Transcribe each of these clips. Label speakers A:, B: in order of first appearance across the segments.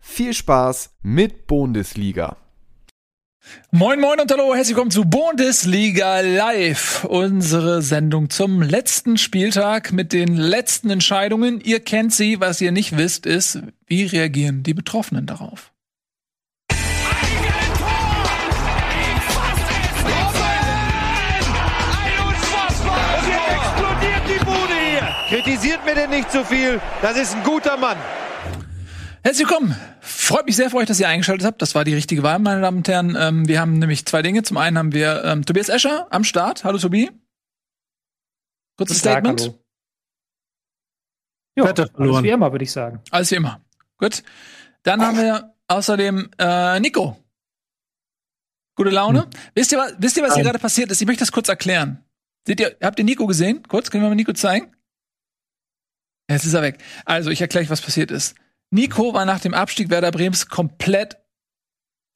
A: viel Spaß mit Bundesliga.
B: Moin Moin und hallo, herzlich willkommen zu Bundesliga Live, unsere Sendung zum letzten Spieltag mit den letzten Entscheidungen. Ihr kennt sie, was ihr nicht wisst, ist, wie reagieren die Betroffenen darauf?
C: Kritisiert mir denn nicht zu viel. Das ist ein guter Mann.
B: Herzlich willkommen. Freut mich sehr für euch, dass ihr eingeschaltet habt. Das war die richtige Wahl, meine Damen und Herren. Ähm, wir haben nämlich zwei Dinge. Zum einen haben wir ähm, Tobias Escher am Start. Hallo Tobi. Kurzes Statement.
D: Tag, jo, alles wie immer, würde ich sagen.
B: Alles wie immer. Gut. Dann haben wir außerdem äh, Nico. Gute Laune. Hm. Wisst ihr, was, wisst ihr, was hier gerade passiert ist? Ich möchte das kurz erklären. Seht ihr, habt ihr Nico gesehen? Kurz, können wir mal Nico zeigen? Jetzt ist er weg. Also, ich erkläre euch, was passiert ist. Nico war nach dem Abstieg Werder Brems komplett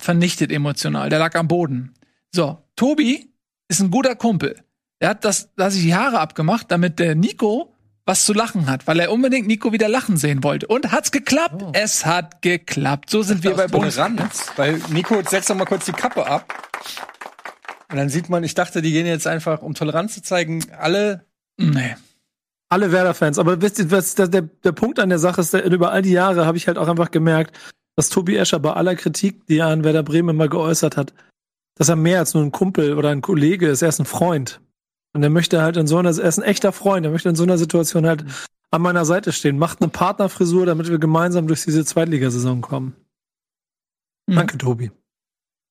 B: vernichtet emotional. Der lag am Boden. So, Tobi ist ein guter Kumpel. Er hat das, da sich die Haare abgemacht, damit der Nico was zu lachen hat, weil er unbedingt Nico wieder lachen sehen wollte. Und hat's geklappt? Oh. Es hat geklappt. So sind wir bei
E: Toleranz, weil Nico setzt doch mal kurz die Kappe ab. Und dann sieht man, ich dachte, die gehen jetzt einfach, um Toleranz zu zeigen, alle.
B: Nee
D: alle Werder-Fans. Aber wisst ihr, was der, der, der Punkt an der Sache ist, der, über all die Jahre habe ich halt auch einfach gemerkt, dass Tobi Escher bei aller Kritik, die er an Werder Bremen immer geäußert hat, dass er mehr als nur ein Kumpel oder ein Kollege ist. Er ist ein Freund. Und er möchte halt in so einer, er ist ein echter Freund. Er möchte in so einer Situation halt an meiner Seite stehen. Macht eine Partnerfrisur, damit wir gemeinsam durch diese Zweitligasaison kommen. Mhm. Danke, Tobi.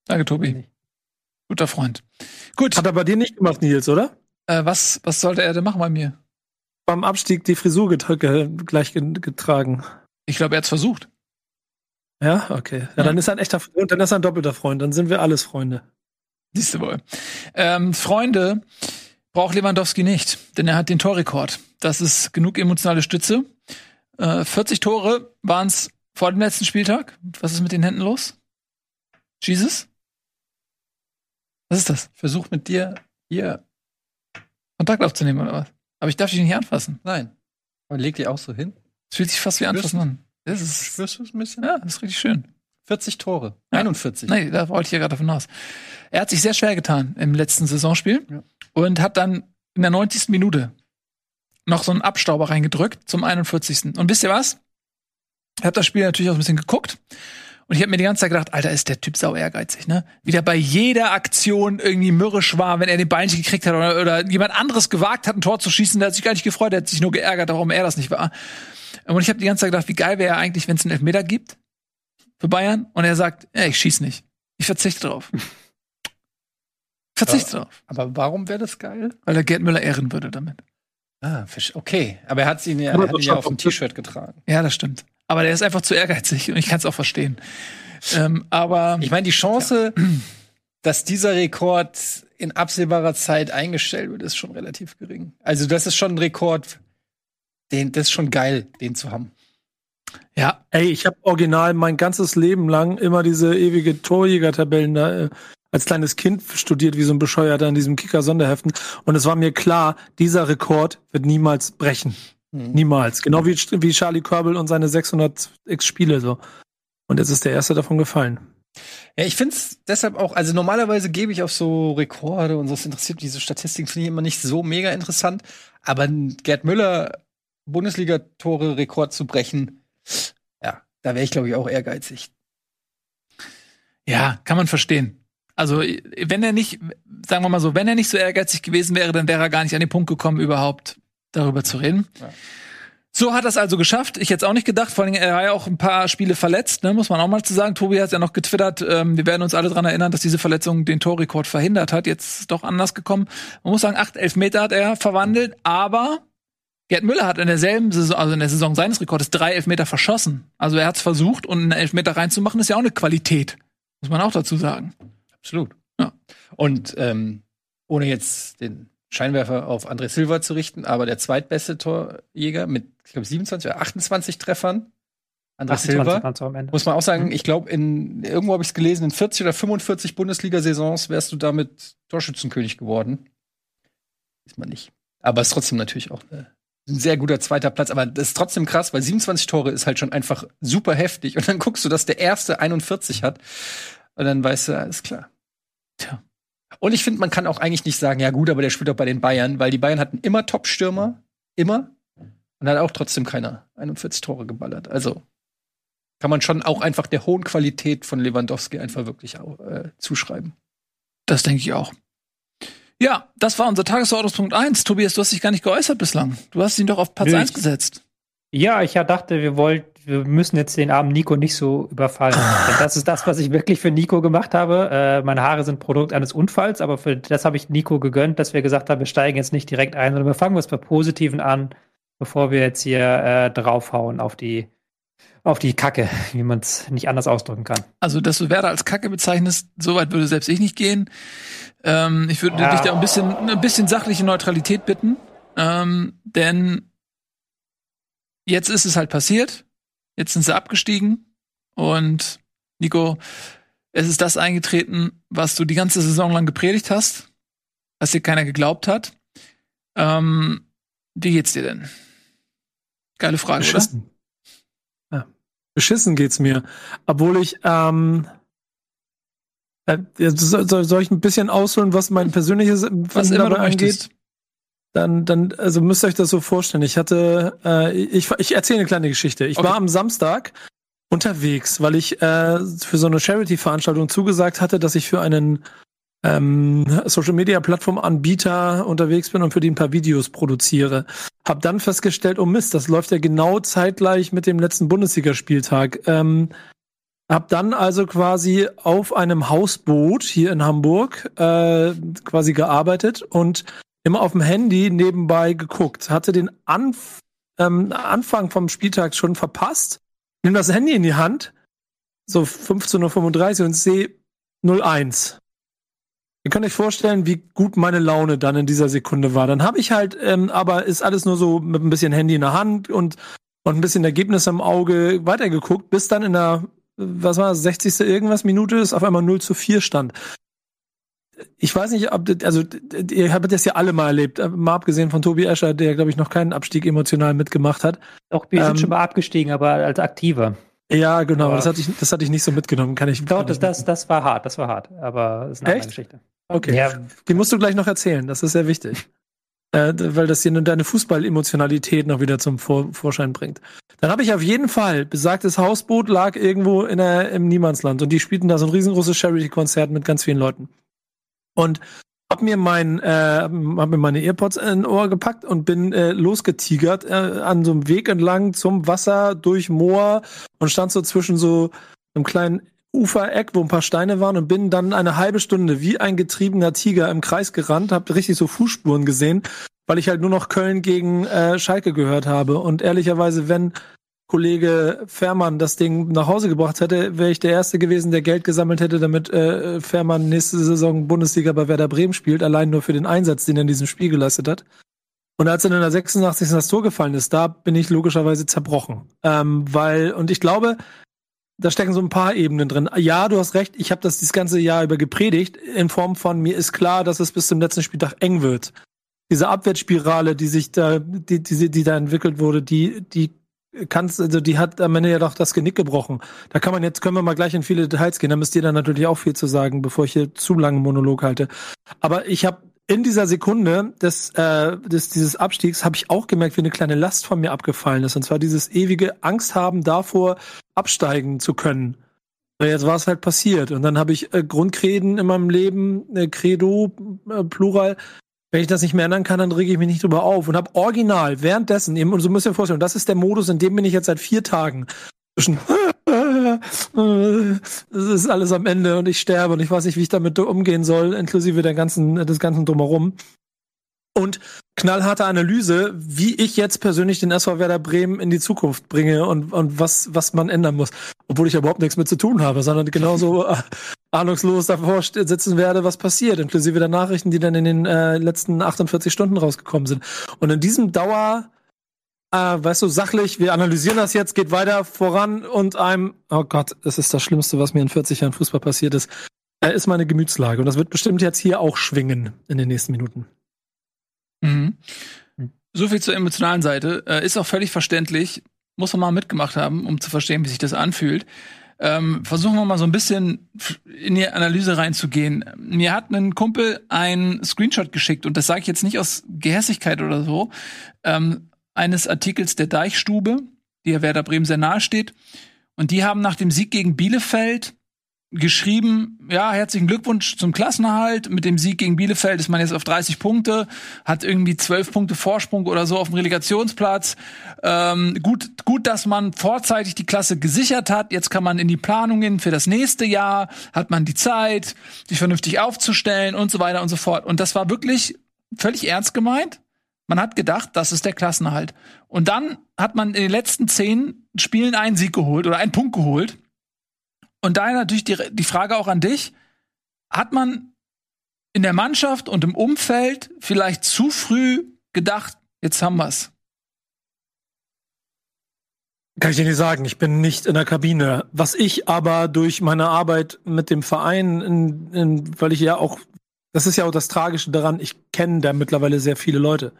B: Danke, Tobi. Guter Freund. Gut.
D: Hat er bei dir nicht gemacht, Nils, oder?
B: Äh, was, was sollte er denn machen bei mir?
D: Beim Abstieg die Frisur gleich getragen.
B: Ich glaube, er hat's versucht.
D: Ja, okay. Ja, ja, dann ist er ein echter Freund, dann ist er ein doppelter Freund, dann sind wir alles Freunde.
B: Siehst du wohl. Ähm, Freunde braucht Lewandowski nicht, denn er hat den Torrekord. Das ist genug emotionale Stütze. Äh, 40 Tore waren es vor dem letzten Spieltag. Was ist mit den Händen los? Jesus? Was ist das?
E: Versuch mit dir hier
B: Kontakt aufzunehmen oder was? Aber ich darf dich nicht anfassen.
E: Nein. Aber leg die auch so hin.
B: Es fühlt sich fast wie anfassen an.
E: Das ist, Spürst du es ein bisschen?
B: Ja, das ist richtig schön.
E: 40 Tore. Ja. 41.
B: Nee, da wollte ich ja gerade davon aus. Er hat sich sehr schwer getan im letzten Saisonspiel ja. und hat dann in der 90. Minute noch so einen Abstauber reingedrückt zum 41. Und wisst ihr was? Ich habe das Spiel natürlich auch ein bisschen geguckt und ich habe mir die ganze Zeit gedacht, Alter, ist der Typ sau ehrgeizig, ne? Wie der bei jeder Aktion irgendwie mürrisch war, wenn er den Ball nicht gekriegt hat oder, oder jemand anderes gewagt hat, ein Tor zu schießen, der hat sich gar nicht gefreut, der hat sich nur geärgert, warum er das nicht war. Und ich habe die ganze Zeit gedacht, wie geil wäre er eigentlich, wenn es einen Elfmeter gibt für Bayern und er sagt, ja, ich schieß nicht. Ich verzichte drauf. verzichte
E: aber, drauf. Aber warum wäre das geil?
B: Weil er Gerd Müller ehren würde damit.
E: Ah, okay. Aber er hat ihn ja, er hat ihn ja auf dem T-Shirt getragen.
B: Ja, das stimmt. Aber der ist einfach zu ehrgeizig und ich kann es auch verstehen. Ähm, aber
E: ich meine, die Chance, ja. dass dieser Rekord in absehbarer Zeit eingestellt wird, ist schon relativ gering. Also das ist schon ein Rekord, den, das ist schon geil, den zu haben.
D: Ja, ey, ich habe original mein ganzes Leben lang immer diese ewige Torjäger-Tabellen da äh, als kleines Kind studiert, wie so ein Bescheuerter in diesem Kicker-Sonderheften. Und es war mir klar, dieser Rekord wird niemals brechen. Mhm. Niemals. Genau wie, wie Charlie Körbel und seine 600 X Spiele so. Und jetzt ist der erste davon gefallen.
E: Ja, ich finde es deshalb auch, also normalerweise gebe ich auf so Rekorde und so, das interessiert diese Statistiken, finde ich immer nicht so mega interessant. Aber Gerd Müller, Bundesliga-Tore-Rekord zu brechen, ja, da wäre ich, glaube ich, auch ehrgeizig.
B: Ja, kann man verstehen. Also, wenn er nicht, sagen wir mal so, wenn er nicht so ehrgeizig gewesen wäre, dann wäre er gar nicht an den Punkt gekommen, überhaupt darüber zu reden. Ja. So hat er es also geschafft. Ich hätte es auch nicht gedacht. Vor allem, er war ja auch ein paar Spiele verletzt, ne, muss man auch mal zu sagen. Tobi hat ja noch getwittert. Ähm, wir werden uns alle dran erinnern, dass diese Verletzung den Torrekord verhindert hat. Jetzt ist doch anders gekommen. Man muss sagen, acht Elfmeter hat er verwandelt, aber Gerd Müller hat in derselben Saison, also in der Saison seines Rekordes, drei Elfmeter verschossen. Also er hat es versucht und einen Elfmeter reinzumachen, ist ja auch eine Qualität. Muss man auch dazu sagen.
E: Absolut.
B: Ja.
E: Und ähm, ohne jetzt den Scheinwerfer auf André Silva zu richten, aber der zweitbeste Torjäger mit, ich glaube, 27 oder 28 Treffern. André
F: 28
E: Silva.
F: waren's am Ende.
E: Muss man auch sagen, ich glaube, in irgendwo habe ich es gelesen, in 40 oder 45 Bundesliga-Saisons wärst du damit Torschützenkönig geworden. Ist man nicht. Aber es ist trotzdem natürlich auch äh, ein sehr guter zweiter Platz. Aber das ist trotzdem krass, weil 27 Tore ist halt schon einfach super heftig. Und dann guckst du, dass der erste 41 hat. Und dann weißt du, alles klar.
B: Tja.
E: Und ich finde, man kann auch eigentlich nicht sagen, ja gut, aber der spielt auch bei den Bayern, weil die Bayern hatten immer Top-Stürmer. Immer. Und hat auch trotzdem keiner 41 Tore geballert. Also kann man schon auch einfach der hohen Qualität von Lewandowski einfach wirklich auch, äh, zuschreiben.
B: Das denke ich auch. Ja, das war unser Tagesordnungspunkt 1. Tobias, du hast dich gar nicht geäußert bislang. Du hast ihn doch auf Platz
F: Nö,
B: 1
F: ich-
B: gesetzt.
F: Ja, ich ja dachte, wir wollten, wir müssen jetzt den armen Nico nicht so überfallen. Das ist das, was ich wirklich für Nico gemacht habe. Äh, meine Haare sind Produkt eines Unfalls, aber für das habe ich Nico gegönnt, dass wir gesagt haben, wir steigen jetzt nicht direkt ein, sondern wir fangen was bei Positiven an, bevor wir jetzt hier äh, draufhauen auf die auf die Kacke, wie man es nicht anders ausdrücken kann.
B: Also, dass du Werder als Kacke bezeichnest, so weit würde selbst ich nicht gehen. Ähm, ich würde
F: Ja.
B: dich da ein bisschen, ein bisschen sachliche Neutralität bitten. Ähm, denn jetzt ist es halt passiert. Jetzt sind sie abgestiegen. Und Nico, es ist das eingetreten, was du die ganze Saison lang gepredigt hast, was dir keiner geglaubt hat. Ähm, wie geht's dir denn? Geile Frage, oder?
D: Beschissen. Ja. Beschissen geht's mir. Obwohl ich, ähm, äh, soll, ich ein bisschen ausholen, was mein persönliches
B: Was immer du
D: dabei
B: möchtest.
D: Dann, dann, also müsst ihr euch das so vorstellen. Ich hatte, äh, ich, ich erzähle eine kleine Geschichte. Ich
B: Okay.
D: war am Samstag unterwegs, weil ich äh, für so eine Charity-Veranstaltung zugesagt hatte, dass ich für einen ähm, Social Media Plattform Anbieter unterwegs bin und für die ein paar Videos produziere. Hab dann festgestellt, oh Mist, das läuft ja genau zeitgleich mit dem letzten Bundesligaspieltag. Ähm, hab dann also quasi auf einem Hausboot hier in Hamburg äh, quasi gearbeitet und immer auf dem Handy nebenbei geguckt. Hatte den Anf ähm, Anfang vom Spieltag schon verpasst. Nimm das Handy in die Hand, so 15.35 Uhr und sehe 01. Ihr könnt euch vorstellen, wie gut meine Laune dann in dieser Sekunde war. Dann habe ich halt, ähm, aber ist alles nur so mit ein bisschen Handy in der Hand und, und ein bisschen Ergebnis im Auge weitergeguckt, bis dann in der, was war das, 60. irgendwas Minute ist auf einmal 0 zu 4 stand. Ich weiß nicht, ob, das- also, ihr habt das ja alle mal erlebt, äh, mal abgesehen von Tobi Escher, der, glaube ich, noch keinen Abstieg emotional mitgemacht hat.
F: Auch wir
D: Ähm,
F: sind schon mal abgestiegen, aber als Aktiver.
D: Ja, genau,
F: Aber-
D: das hatte ich, das hatte ich nicht so mitgenommen, kann ich.
F: Doch, das,
D: ich
F: das, das war hart, das war hart. Aber das ist eine
D: Echt?
F: Geschichte.
D: Okay.
F: Ja,
D: Die musst du gleich noch erzählen, das ist sehr wichtig. äh, weil das hier nur deine Fußball-Emotionalität noch wieder zum Vor Vorschein bringt. Dann habe ich auf jeden Fall, besagtes Hausboot lag irgendwo in der, im Niemandsland und die spielten da so ein riesengroßes Charity-Konzert mit ganz vielen Leuten. Und hab mir mein, äh, hab mir meine Earpods in Ohr gepackt und bin äh, losgetigert äh, an so einem Weg entlang zum Wasser durch Moor und stand so zwischen so einem kleinen Ufereck, wo ein paar Steine waren und bin dann eine halbe Stunde wie ein getriebener Tiger im Kreis gerannt, hab richtig so Fußspuren gesehen, weil ich halt nur noch Köln gegen äh, Schalke gehört habe. Und ehrlicherweise, wenn Kollege Fährmann das Ding nach Hause gebracht hätte, wäre ich der Erste gewesen, der Geld gesammelt hätte, damit äh, Fährmann nächste Saison Bundesliga bei Werder Bremen spielt, allein nur für den Einsatz, den er in diesem Spiel geleistet hat. Und als dann in der 86. das Tor gefallen ist, da bin ich logischerweise zerbrochen. Ähm, weil, und ich glaube, da stecken so ein paar Ebenen drin. Ja, du hast recht, ich habe das dieses ganze Jahr über gepredigt, in Form von mir ist klar, dass es bis zum letzten Spieltag eng wird. Diese Abwärtsspirale, die sich da, die, die, die da entwickelt wurde, die, die kannst, also die hat am Ende ja doch das Genick gebrochen. Da kann man jetzt, können wir mal gleich in viele Details gehen, da müsst ihr dann natürlich auch viel zu sagen, bevor ich hier zu lange Monolog halte. Aber ich habe in dieser Sekunde des, äh, des dieses Abstiegs habe ich auch gemerkt, wie eine kleine Last von mir abgefallen ist. Und zwar dieses ewige Angst haben davor, absteigen zu können. Ja, Jetzt war es halt passiert. Und dann habe ich äh, Grundkreden in meinem Leben, äh, Credo, äh, Plural. Wenn ich das nicht mehr ändern kann, dann rege ich mich nicht drüber auf. Und habe original währenddessen eben, und so müsst ihr vorstellen, das ist der Modus, in dem bin ich jetzt seit vier Tagen. Zwischen es ist alles am Ende und ich sterbe und ich weiß nicht, wie ich damit umgehen soll, inklusive der ganzen, des ganzen Drumherum. und knallharte Analyse, wie ich jetzt persönlich den SV Werder Bremen in die Zukunft bringe und, und was, was man ändern muss. Obwohl ich überhaupt nichts mit zu tun habe, sondern genauso äh, ahnungslos davor sitzen werde, was passiert, inklusive der Nachrichten, die dann in den äh, letzten 48 Stunden rausgekommen sind. Und in diesem Dauer, äh, weißt du, sachlich, wir analysieren das jetzt, geht weiter voran und einem, oh Gott, das ist das Schlimmste, was mir in 40 Jahren Fußball passiert ist, äh, ist meine Gemütslage. Und das wird bestimmt jetzt hier auch schwingen in den nächsten Minuten.
B: Mhm. So viel zur emotionalen Seite. Äh, ist auch völlig verständlich. Muss man mal mitgemacht haben, um zu verstehen, wie sich das anfühlt. Ähm, versuchen wir mal so ein bisschen in die Analyse reinzugehen. Mir hat ein Kumpel ein Screenshot geschickt und das sage ich jetzt nicht aus Gehässigkeit oder so, ähm, eines Artikels der Deichstube, die ja Werder Bremen sehr nahe steht. Und die haben nach dem Sieg gegen Bielefeld geschrieben, ja, herzlichen Glückwunsch zum Klassenerhalt. Mit dem Sieg gegen Bielefeld ist man jetzt auf 30 Punkte, hat irgendwie 12 Punkte Vorsprung oder so auf dem Relegationsplatz. Ähm, gut, gut, dass man vorzeitig die Klasse gesichert hat. Jetzt kann man in die Planungen für das nächste Jahr, hat man die Zeit, sich vernünftig aufzustellen und so weiter und so fort. Und das war wirklich völlig ernst gemeint. Man hat gedacht, das ist der Klassenerhalt. Und dann hat man in den letzten zehn Spielen einen Sieg geholt oder einen Punkt geholt und daher natürlich die, die Frage auch an dich. Hat man in der Mannschaft und im Umfeld vielleicht zu früh gedacht, jetzt haben wir's?
D: Kann ich dir nicht sagen. Ich bin nicht in der Kabine. Was ich aber durch meine Arbeit mit dem Verein, in, in, weil ich ja auch, das ist ja auch das Tragische daran, ich kenne da mittlerweile sehr viele Leute.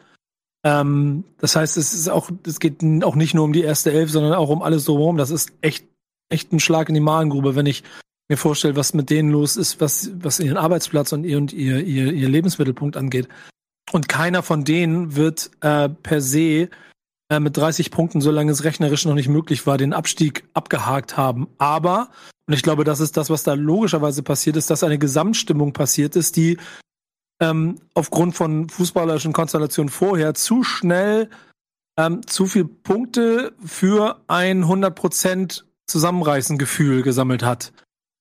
D: Ähm, das heißt, es ist auch, es geht auch nicht nur um die erste Elf, sondern auch um alles drumherum. Das ist echt echt ein Schlag in die Magengrube, wenn ich mir vorstelle, was mit denen los ist, was, was ihren Arbeitsplatz und ihr, und ihr, ihr, ihr Lebensmittelpunkt angeht. Und keiner von denen wird äh, per se äh, mit 30 Punkten, solange es rechnerisch noch nicht möglich war, den Abstieg abgehakt haben. Aber, und ich glaube, das ist das, was da logischerweise passiert ist, dass eine Gesamtstimmung passiert ist, die ähm, aufgrund von fußballerischen Konstellationen vorher zu schnell ähm, zu viel Punkte für ein 100 Prozent Zusammenreißen Gefühl gesammelt hat.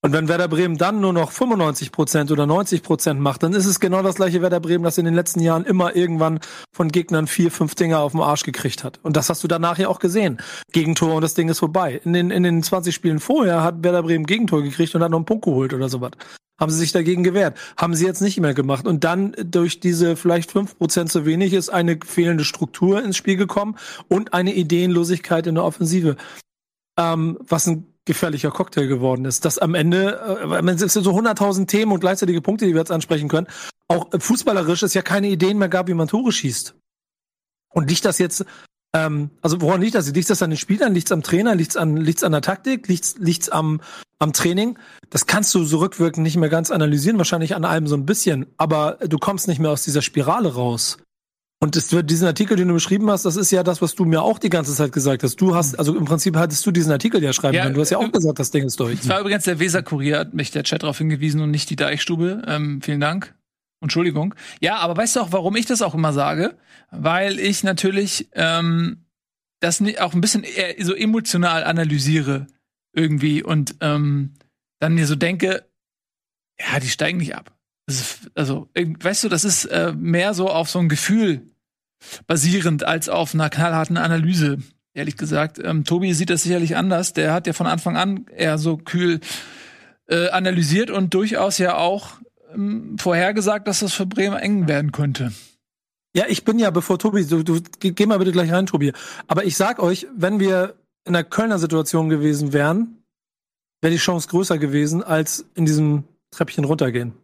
D: Und wenn Werder Bremen dann nur noch 95 Prozent oder 90 Prozent macht, dann ist es genau das gleiche Werder Bremen, das in den letzten Jahren immer irgendwann von Gegnern vier, fünf Dinger auf den Arsch gekriegt hat. Und das hast du danach ja auch gesehen. Gegentor und das Ding ist vorbei. In den, in den 20 Spielen vorher hat Werder Bremen Gegentor gekriegt und hat noch einen Punkt geholt oder sowas. Haben sie sich dagegen gewehrt. Haben sie jetzt nicht mehr gemacht. Und dann durch diese vielleicht fünf Prozent zu wenig ist eine fehlende Struktur ins Spiel gekommen und eine Ideenlosigkeit in der Offensive ähm, was ein gefährlicher Cocktail geworden ist. Das am Ende, äh, es sind so 100.000 Themen und gleichzeitige Punkte, die wir jetzt ansprechen können, auch fußballerisch es ja keine Ideen mehr gab, wie man Tore schießt. Und liegt das jetzt, ähm, also woran liegt das? Liegt das an den Spielern? Liegt es am Trainer? Liegt es an, liegt's an der Taktik? Liegt es am, am Training? Das kannst du so rückwirkend nicht mehr ganz analysieren, wahrscheinlich an allem so ein bisschen, aber du kommst nicht mehr aus dieser Spirale raus. Und das, diesen Artikel, den du beschrieben hast, das ist ja das, was du mir auch die ganze Zeit gesagt hast. Du hast, also im Prinzip hattest du diesen Artikel ja schreiben ja, können. Du hast ja auch äh, gesagt, das Ding ist durch.
B: Es war übrigens der Weser-Kurier, hat mich der Chat darauf hingewiesen und nicht die Deichstube. Ähm, vielen Dank. Entschuldigung. Ja, aber weißt du auch, warum ich das auch immer sage? Weil ich natürlich ähm, das auch ein bisschen eher so emotional analysiere irgendwie und ähm, dann mir so denke, ja, die steigen nicht ab. Ist, also, weißt du, das ist äh, mehr so auf so ein Gefühl basierend als auf einer knallharten Analyse. Ehrlich gesagt, ähm, Tobi sieht das sicherlich anders. Der hat ja von Anfang an eher so kühl äh, analysiert und durchaus ja auch ähm, vorhergesagt, dass das für Bremen eng werden könnte.
D: Ja, ich bin ja, bevor Tobi, du, du geh mal bitte gleich rein, Tobi. Aber ich sag euch, wenn wir in der Kölner Situation gewesen wären, wäre die Chance größer gewesen, als in diesem Treppchen runtergehen.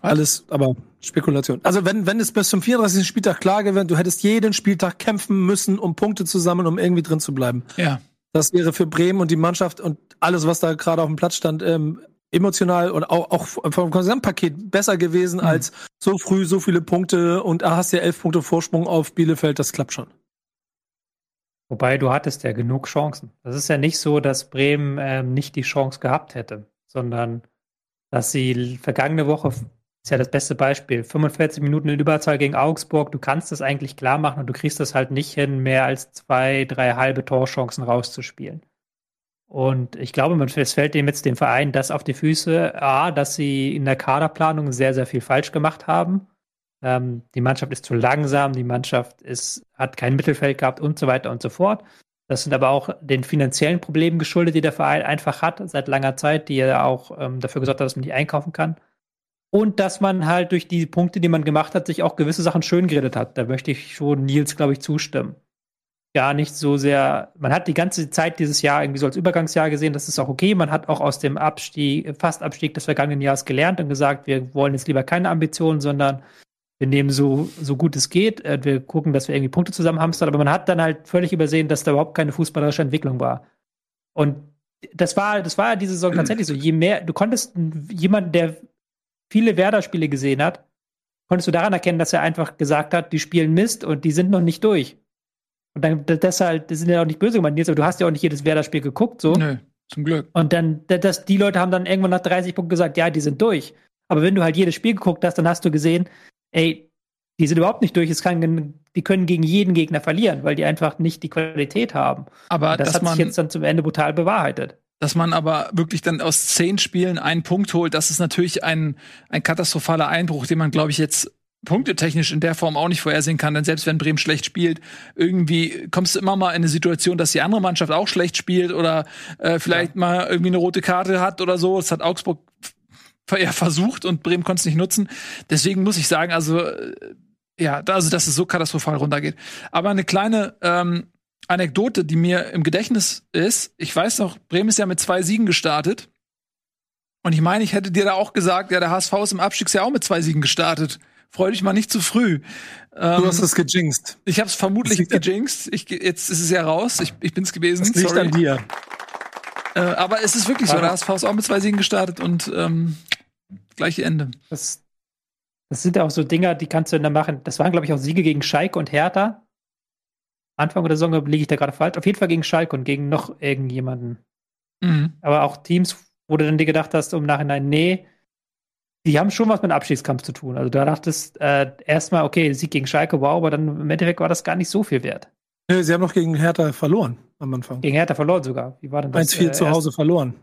D: Alles, aber Spekulation. Also wenn, wenn es bis zum 34. Spieltag klar gewesen, du hättest jeden Spieltag kämpfen müssen, um Punkte zu sammeln, um irgendwie drin zu bleiben.
B: Ja.
D: Das wäre für Bremen und die Mannschaft und alles, was da gerade auf dem Platz stand, ähm, emotional und auch, auch vom Gesamtpaket besser gewesen mhm. als so früh so viele Punkte und ah, hast ja elf Punkte Vorsprung auf Bielefeld, das klappt schon.
F: Wobei du hattest ja genug Chancen. Das ist ja nicht so, dass Bremen ähm, nicht die Chance gehabt hätte, sondern dass sie vergangene Woche ist ja das beste Beispiel. 45 Minuten in Überzahl gegen Augsburg. Du kannst das eigentlich klar machen und du kriegst das halt nicht hin, mehr als zwei, drei halbe Torchancen rauszuspielen. Und ich glaube, es fällt dem jetzt dem Verein das auf die Füße, A, dass sie in der Kaderplanung sehr, sehr viel falsch gemacht haben. Ähm, die Mannschaft ist zu langsam, die Mannschaft ist, hat kein Mittelfeld gehabt und so weiter und so fort. Das sind aber auch den finanziellen Problemen geschuldet, die der Verein einfach hat seit langer Zeit, die ja auch ähm, dafür gesorgt hat, dass man nicht einkaufen kann. Und dass man halt durch die Punkte, die man gemacht hat, sich auch gewisse Sachen schön geredet hat. Da möchte ich schon Nils, glaube ich, zustimmen. Gar nicht so sehr. Man hat die ganze Zeit dieses Jahr irgendwie so als Übergangsjahr gesehen, das ist auch okay. Man hat auch aus dem Abstieg, Fastabstieg des vergangenen Jahres gelernt und gesagt, wir wollen jetzt lieber keine Ambitionen, sondern wir nehmen so, so gut es geht. Äh, wir gucken, dass wir irgendwie Punkte zusammen hamstern. Aber man hat dann halt völlig übersehen, dass da überhaupt keine fußballerische Entwicklung war. Und das war, das war ja diese Saison tatsächlich so. Je mehr, du konntest jemanden, der viele Werder-Spiele gesehen hat, konntest du daran erkennen, dass er einfach gesagt hat, die spielen Mist und die sind noch nicht durch. Und dann deshalb, das sind ja auch nicht böse gemeint, aber du hast ja auch nicht jedes Werder-Spiel geguckt, so.
B: Nö, zum Glück.
F: Und dann, das, die Leute haben dann irgendwann nach 30 Punkten gesagt, ja, die sind durch. Aber wenn du halt jedes Spiel geguckt hast, dann hast du gesehen, ey, die sind überhaupt nicht durch. Es kann, die können gegen jeden Gegner verlieren, weil die einfach nicht die Qualität haben.
B: Aber
F: das hat sich jetzt dann zum Ende brutal bewahrheitet.
B: Dass man aber wirklich dann aus zehn Spielen einen Punkt holt, das ist natürlich ein, ein katastrophaler Einbruch, den man, glaube ich, jetzt punktetechnisch in der Form auch nicht vorhersehen kann, denn selbst wenn Bremen schlecht spielt, irgendwie kommst du immer mal in eine Situation, dass die andere Mannschaft auch schlecht spielt oder äh, vielleicht ja. mal irgendwie eine rote Karte hat oder so. Das hat Augsburg eher versucht und Bremen konnte es nicht nutzen. Deswegen muss ich sagen, also äh, ja, also dass es so katastrophal runtergeht. Aber eine kleine ähm, Anekdote, die mir im Gedächtnis ist. Ich weiß noch, Bremen ist ja mit zwei Siegen gestartet. Und ich meine, ich hätte dir da auch gesagt, ja, der HSV ist im Abstiegsjahr auch mit zwei Siegen gestartet. Freu dich mal nicht zu früh.
D: Ähm, du hast es gejinxt.
B: Ich habe es vermutlich gejinxt. Ich, jetzt ist es ja raus. Ich, ich bin's gewesen.
D: Das liegt Sorry. an dir.
B: Äh, aber es ist wirklich so. Der HSV ist auch mit zwei Siegen gestartet und ähm, gleiche Ende.
F: Das, das sind ja auch so Dinger, die kannst du dann machen. Das waren, glaube ich, auch Siege gegen Schalke und Hertha. Anfang der Saison liege ich da gerade falsch. Auf jeden Fall gegen Schalke und gegen noch irgendjemanden. Mhm. Aber auch Teams, wo du dann dir gedacht hast, im Nachhinein, nee, die haben schon was mit Abschiedskampf zu tun. Also da dachtest äh, erstmal, okay, Sieg gegen Schalke, wow, aber dann im Endeffekt war das gar nicht so viel wert.
D: Nee, sie haben noch gegen Hertha verloren am Anfang.
F: Gegen Hertha verloren sogar. Wie war denn
D: das? 1-4 äh, zu Hause verloren.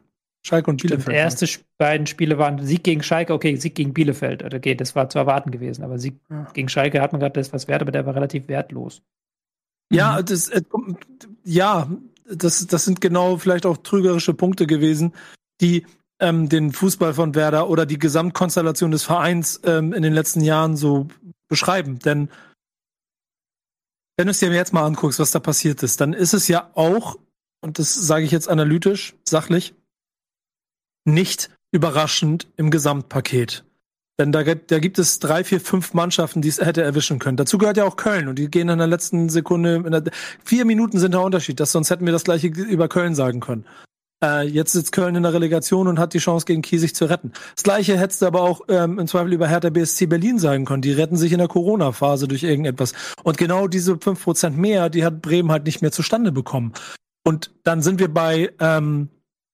D: Schalke und Bielefeld.
F: Die ersten beiden Spiele waren Sieg gegen Schalke, okay, Sieg gegen Bielefeld. Okay, das war zu erwarten gewesen, aber Sieg ja. gegen Schalke hat man gerade das was wert, aber der war relativ wertlos.
D: Ja, mhm. das, äh, ja, das, das sind genau vielleicht auch trügerische Punkte gewesen, die ähm, den Fußball von Werder oder die Gesamtkonstellation des Vereins ähm, in den letzten Jahren so beschreiben. Denn wenn du es dir jetzt mal anguckst, was da passiert ist, dann ist es ja auch, und das sage ich jetzt analytisch, sachlich, nicht überraschend im Gesamtpaket. Denn da, da gibt es drei, vier, fünf Mannschaften, die es hätte erwischen können. Dazu gehört ja auch Köln und die gehen in der letzten Sekunde, der, vier Minuten sind der Unterschied, das, sonst hätten wir das gleiche über Köln sagen können. Äh, jetzt sitzt Köln in der Relegation und hat die Chance, gegen Kiesig zu retten. Das gleiche hättest du aber auch ähm, im Zweifel über Hertha BSC Berlin sagen können. Die retten sich in der Corona-Phase durch irgendetwas. Und genau diese fünf Prozent mehr, die hat Bremen halt nicht mehr zustande bekommen. Und dann sind wir bei ähm,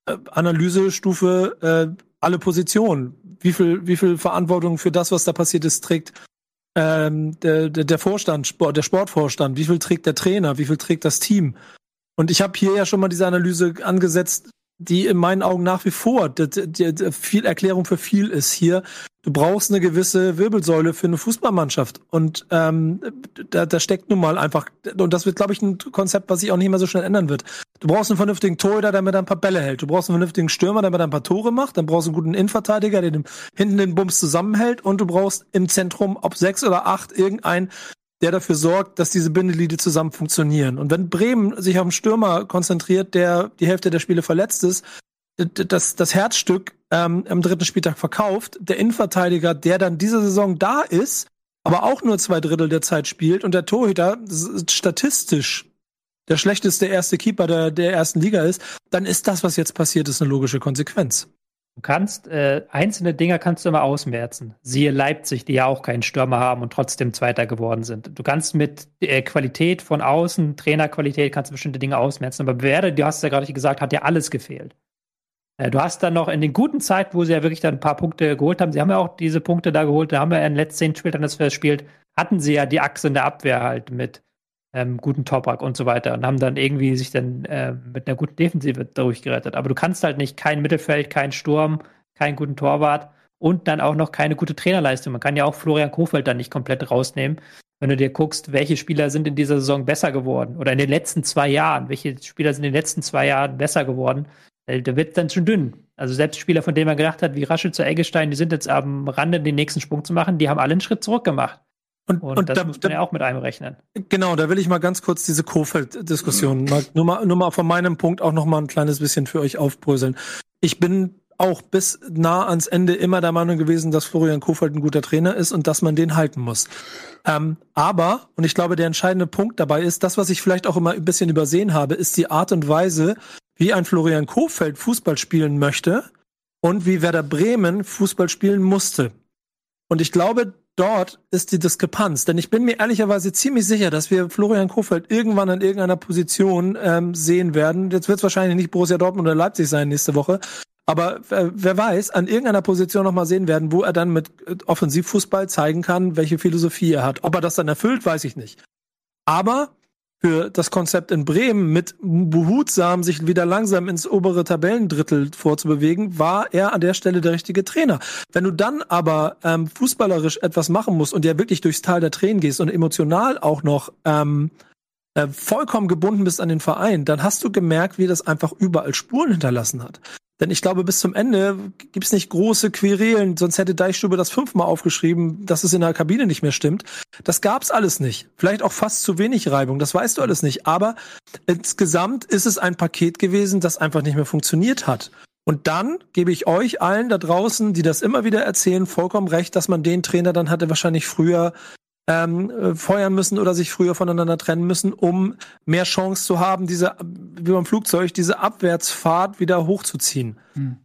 D: äh, Analysestufe äh, alle Positionen. Wie viel, wie viel Verantwortung für das, was da passiert ist, trägt ähm, der, der, Vorstand, der Sportvorstand? Wie viel trägt der Trainer? Wie viel trägt das Team? Und ich habe hier ja schon mal diese Analyse angesetzt, die in meinen Augen nach wie vor die, die, die viel Erklärung für viel ist hier. Du brauchst eine gewisse Wirbelsäule für eine Fußballmannschaft. Und ähm, da, da steckt nun mal einfach, und das wird, glaube ich, ein Konzept, was sich auch nicht mehr so schnell ändern wird. Du brauchst einen vernünftigen Torhüter, der mir ein paar Bälle hält. Du brauchst einen vernünftigen Stürmer, der mir ein paar Tore macht. Dann brauchst du einen guten Innenverteidiger, der den, hinten den Bums zusammenhält. Und du brauchst im Zentrum, ob sechs oder acht, irgendein der dafür sorgt, dass diese Bindeglieder zusammen funktionieren. Und wenn Bremen sich auf einen Stürmer konzentriert, der die Hälfte der Spiele verletzt ist, das, das Herzstück ähm, am dritten Spieltag verkauft, der Innenverteidiger, der dann diese Saison da ist, aber auch nur zwei Drittel der Zeit spielt und der Torhüter statistisch der schlechteste erste Keeper der, der ersten Liga ist, dann ist das, was jetzt passiert, ist eine logische Konsequenz.
F: Du kannst, äh, einzelne Dinger kannst du immer ausmerzen. Siehe Leipzig, die ja auch keinen Stürmer haben und trotzdem Zweiter geworden sind. Du kannst mit äh, Qualität von außen, Trainerqualität, kannst du bestimmte Dinge ausmerzen. Aber Werder, du hast ja gerade gesagt, hat ja alles gefehlt. Äh, du hast dann noch in den guten Zeiten, wo sie ja wirklich dann ein paar Punkte geholt haben, sie haben ja auch diese Punkte da geholt, da haben wir ja in den letzten zehn Spieltagen das verspielt, hatten sie ja die Achse in der Abwehr halt mit ähm, guten Toprak und so weiter und haben dann irgendwie sich dann äh, mit einer guten Defensive durchgerettet. Aber du kannst halt nicht kein Mittelfeld, kein Sturm, keinen guten Torwart und dann auch noch keine gute Trainerleistung. Man kann ja auch Florian Kofeld dann nicht komplett rausnehmen. Wenn du dir guckst, welche Spieler sind in dieser Saison besser geworden oder in den letzten zwei Jahren, welche Spieler sind in den letzten zwei Jahren besser geworden, äh, da wird dann schon dünn. Also selbst Spieler, von denen man gedacht hat, wie Raschel Eggestein, die sind jetzt am Rande, den nächsten Sprung zu machen, die haben alle einen Schritt zurück gemacht. Und, und, und das da, muss man ja auch mit einrechnen.
D: Genau, da will ich mal ganz kurz diese Kofeld-Diskussion mal, nur, mal, nur mal von meinem Punkt auch noch mal ein kleines bisschen für euch aufbröseln. Ich bin auch bis nah ans Ende immer der Meinung gewesen, dass Florian Kofeld ein guter Trainer ist und dass man den halten muss. Ähm, aber, und ich glaube, der entscheidende Punkt dabei ist, das, was ich vielleicht auch immer ein bisschen übersehen habe, ist die Art und Weise, wie ein Florian Kofeld Fußball spielen möchte und wie Werder Bremen Fußball spielen musste. Und ich glaube, dort ist die Diskrepanz. Denn ich bin mir ehrlicherweise ziemlich sicher, dass wir Florian Kofeld irgendwann an irgendeiner Position ähm, sehen werden. Jetzt wird es wahrscheinlich nicht Borussia Dortmund oder Leipzig sein nächste Woche. Aber äh, wer weiß, an irgendeiner Position noch mal sehen werden, wo er dann mit äh, Offensivfußball zeigen kann, welche Philosophie er hat. Ob er das dann erfüllt, weiß ich nicht. Aber für das Konzept in Bremen mit behutsam sich wieder langsam ins obere Tabellendrittel vorzubewegen, war er an der Stelle der richtige Trainer. Wenn du dann aber ähm, fußballerisch etwas machen musst und ja wirklich durchs Tal der Tränen gehst und emotional auch noch ähm, äh, vollkommen gebunden bist an den Verein, dann hast du gemerkt, wie das einfach überall Spuren hinterlassen hat. Denn ich glaube, bis zum Ende gibt's nicht große Querelen, sonst hätte Deichstube das fünfmal aufgeschrieben, dass es in der Kabine nicht mehr stimmt. Das gab's alles nicht. Vielleicht auch fast zu wenig Reibung, das weißt du alles nicht. Aber insgesamt ist es ein Paket gewesen, das einfach nicht mehr funktioniert hat. Und dann gebe ich euch allen da draußen, die das immer wieder erzählen, vollkommen recht, dass man den Trainer dann hatte wahrscheinlich früher ähm, äh, feuern müssen oder sich früher voneinander trennen müssen, um mehr Chance zu haben, diese, wie beim Flugzeug, diese Abwärtsfahrt wieder hochzuziehen. Hm.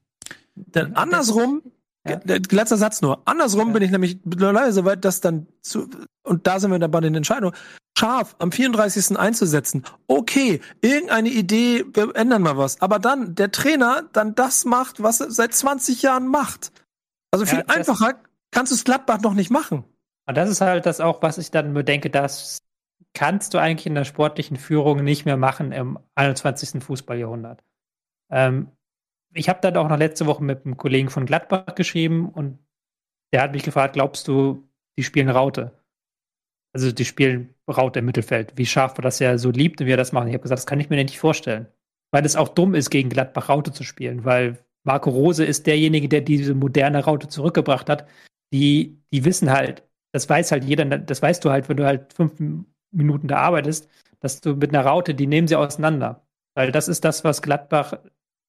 D: Denn andersrum, ja. letzter Satz nur, andersrum ja. bin ich nämlich leider so weit, dass dann zu, und da sind wir dann bei den Entscheidungen, scharf am 34. einzusetzen. Okay, irgendeine Idee, wir ändern mal was. Aber dann der Trainer dann das macht, was er seit 20 Jahren macht. Also viel ja, einfacher kannst du es Gladbach noch nicht machen.
F: Und das ist halt das auch, was ich dann bedenke, das kannst du eigentlich in der sportlichen Führung nicht mehr machen im 21. Fußballjahrhundert. Ähm, ich habe dann auch noch letzte Woche mit einem Kollegen von Gladbach geschrieben und der hat mich gefragt, glaubst du, die spielen Raute? Also die spielen Raute im Mittelfeld. Wie scharf war das ja so liebt und wie er das machen. Ich habe gesagt, das kann ich mir nicht vorstellen. Weil es auch dumm ist, gegen Gladbach Raute zu spielen, weil Marco Rose ist derjenige, der diese moderne Raute zurückgebracht hat. Die, die wissen halt, das weiß halt jeder, das weißt du halt, wenn du halt fünf Minuten da arbeitest, dass du mit einer Raute, die nehmen sie auseinander. Weil das ist das, was Gladbach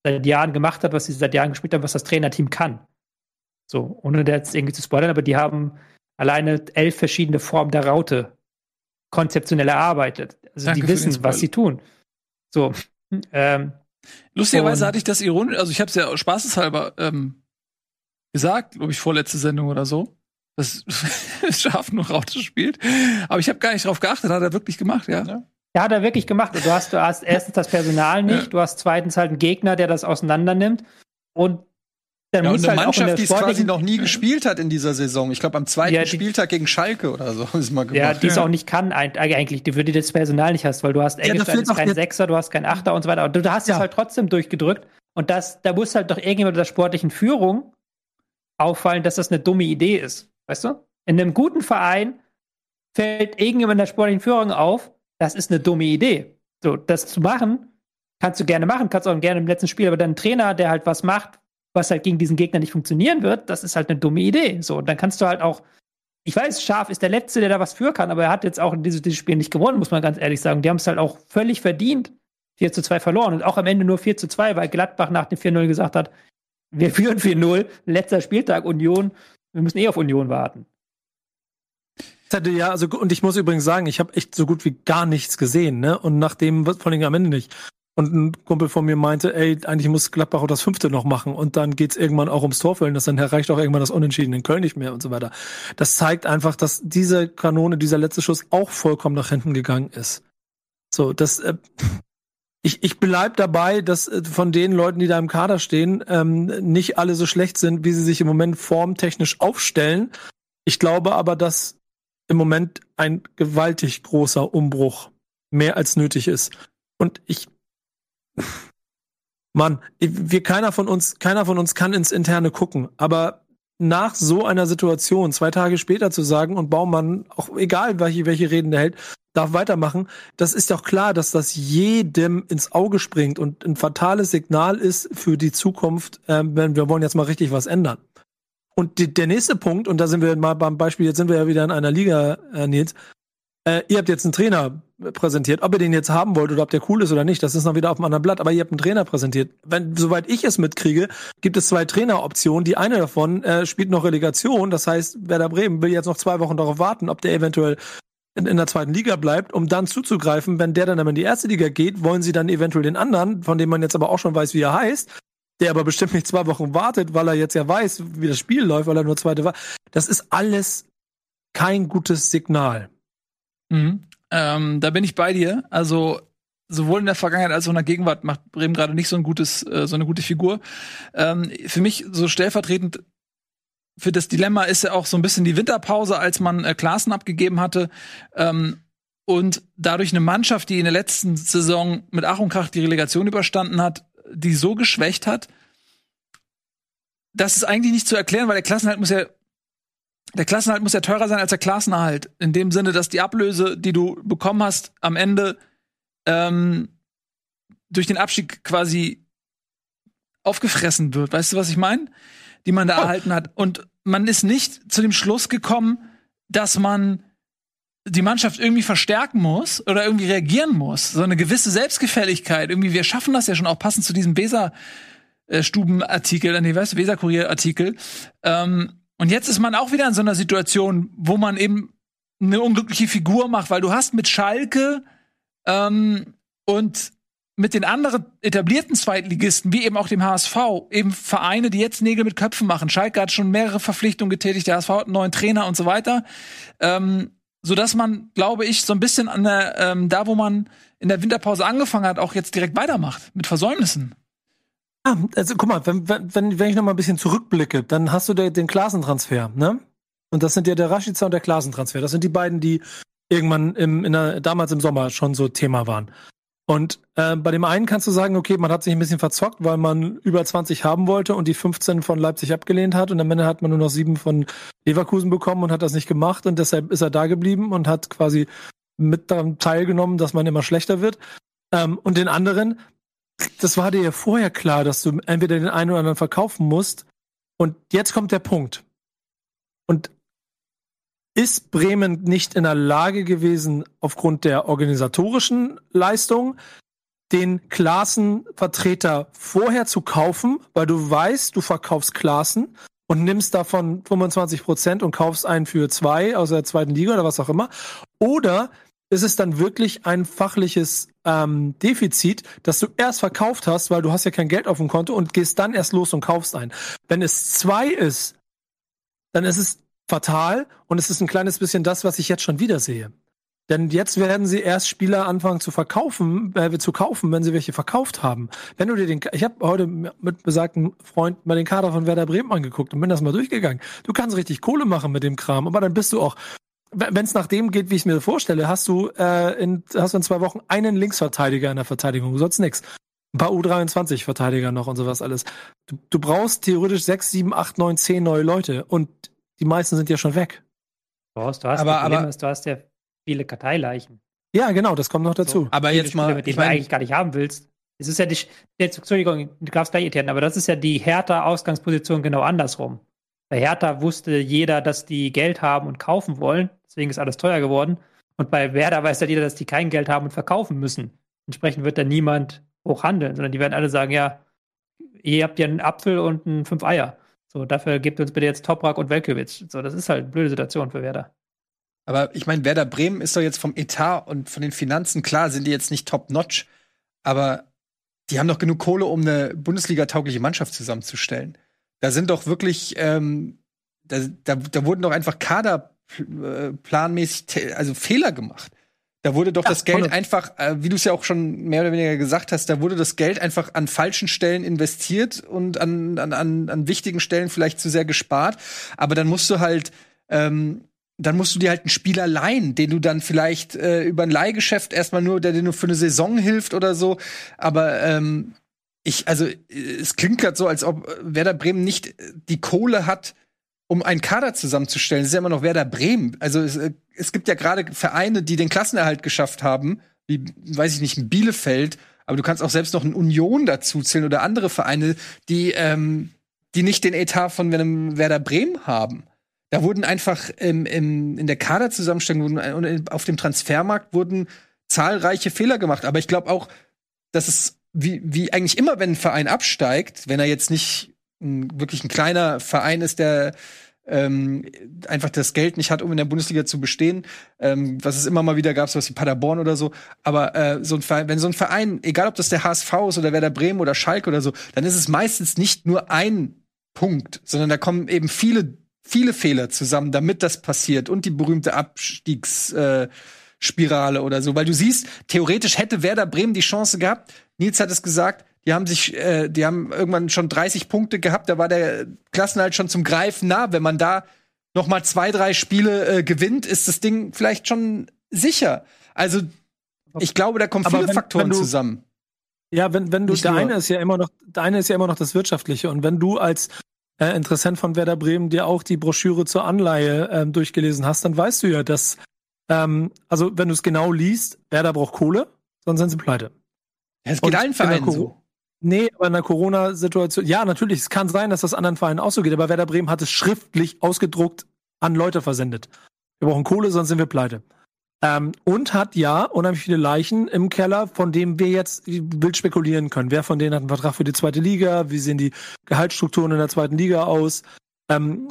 F: seit Jahren gemacht hat, was sie seit Jahren gespielt haben, was das Trainerteam kann. So, ohne jetzt irgendwie zu spoilern, aber die haben alleine elf verschiedene Formen der Raute konzeptionell erarbeitet. Also Danke die wissen, was sie tun. So. Ähm,
B: Lustigerweise hatte ich das ironisch, also ich habe es ja spaßeshalber ähm, gesagt, glaube ich, vorletzte Sendung oder so das Schaf nur Raute spielt. Aber ich habe gar nicht drauf geachtet, hat er wirklich gemacht, ja.
F: Ja, hat er wirklich gemacht. Du hast, du hast erstens das Personal nicht, ja. du hast zweitens halt einen Gegner, der das auseinander nimmt. Und
E: dann ja, muss und eine halt Mannschaft, die es quasi noch nie gespielt hat in dieser Saison. Ich glaube, am zweiten ja, die, Spieltag gegen Schalke oder so ist mal gemacht.
F: Ja, die es auch nicht kann, eigentlich, die würde das Personal nicht hast, weil du hast Eggestein ist kein Sechser, du hast keinen Achter und so weiter. Aber du hast es halt trotzdem durchgedrückt. Und das, da muss halt doch irgendjemand der sportlichen Führung auffallen, dass das eine dumme Idee ist. Weißt du? In einem guten Verein fällt irgendjemand der sportlichen Führung auf, das ist eine dumme Idee. So, das zu machen, kannst du gerne machen, kannst auch gerne im letzten Spiel, aber dann ein Trainer, der halt was macht, was halt gegen diesen Gegner nicht funktionieren wird, das ist halt eine dumme Idee. So, dann kannst du halt auch, ich weiß, Schaf ist der Letzte, der da was für kann, aber er hat jetzt auch in dieses, dieses Spiel nicht gewonnen, muss man ganz ehrlich sagen. Die haben es halt auch völlig verdient, 4 zu 2 verloren und auch am Ende nur 4 zu 2, weil Gladbach nach dem 4-0 gesagt hat, wir führen 4-0, letzter Spieltag Union, wir müssen eh auf Union warten.
D: Ja, also und ich muss übrigens sagen, ich habe echt so gut wie gar nichts gesehen, ne? Und nachdem vor allem am Ende nicht. Und ein Kumpel von mir meinte, ey, eigentlich muss Gladbach auch das fünfte noch machen und dann geht's irgendwann auch ums Torfüllen, das dann erreicht auch irgendwann das Unentschieden in Köln nicht mehr und so weiter. Das zeigt einfach, dass diese Kanone, dieser letzte Schuss auch vollkommen nach hinten gegangen ist. So, das äh, ich, ich bleib dabei, dass äh, von den Leuten, die da im Kader stehen, ähm, nicht alle so schlecht sind, wie sie sich im Moment formtechnisch aufstellen. Ich glaube aber, dass im Moment ein gewaltig großer Umbruch mehr als nötig ist. Und ich, Mann, wir keiner von uns, keiner von uns kann ins Interne gucken. Aber nach so einer Situation zwei Tage später zu sagen und Baumann, auch egal welche, welche Reden der hält, darf weitermachen, das ist doch klar, dass das jedem ins Auge springt und ein fatales Signal ist für die Zukunft, äh, wenn wir wollen jetzt mal richtig was ändern. Und die, der nächste Punkt, und da sind wir mal beim Beispiel, jetzt sind wir ja wieder in einer Liga, äh, Nils, äh, ihr habt jetzt einen Trainer präsentiert. Ob ihr den jetzt haben wollt oder ob der cool ist oder nicht, das ist noch wieder auf einem anderen Blatt. Aber ihr habt einen Trainer präsentiert. Wenn, soweit ich es mitkriege, gibt es zwei Traineroptionen. Die eine davon äh, spielt noch Relegation. Das heißt, Werder Bremen will jetzt noch zwei Wochen darauf warten, ob der eventuell in, in der zweiten Liga bleibt, um dann zuzugreifen. Wenn der dann in die erste Liga geht, wollen sie dann eventuell den anderen, von dem man jetzt aber auch schon weiß, wie er heißt, der aber bestimmt nicht zwei Wochen wartet, weil er jetzt ja weiß, wie das Spiel läuft, weil er nur zweite war. Das ist alles kein gutes Signal.
B: Mhm. Ähm, da bin ich bei dir. Also sowohl in der Vergangenheit als auch in der Gegenwart macht Bremen gerade nicht so ein gutes, äh, so eine gute Figur. Ähm, für mich so stellvertretend für das Dilemma ist ja auch so ein bisschen die Winterpause, als man äh, Klassen abgegeben hatte. Ähm, und dadurch eine Mannschaft, die in der letzten Saison mit Ach und Krach die Relegation überstanden hat, die so geschwächt hat, das ist eigentlich nicht zu erklären, weil der Klassenhalt muss ja der Klassenhalt muss ja teurer sein als der Klassenerhalt. In dem Sinne, dass die Ablöse, die du bekommen hast, am Ende ähm, durch den Abstieg quasi aufgefressen wird. Weißt du, was ich meine? Die man da oh. erhalten hat. Und man ist nicht zu dem Schluss gekommen, dass man die Mannschaft irgendwie verstärken muss oder irgendwie reagieren muss. So eine gewisse Selbstgefälligkeit. Irgendwie, wir schaffen das ja schon auch passend zu diesem Weser-Stuben-Artikel, äh, nee, weißt du, Weser-Kurier-Artikel. Ähm, und jetzt ist man auch wieder in so einer Situation, wo man eben eine unglückliche Figur macht, weil du hast mit Schalke ähm, und mit den anderen etablierten Zweitligisten, wie eben auch dem HSV, eben Vereine, die jetzt Nägel mit Köpfen machen. Schalke hat schon mehrere Verpflichtungen getätigt, der HSV hat einen neuen Trainer und so weiter. Ähm, so dass man, glaube ich, so ein bisschen an der, ähm, da wo man in der Winterpause angefangen hat, auch jetzt direkt weitermacht mit Versäumnissen.
D: Ah, also guck mal, wenn, wenn, wenn ich noch mal ein bisschen zurückblicke, dann hast du den, Klasentransfer, ne? Und das sind ja der Rashica und der Klasentransfer. Das sind die beiden, die irgendwann im, in der, damals im Sommer schon so Thema waren. Und äh, bei dem einen kannst du sagen, okay, man hat sich ein bisschen verzockt, weil man über 20 haben wollte und die 15 von Leipzig abgelehnt hat und am Ende hat man nur noch sieben von Leverkusen bekommen und hat das nicht gemacht und deshalb ist er da geblieben und hat quasi mit daran teilgenommen, dass man immer schlechter wird. Ähm, und den anderen, das war dir ja vorher klar, dass du entweder den einen oder anderen verkaufen musst. Und jetzt kommt der Punkt. Und ist Bremen nicht in der Lage gewesen, aufgrund der organisatorischen Leistung, den Klassenvertreter vorher zu kaufen, weil du weißt, du verkaufst Klassen und nimmst davon 25 Prozent und kaufst einen für zwei aus der zweiten Liga oder was auch immer. Oder ist es dann wirklich ein fachliches ähm, Defizit, dass du erst verkauft hast, weil du hast ja kein Geld auf dem Konto und gehst dann erst los und kaufst einen. Wenn es zwei ist, dann ist es fatal und es ist ein kleines bisschen das, was ich jetzt schon wieder sehe. Denn jetzt werden sie erst Spieler anfangen zu verkaufen, äh, zu kaufen, wenn sie welche verkauft haben. Wenn du dir den, ich habe heute mit besagten Freund mal den Kader von Werder Bremen angeguckt und bin das mal durchgegangen. Du kannst richtig Kohle machen mit dem Kram, aber dann bist du auch wenn es nach dem geht, wie ich es mir vorstelle, hast du, äh, in, hast du in zwei Wochen einen Linksverteidiger in der Verteidigung, sonst nix. Ein paar U23-Verteidiger noch und sowas alles. Du, du brauchst theoretisch sechs, sieben, acht, neun, zehn neue Leute und die meisten sind ja schon weg.
F: Du hast, du hast,
B: aber, aber
F: ist, du hast ja viele Karteileichen.
D: Ja, genau, das kommt noch dazu. So,
B: aber jetzt mal,
F: mit denen du eigentlich gar nicht haben willst. Es ist ja die, Entschuldigung, du darfst gleich irritieren, aber das ist ja die härter Ausgangsposition genau andersrum. Bei Hertha wusste jeder, dass die Geld haben und kaufen wollen. Deswegen ist alles teuer geworden. Und bei Werder weiß ja jeder, dass die kein Geld haben und verkaufen müssen. Entsprechend wird da niemand hochhandeln, sondern die werden alle sagen, ja, ihr habt ja einen Apfel und ein fünf Eier. So, dafür gebt uns bitte jetzt Toprak und Velkovic. So, das ist halt eine blöde Situation für Werder.
E: Aber ich meine, Werder Bremen ist doch jetzt vom Etat und von den Finanzen, klar, sind die jetzt nicht top-notch, aber die haben doch genug Kohle, um eine Bundesliga-taugliche Mannschaft zusammenzustellen. Da sind doch wirklich, ähm, da, da, da wurden doch einfach kaderplanmäßig, also Fehler gemacht. Da wurde doch ja, das Geld einfach, äh, wie du es ja auch schon mehr oder weniger gesagt hast, da wurde das Geld einfach an falschen Stellen investiert und an, an, an, an wichtigen Stellen vielleicht zu sehr gespart. Aber dann musst du halt, ähm, dann musst du dir halt einen Spieler leihen, den du dann vielleicht äh, über ein Leihgeschäft erstmal nur, der dir nur für eine Saison hilft oder so. Aber ähm, ich, also es klingt gerade so, als ob Werder Bremen nicht die Kohle hat, um einen Kader zusammenzustellen, ist ja immer noch Werder Bremen. Also es, äh, es gibt ja gerade Vereine, die den Klassenerhalt geschafft haben, wie, weiß ich nicht, ein Bielefeld, aber du kannst auch selbst noch eine Union dazu zählen oder andere Vereine, die, ähm, die nicht den Etat von Werder Bremen haben. Da wurden einfach im, im, in der Kaderzusammenstellung wurden, und auf dem Transfermarkt wurden zahlreiche Fehler gemacht. Aber ich glaube auch, dass es wie, wie eigentlich immer, wenn ein Verein absteigt, wenn er jetzt nicht ein, wirklich ein kleiner Verein ist, der ähm, einfach das Geld nicht hat, um in der Bundesliga zu bestehen, ähm, was es immer mal wieder gab, so was wie Paderborn oder so. Aber äh, so ein Verein, wenn so ein Verein, egal ob das der HSV ist oder Werder Bremen oder Schalke oder so, dann ist es meistens nicht nur ein Punkt, sondern da kommen eben viele, viele Fehler zusammen, damit das passiert und die berühmte Abstiegsspirale äh, oder so. Weil du siehst, theoretisch hätte Werder Bremen die Chance gehabt. Nils hat es gesagt, die haben sich, äh, die haben irgendwann schon 30 Punkte gehabt. Da war der Klassenhalt schon zum Greifen nah. Wenn man da noch mal zwei, drei Spiele äh, gewinnt, ist das Ding vielleicht schon sicher. Also ich glaube, da kommen viele wenn, Faktoren wenn du, zusammen.
D: Ja, wenn, wenn du, Nicht der eine ist ja immer noch, der eine ist ja immer noch das Wirtschaftliche. Und wenn du als äh, Interessent von Werder Bremen dir auch die Broschüre zur Anleihe ähm, durchgelesen hast, dann weißt du ja, dass, ähm, also wenn du es genau liest, Werder braucht Kohle, sonst sind sie pleite.
E: Es geht Und allen Vereinen so.
D: Nee, aber in der Corona-Situation, ja, natürlich, es kann sein, dass das anderen Vereinen auch so geht, aber Werder Bremen hat es schriftlich ausgedruckt an Leute versendet. Wir brauchen Kohle, sonst sind wir pleite. Ähm, und hat ja unheimlich viele Leichen im Keller, von denen wir jetzt wild spekulieren können. Wer von denen hat einen Vertrag für die zweite Liga? Wie sehen die Gehaltsstrukturen in der zweiten Liga aus? Ähm,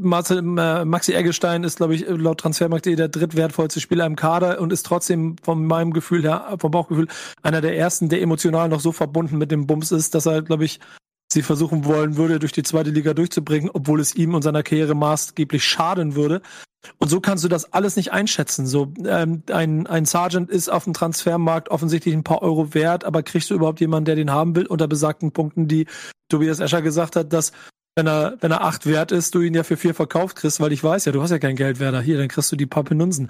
D: Marcel, äh, Maxi Eggestein ist, glaube ich, laut Transfermarkt.de der drittwertvollste Spieler im Kader und ist trotzdem von meinem Gefühl her, vom Bauchgefühl, einer der ersten, der emotional noch so verbunden mit dem Bums ist, dass er, glaube ich, sie versuchen wollen würde, durch die zweite Liga durchzubringen, obwohl es ihm und seiner Karriere maßgeblich schaden würde. Und so kannst du das alles nicht einschätzen. So ähm, ein, ein Sergeant ist auf dem Transfermarkt offensichtlich ein paar Euro wert, aber kriegst du überhaupt jemanden, der den haben will, unter besagten Punkten, die Tobias Escher gesagt hat, dass wenn er, wenn er acht wert ist, du ihn ja für vier verkauft kriegst, weil ich weiß ja, du hast ja kein Geld Werder. Hier, dann kriegst du die paar Penunsen.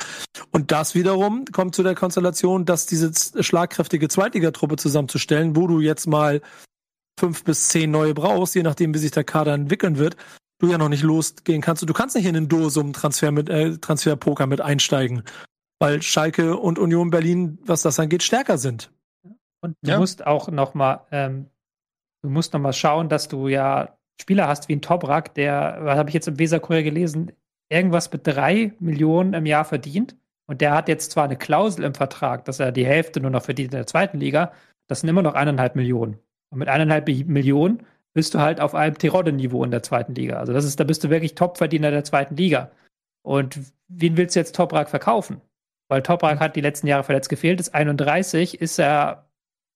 D: Und das wiederum kommt zu der Konstellation, dass diese schlagkräftige Zweitligatruppe zusammenzustellen, wo du jetzt mal fünf bis zehn neue brauchst, je nachdem, wie sich der Kader entwickeln wird, du ja noch nicht losgehen kannst. Du kannst nicht in den Dosum-Transfer mit, äh, Transferpoker mit einsteigen, weil Schalke und Union Berlin, was das angeht, stärker sind.
F: Und du ja. musst auch noch mal, ähm, du musst noch mal schauen, dass du ja Spieler hast wie ein Toprak, der, was habe ich jetzt im Weserkurier gelesen, irgendwas mit drei Millionen im Jahr verdient. Und der hat jetzt zwar eine Klausel im Vertrag, dass er die Hälfte nur noch verdient in der zweiten Liga. Das sind immer noch eineinhalb Millionen. Und mit eineinhalb Millionen bist du halt auf einem Terodde-Niveau in der zweiten Liga. Also das ist, da bist du wirklich Topverdiener der zweiten Liga. Und wen willst du jetzt Toprak verkaufen? Weil Toprak hat die letzten Jahre verletzt gefehlt, ist 31, ist er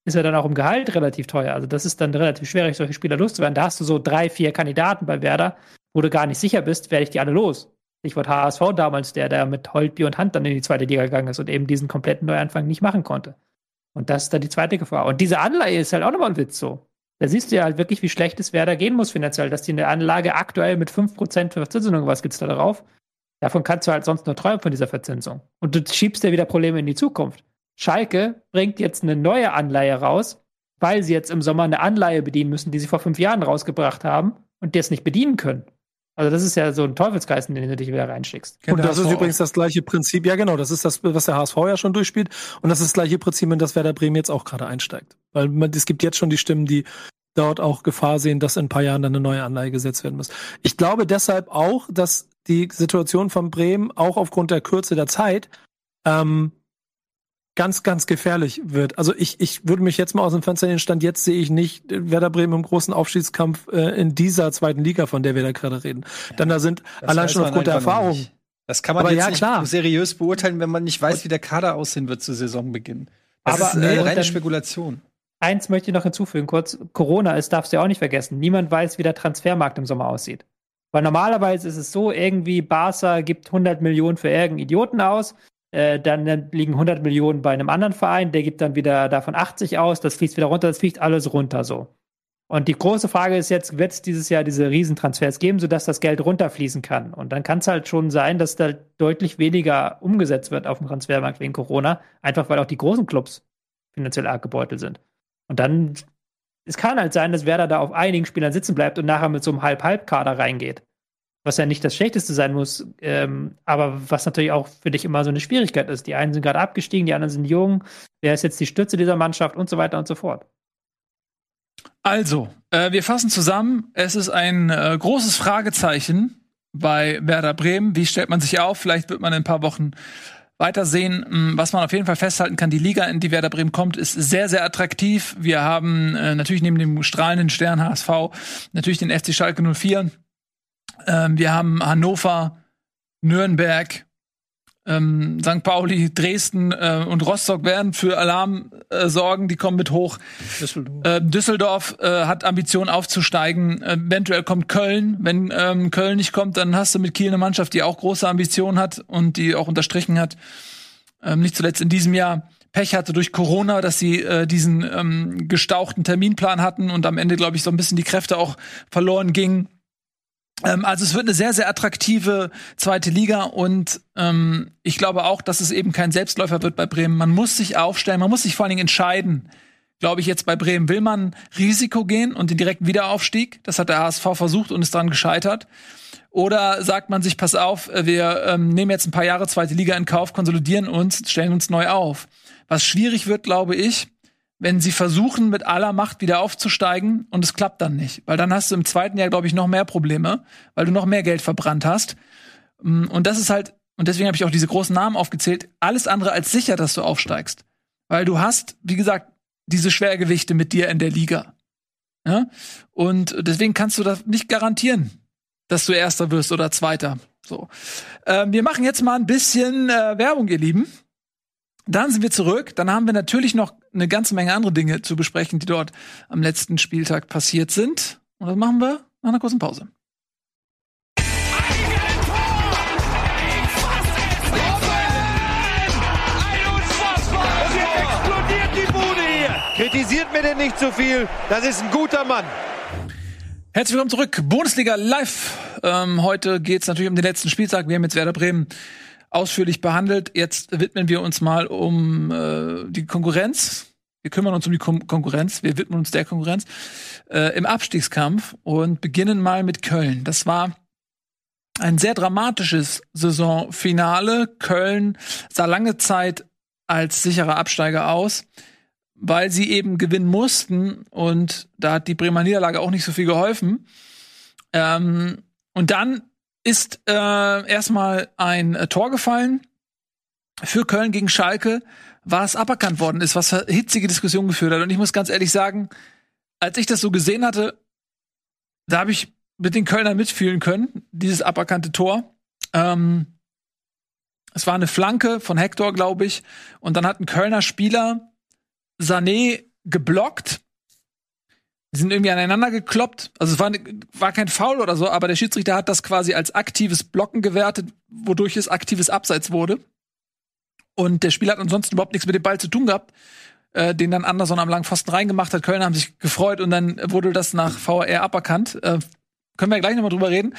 F: ist er dann auch im Gehalt relativ teuer. Also das ist dann relativ schwierig, solche Spieler loszuwerden. Da hast du so drei, vier Kandidaten bei Werder, wo du gar nicht sicher bist, werde ich die alle los. Stichwort HSV damals, der da mit Holtby und Hand dann in die zweite Liga gegangen ist und eben diesen kompletten Neuanfang nicht machen konnte. Und das ist dann die zweite Gefahr. Und diese Anleihe ist halt auch nochmal ein Witz so. Da siehst du ja halt wirklich, wie schlecht es Werder gehen muss finanziell, dass die in der Anlage aktuell mit 5% Verzinsung, was gibt's da drauf? Davon kannst du halt sonst nur träumen von dieser Verzinsung. Und du schiebst ja wieder Probleme in die Zukunft. Schalke bringt jetzt eine neue Anleihe raus, weil sie jetzt im Sommer eine Anleihe bedienen müssen, die sie vor fünf Jahren rausgebracht haben und das nicht bedienen können. Also das ist ja so ein Teufelskreis, in den du dich wieder reinschickst.
D: Und das ist übrigens das gleiche Prinzip, ja genau, das ist das, was der HSV ja schon durchspielt. Und das ist das gleiche Prinzip, in das Werder Bremen jetzt auch gerade einsteigt. Weil man, es gibt jetzt schon die Stimmen, die dort auch Gefahr sehen, dass in ein paar Jahren dann eine neue Anleihe gesetzt werden muss. Ich glaube deshalb auch, dass die Situation von Bremen auch aufgrund der Kürze der Zeit ähm, ganz, ganz gefährlich wird. Also ich, ich würde mich jetzt mal aus dem Fenster den Stand jetzt sehe ich nicht Werder Bremen im großen Aufstiegskampf äh, in dieser zweiten Liga, von der wir da gerade reden. Ja, Dann da sind allein schon aufgrund der Erfahrung.
E: Das kann man aber jetzt ja, nicht klar. seriös beurteilen, wenn man nicht weiß, wie der Kader aussehen wird zu Saisonbeginn. Das aber ist eine nee, reine Spekulation.
F: Eins möchte ich noch hinzufügen, kurz. Corona ist, darfst du ja auch nicht vergessen. Niemand weiß, wie der Transfermarkt im Sommer aussieht. Weil normalerweise ist es so, irgendwie Barca gibt 100 Millionen für irgendeinen Idioten aus, äh, dann, liegen 100 Millionen bei einem anderen Verein, der gibt dann wieder davon 80 aus, das fließt wieder runter, das fließt alles runter so. Und die große Frage ist jetzt, wird es dieses Jahr diese Riesentransfers geben, sodass das Geld runterfließen kann? Und dann kann es halt schon sein, dass da deutlich weniger umgesetzt wird auf dem Transfermarkt wegen Corona, einfach weil auch die großen Clubs finanziell arg gebeutelt sind. Und dann, es kann halt sein, dass Werder da auf einigen Spielern sitzen bleibt und nachher mit so einem Halb-Halb-Kader reingeht. Was ja nicht das Schlechteste sein muss, ähm, aber was natürlich auch für dich immer so eine Schwierigkeit ist. Die einen sind gerade abgestiegen, die anderen sind jung. Wer ist jetzt die Stütze dieser Mannschaft und so weiter und so fort.
B: Also, äh, wir fassen zusammen. Es ist ein äh, großes Fragezeichen bei Werder Bremen. Wie stellt man sich auf? Vielleicht wird man in ein paar Wochen weitersehen. Mm, was man auf jeden Fall festhalten kann, die Liga, in die Werder Bremen kommt, ist sehr, sehr attraktiv. Wir haben äh, natürlich neben dem strahlenden Stern HSV natürlich den FC Schalke 04. Ähm, wir haben Hannover, Nürnberg, ähm, St. Pauli, Dresden äh, und Rostock werden für Alarm äh, sorgen. Die kommen mit hoch. Düsseldorf, äh, Düsseldorf äh, hat Ambitionen aufzusteigen. Äh, eventuell kommt Köln. Wenn ähm, Köln nicht kommt, dann hast du mit Kiel eine Mannschaft, die auch große Ambitionen hat und die auch unterstrichen hat. Ähm, nicht zuletzt in diesem Jahr Pech hatte durch Corona, dass sie äh, diesen ähm, gestauchten Terminplan hatten und am Ende, glaube ich, so ein bisschen die Kräfte auch verloren gingen. Ähm, also es wird eine sehr, sehr attraktive zweite Liga und ähm, ich glaube auch, dass es eben kein Selbstläufer wird bei Bremen. Man muss sich aufstellen, man muss sich vor allen Dingen entscheiden. Glaube ich jetzt bei Bremen, will man Risiko gehen und den direkten Wiederaufstieg? Das hat der HSV versucht und ist daran gescheitert. Oder sagt man sich, pass auf, wir ähm, nehmen jetzt ein paar Jahre zweite Liga in Kauf, konsolidieren uns, stellen uns neu auf. Was schwierig wird, glaube ich, wenn sie versuchen, mit aller Macht wieder aufzusteigen und es klappt dann nicht. Weil dann hast du im zweiten Jahr, glaube ich, noch mehr Probleme, weil du noch mehr Geld verbrannt hast. Mm, und das ist halt, und deswegen habe ich auch diese großen Namen aufgezählt, alles andere als sicher, dass du aufsteigst. Weil du hast, wie gesagt, diese Schwergewichte mit dir in der Liga. Ja? Und deswegen kannst du das nicht garantieren, dass du Erster wirst oder Zweiter. So. Ähm, wir machen jetzt mal ein bisschen äh, Werbung, ihr Lieben. Dann sind wir zurück. Dann haben wir natürlich noch eine ganze Menge andere Dinge zu besprechen, die dort am letzten Spieltag passiert sind. Und das machen wir nach einer kurzen Pause.
C: Kritisiert mir denn nicht zu so viel. Das ist ein guter Mann.
B: Herzlich willkommen zurück. Bundesliga live. Ähm, heute geht es natürlich um den letzten Spieltag. Wir haben jetzt Werder Bremen ausführlich behandelt. Jetzt widmen wir uns mal um äh, die Konkurrenz. Wir kümmern uns um die Kon Konkurrenz. Wir widmen uns der Konkurrenz äh, im Abstiegskampf und beginnen mal mit Köln. Das war ein sehr dramatisches Saisonfinale. Köln sah lange Zeit als sicherer Absteiger aus, weil sie eben gewinnen mussten und da hat die Bremer Niederlage auch nicht so viel geholfen. Ähm, und dann ist äh, erstmal ein äh, Tor gefallen für Köln gegen Schalke, was aberkannt worden ist, was hitzige Diskussionen geführt hat. Und ich muss ganz ehrlich sagen, als ich das so gesehen hatte, da habe ich mit den Kölnern mitfühlen können, dieses aberkannte Tor. Ähm, es war eine Flanke von Hector, glaube ich. Und dann hat ein Kölner Spieler Sané geblockt die sind irgendwie aneinander gekloppt. Also es war, war kein Foul oder so, aber der Schiedsrichter hat das quasi als aktives Blocken gewertet, wodurch es aktives Abseits wurde. Und der Spieler hat ansonsten überhaupt nichts mit dem Ball zu tun gehabt, äh, den dann Anderson am langen Pfosten reingemacht hat. Köln haben sich gefreut und dann wurde das nach VR aberkannt. Äh, können wir gleich nochmal drüber reden.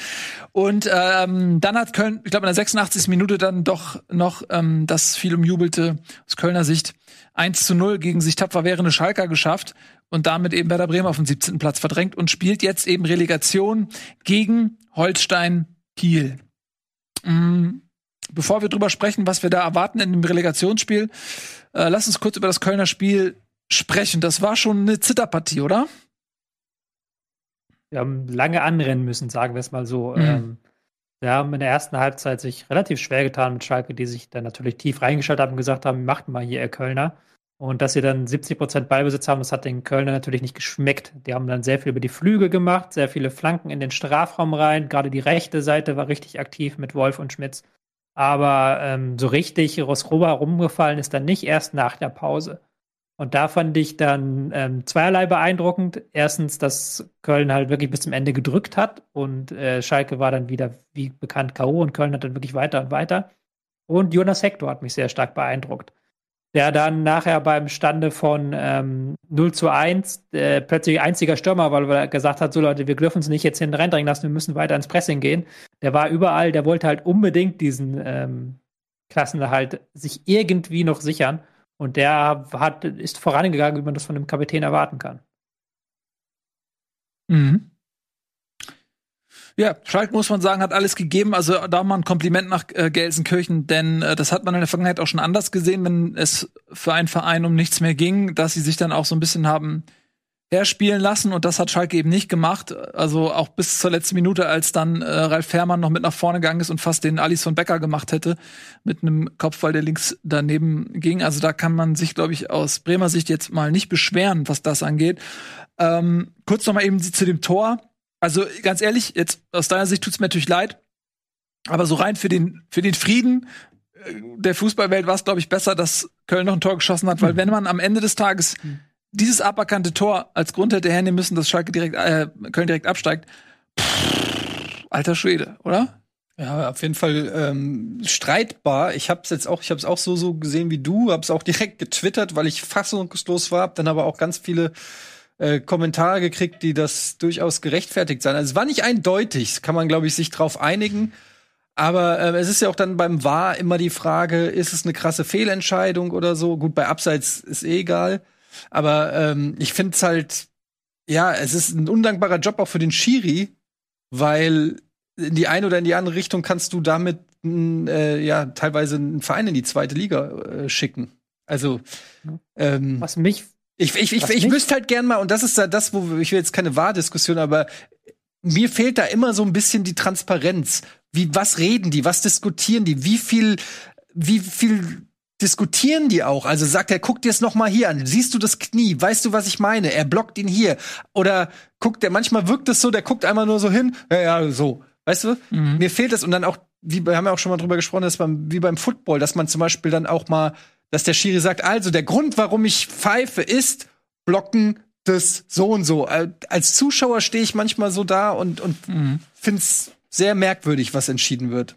B: Und ähm, dann hat Köln, ich glaube in der 86. Minute dann doch noch ähm, das viel umjubelte aus Kölner Sicht 1 zu 0 gegen sich tapfer währende Schalker geschafft und damit eben Werder Bremen auf den 17. Platz verdrängt und spielt jetzt eben Relegation gegen Holstein Kiel. Mhm. Bevor wir drüber sprechen, was wir da erwarten in dem Relegationsspiel, äh, lass uns kurz über das Kölner Spiel sprechen. Das war schon eine Zitterpartie, oder?
F: Wir haben lange anrennen müssen, sagen wir es mal so. Mhm. Ähm, wir haben in der ersten Halbzeit sich relativ schwer getan mit Schalke, die sich dann natürlich tief reingeschaltet haben und gesagt haben, macht mal hier, ihr Kölner. Und dass sie dann 70 Prozent Ballbesitz haben, das hat den Kölner natürlich nicht geschmeckt. Die haben dann sehr viel über die Flüge gemacht, sehr viele Flanken in den Strafraum rein. Gerade die rechte Seite war richtig aktiv mit Wolf und Schmitz. Aber ähm, so richtig Rosroba rumgefallen ist dann nicht erst nach der Pause. Und da fand ich dann ähm, zweierlei beeindruckend. Erstens, dass Köln halt wirklich bis zum Ende gedrückt hat und äh, Schalke war dann wieder, wie bekannt, K.O. und Köln hat dann wirklich weiter und weiter. Und Jonas Hector hat mich sehr stark beeindruckt der dann nachher beim Stande von ähm, 0 zu 1 äh, plötzlich einziger Stürmer, weil er gesagt hat, so Leute, wir dürfen uns nicht jetzt hinten reindrängen lassen, wir müssen weiter ins Pressing gehen. Der war überall, der wollte halt unbedingt diesen ähm, Klassenerhalt sich irgendwie noch sichern. Und der hat, ist vorangegangen, wie man das von einem Kapitän erwarten kann.
B: Mhm. Ja, Schalke muss man sagen, hat alles gegeben. Also da mal ein Kompliment nach äh, Gelsenkirchen, denn äh, das hat man in der Vergangenheit auch schon anders gesehen, wenn es für einen Verein um nichts mehr ging, dass sie sich dann auch so ein bisschen haben herspielen lassen und das hat Schalke eben nicht gemacht. Also auch bis zur letzten Minute, als dann äh, Ralf Fährmann noch mit nach vorne gegangen ist und fast den Alisson Becker gemacht hätte mit einem Kopfball, der links daneben ging. Also da kann man sich, glaube ich, aus Bremer Sicht jetzt mal nicht beschweren, was das angeht. Ähm, kurz noch mal eben zu dem Tor. Also ganz ehrlich, jetzt aus deiner Sicht tut's mir natürlich leid, aber so rein für den für den Frieden äh, der Fußballwelt war es, glaube ich, besser, dass Köln noch ein Tor geschossen hat, weil wenn man am Ende des Tages dieses aberkannte Tor als Grund hätte hernehmen müssen, dass Schalke direkt, äh, Köln direkt absteigt. Pff, alter Schwede, oder?
E: Ja, auf jeden Fall ähm, streitbar. Ich habe es jetzt auch, ich habe es auch so so gesehen wie du, habe es auch direkt getwittert, weil ich fassungslos war, hab dann aber auch ganz viele äh, Kommentare gekriegt, die das durchaus gerechtfertigt sein. Also es war nicht eindeutig, kann man glaube ich sich drauf einigen. Aber äh, es ist ja auch dann beim War immer die Frage, ist es eine krasse Fehlentscheidung oder so? Gut, bei Abseits ist eh egal. Aber ähm, ich finde es halt, ja, es ist ein undankbarer Job auch für den Schiri, weil in die eine oder in die andere Richtung kannst du damit äh, ja teilweise einen Verein in die zweite Liga äh, schicken. Also ähm,
F: Was mich
E: ich, ich, ich, ich müsste halt gern mal, und das ist ja das, wo ich will jetzt keine Wahrdiskussion, aber mir fehlt da immer so ein bisschen die Transparenz. Wie, was reden die? Was diskutieren die? Wie viel, wie viel diskutieren die auch? Also sagt er, guck dir es noch mal hier an. Siehst du das Knie? Weißt du, was ich meine? Er blockt ihn hier. Oder guckt der, manchmal wirkt es so, der guckt einmal nur so hin. Ja, ja, so. Weißt du? Mir fehlt das. Und dann auch, wie, wir haben ja auch schon mal drüber gesprochen, dass beim, wie beim Football, dass man zum Beispiel dann auch mal, dass der Schiri sagt, also der Grund, warum ich pfeife, ist blocken das so und so. Als Zuschauer stehe ich manchmal so da und, und find's sehr merkwürdig, was entschieden wird.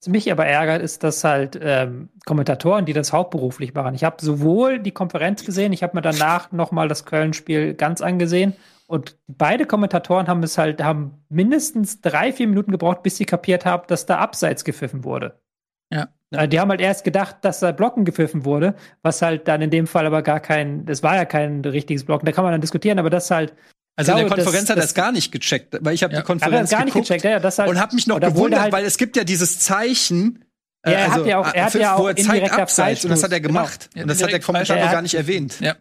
F: Was mich aber ärgert, ist, dass halt ähm, Kommentatoren, die das hauptberuflich machen. Ich habe sowohl die Konferenz gesehen, ich habe mir danach noch mal das Köln-Spiel ganz angesehen und beide Kommentatoren haben es halt haben mindestens drei vier Minuten gebraucht, bis sie kapiert haben, dass da abseits gepfiffen wurde.
B: Ja.
F: Äh, Die haben halt erst gedacht, dass da Blocken gepfiffen wurde, was halt dann in dem Fall aber gar kein, das war ja kein richtiges Blocken. Da kann man dann diskutieren, aber das halt
E: Also in der
F: glaube, das-
E: Konferenz hat er
F: das-
E: es gar nicht gecheckt, weil ich habe
B: Ja.
E: die
F: er
E: Konferenz
F: gar nicht
E: geguckt
F: gecheckt. Ja, das halt,
E: und habe mich noch gewundert,
F: der halt-
E: weil es gibt ja dieses Zeichen.
F: Ja, er hat ja auch- er hat ja auch
E: er zeigt Abseits und das hat er gemacht.
B: Genau.
E: Und das hat der Kommentator gar nicht erwähnt.
B: Ja.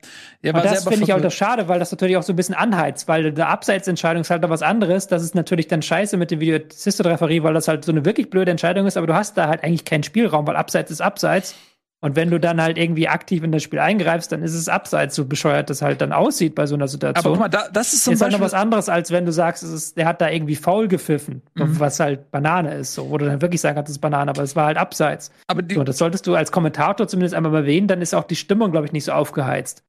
B: Der
F: Und das finde ich auch das schade, weil das natürlich auch so ein bisschen anheizt, weil eine Abseitsentscheidung ist halt noch was anderes. Das ist natürlich dann scheiße mit dem Video Assisted Referee, weil das halt so eine wirklich blöde Entscheidung ist, aber du hast da halt eigentlich keinen Spielraum, weil Abseits ist Abseits. Und wenn du dann halt irgendwie aktiv in das Spiel eingreifst, dann ist es Abseits, so bescheuert das halt dann aussieht bei so einer Situation.
B: Aber guck mal, da, das ist zum
F: ist halt noch
B: Beispiel.
F: was anderes, als wenn du sagst, es ist, der hat da irgendwie faul gepfiffen,
B: Mhm.
F: was halt Banane ist, so, wo du dann wirklich sagen kannst, es ist Banane, aber es war halt Abseits.
B: aber die,
F: So, das solltest du als Kommentator zumindest einmal erwähnen, dann ist auch die Stimmung, glaube ich, nicht so aufgeheizt.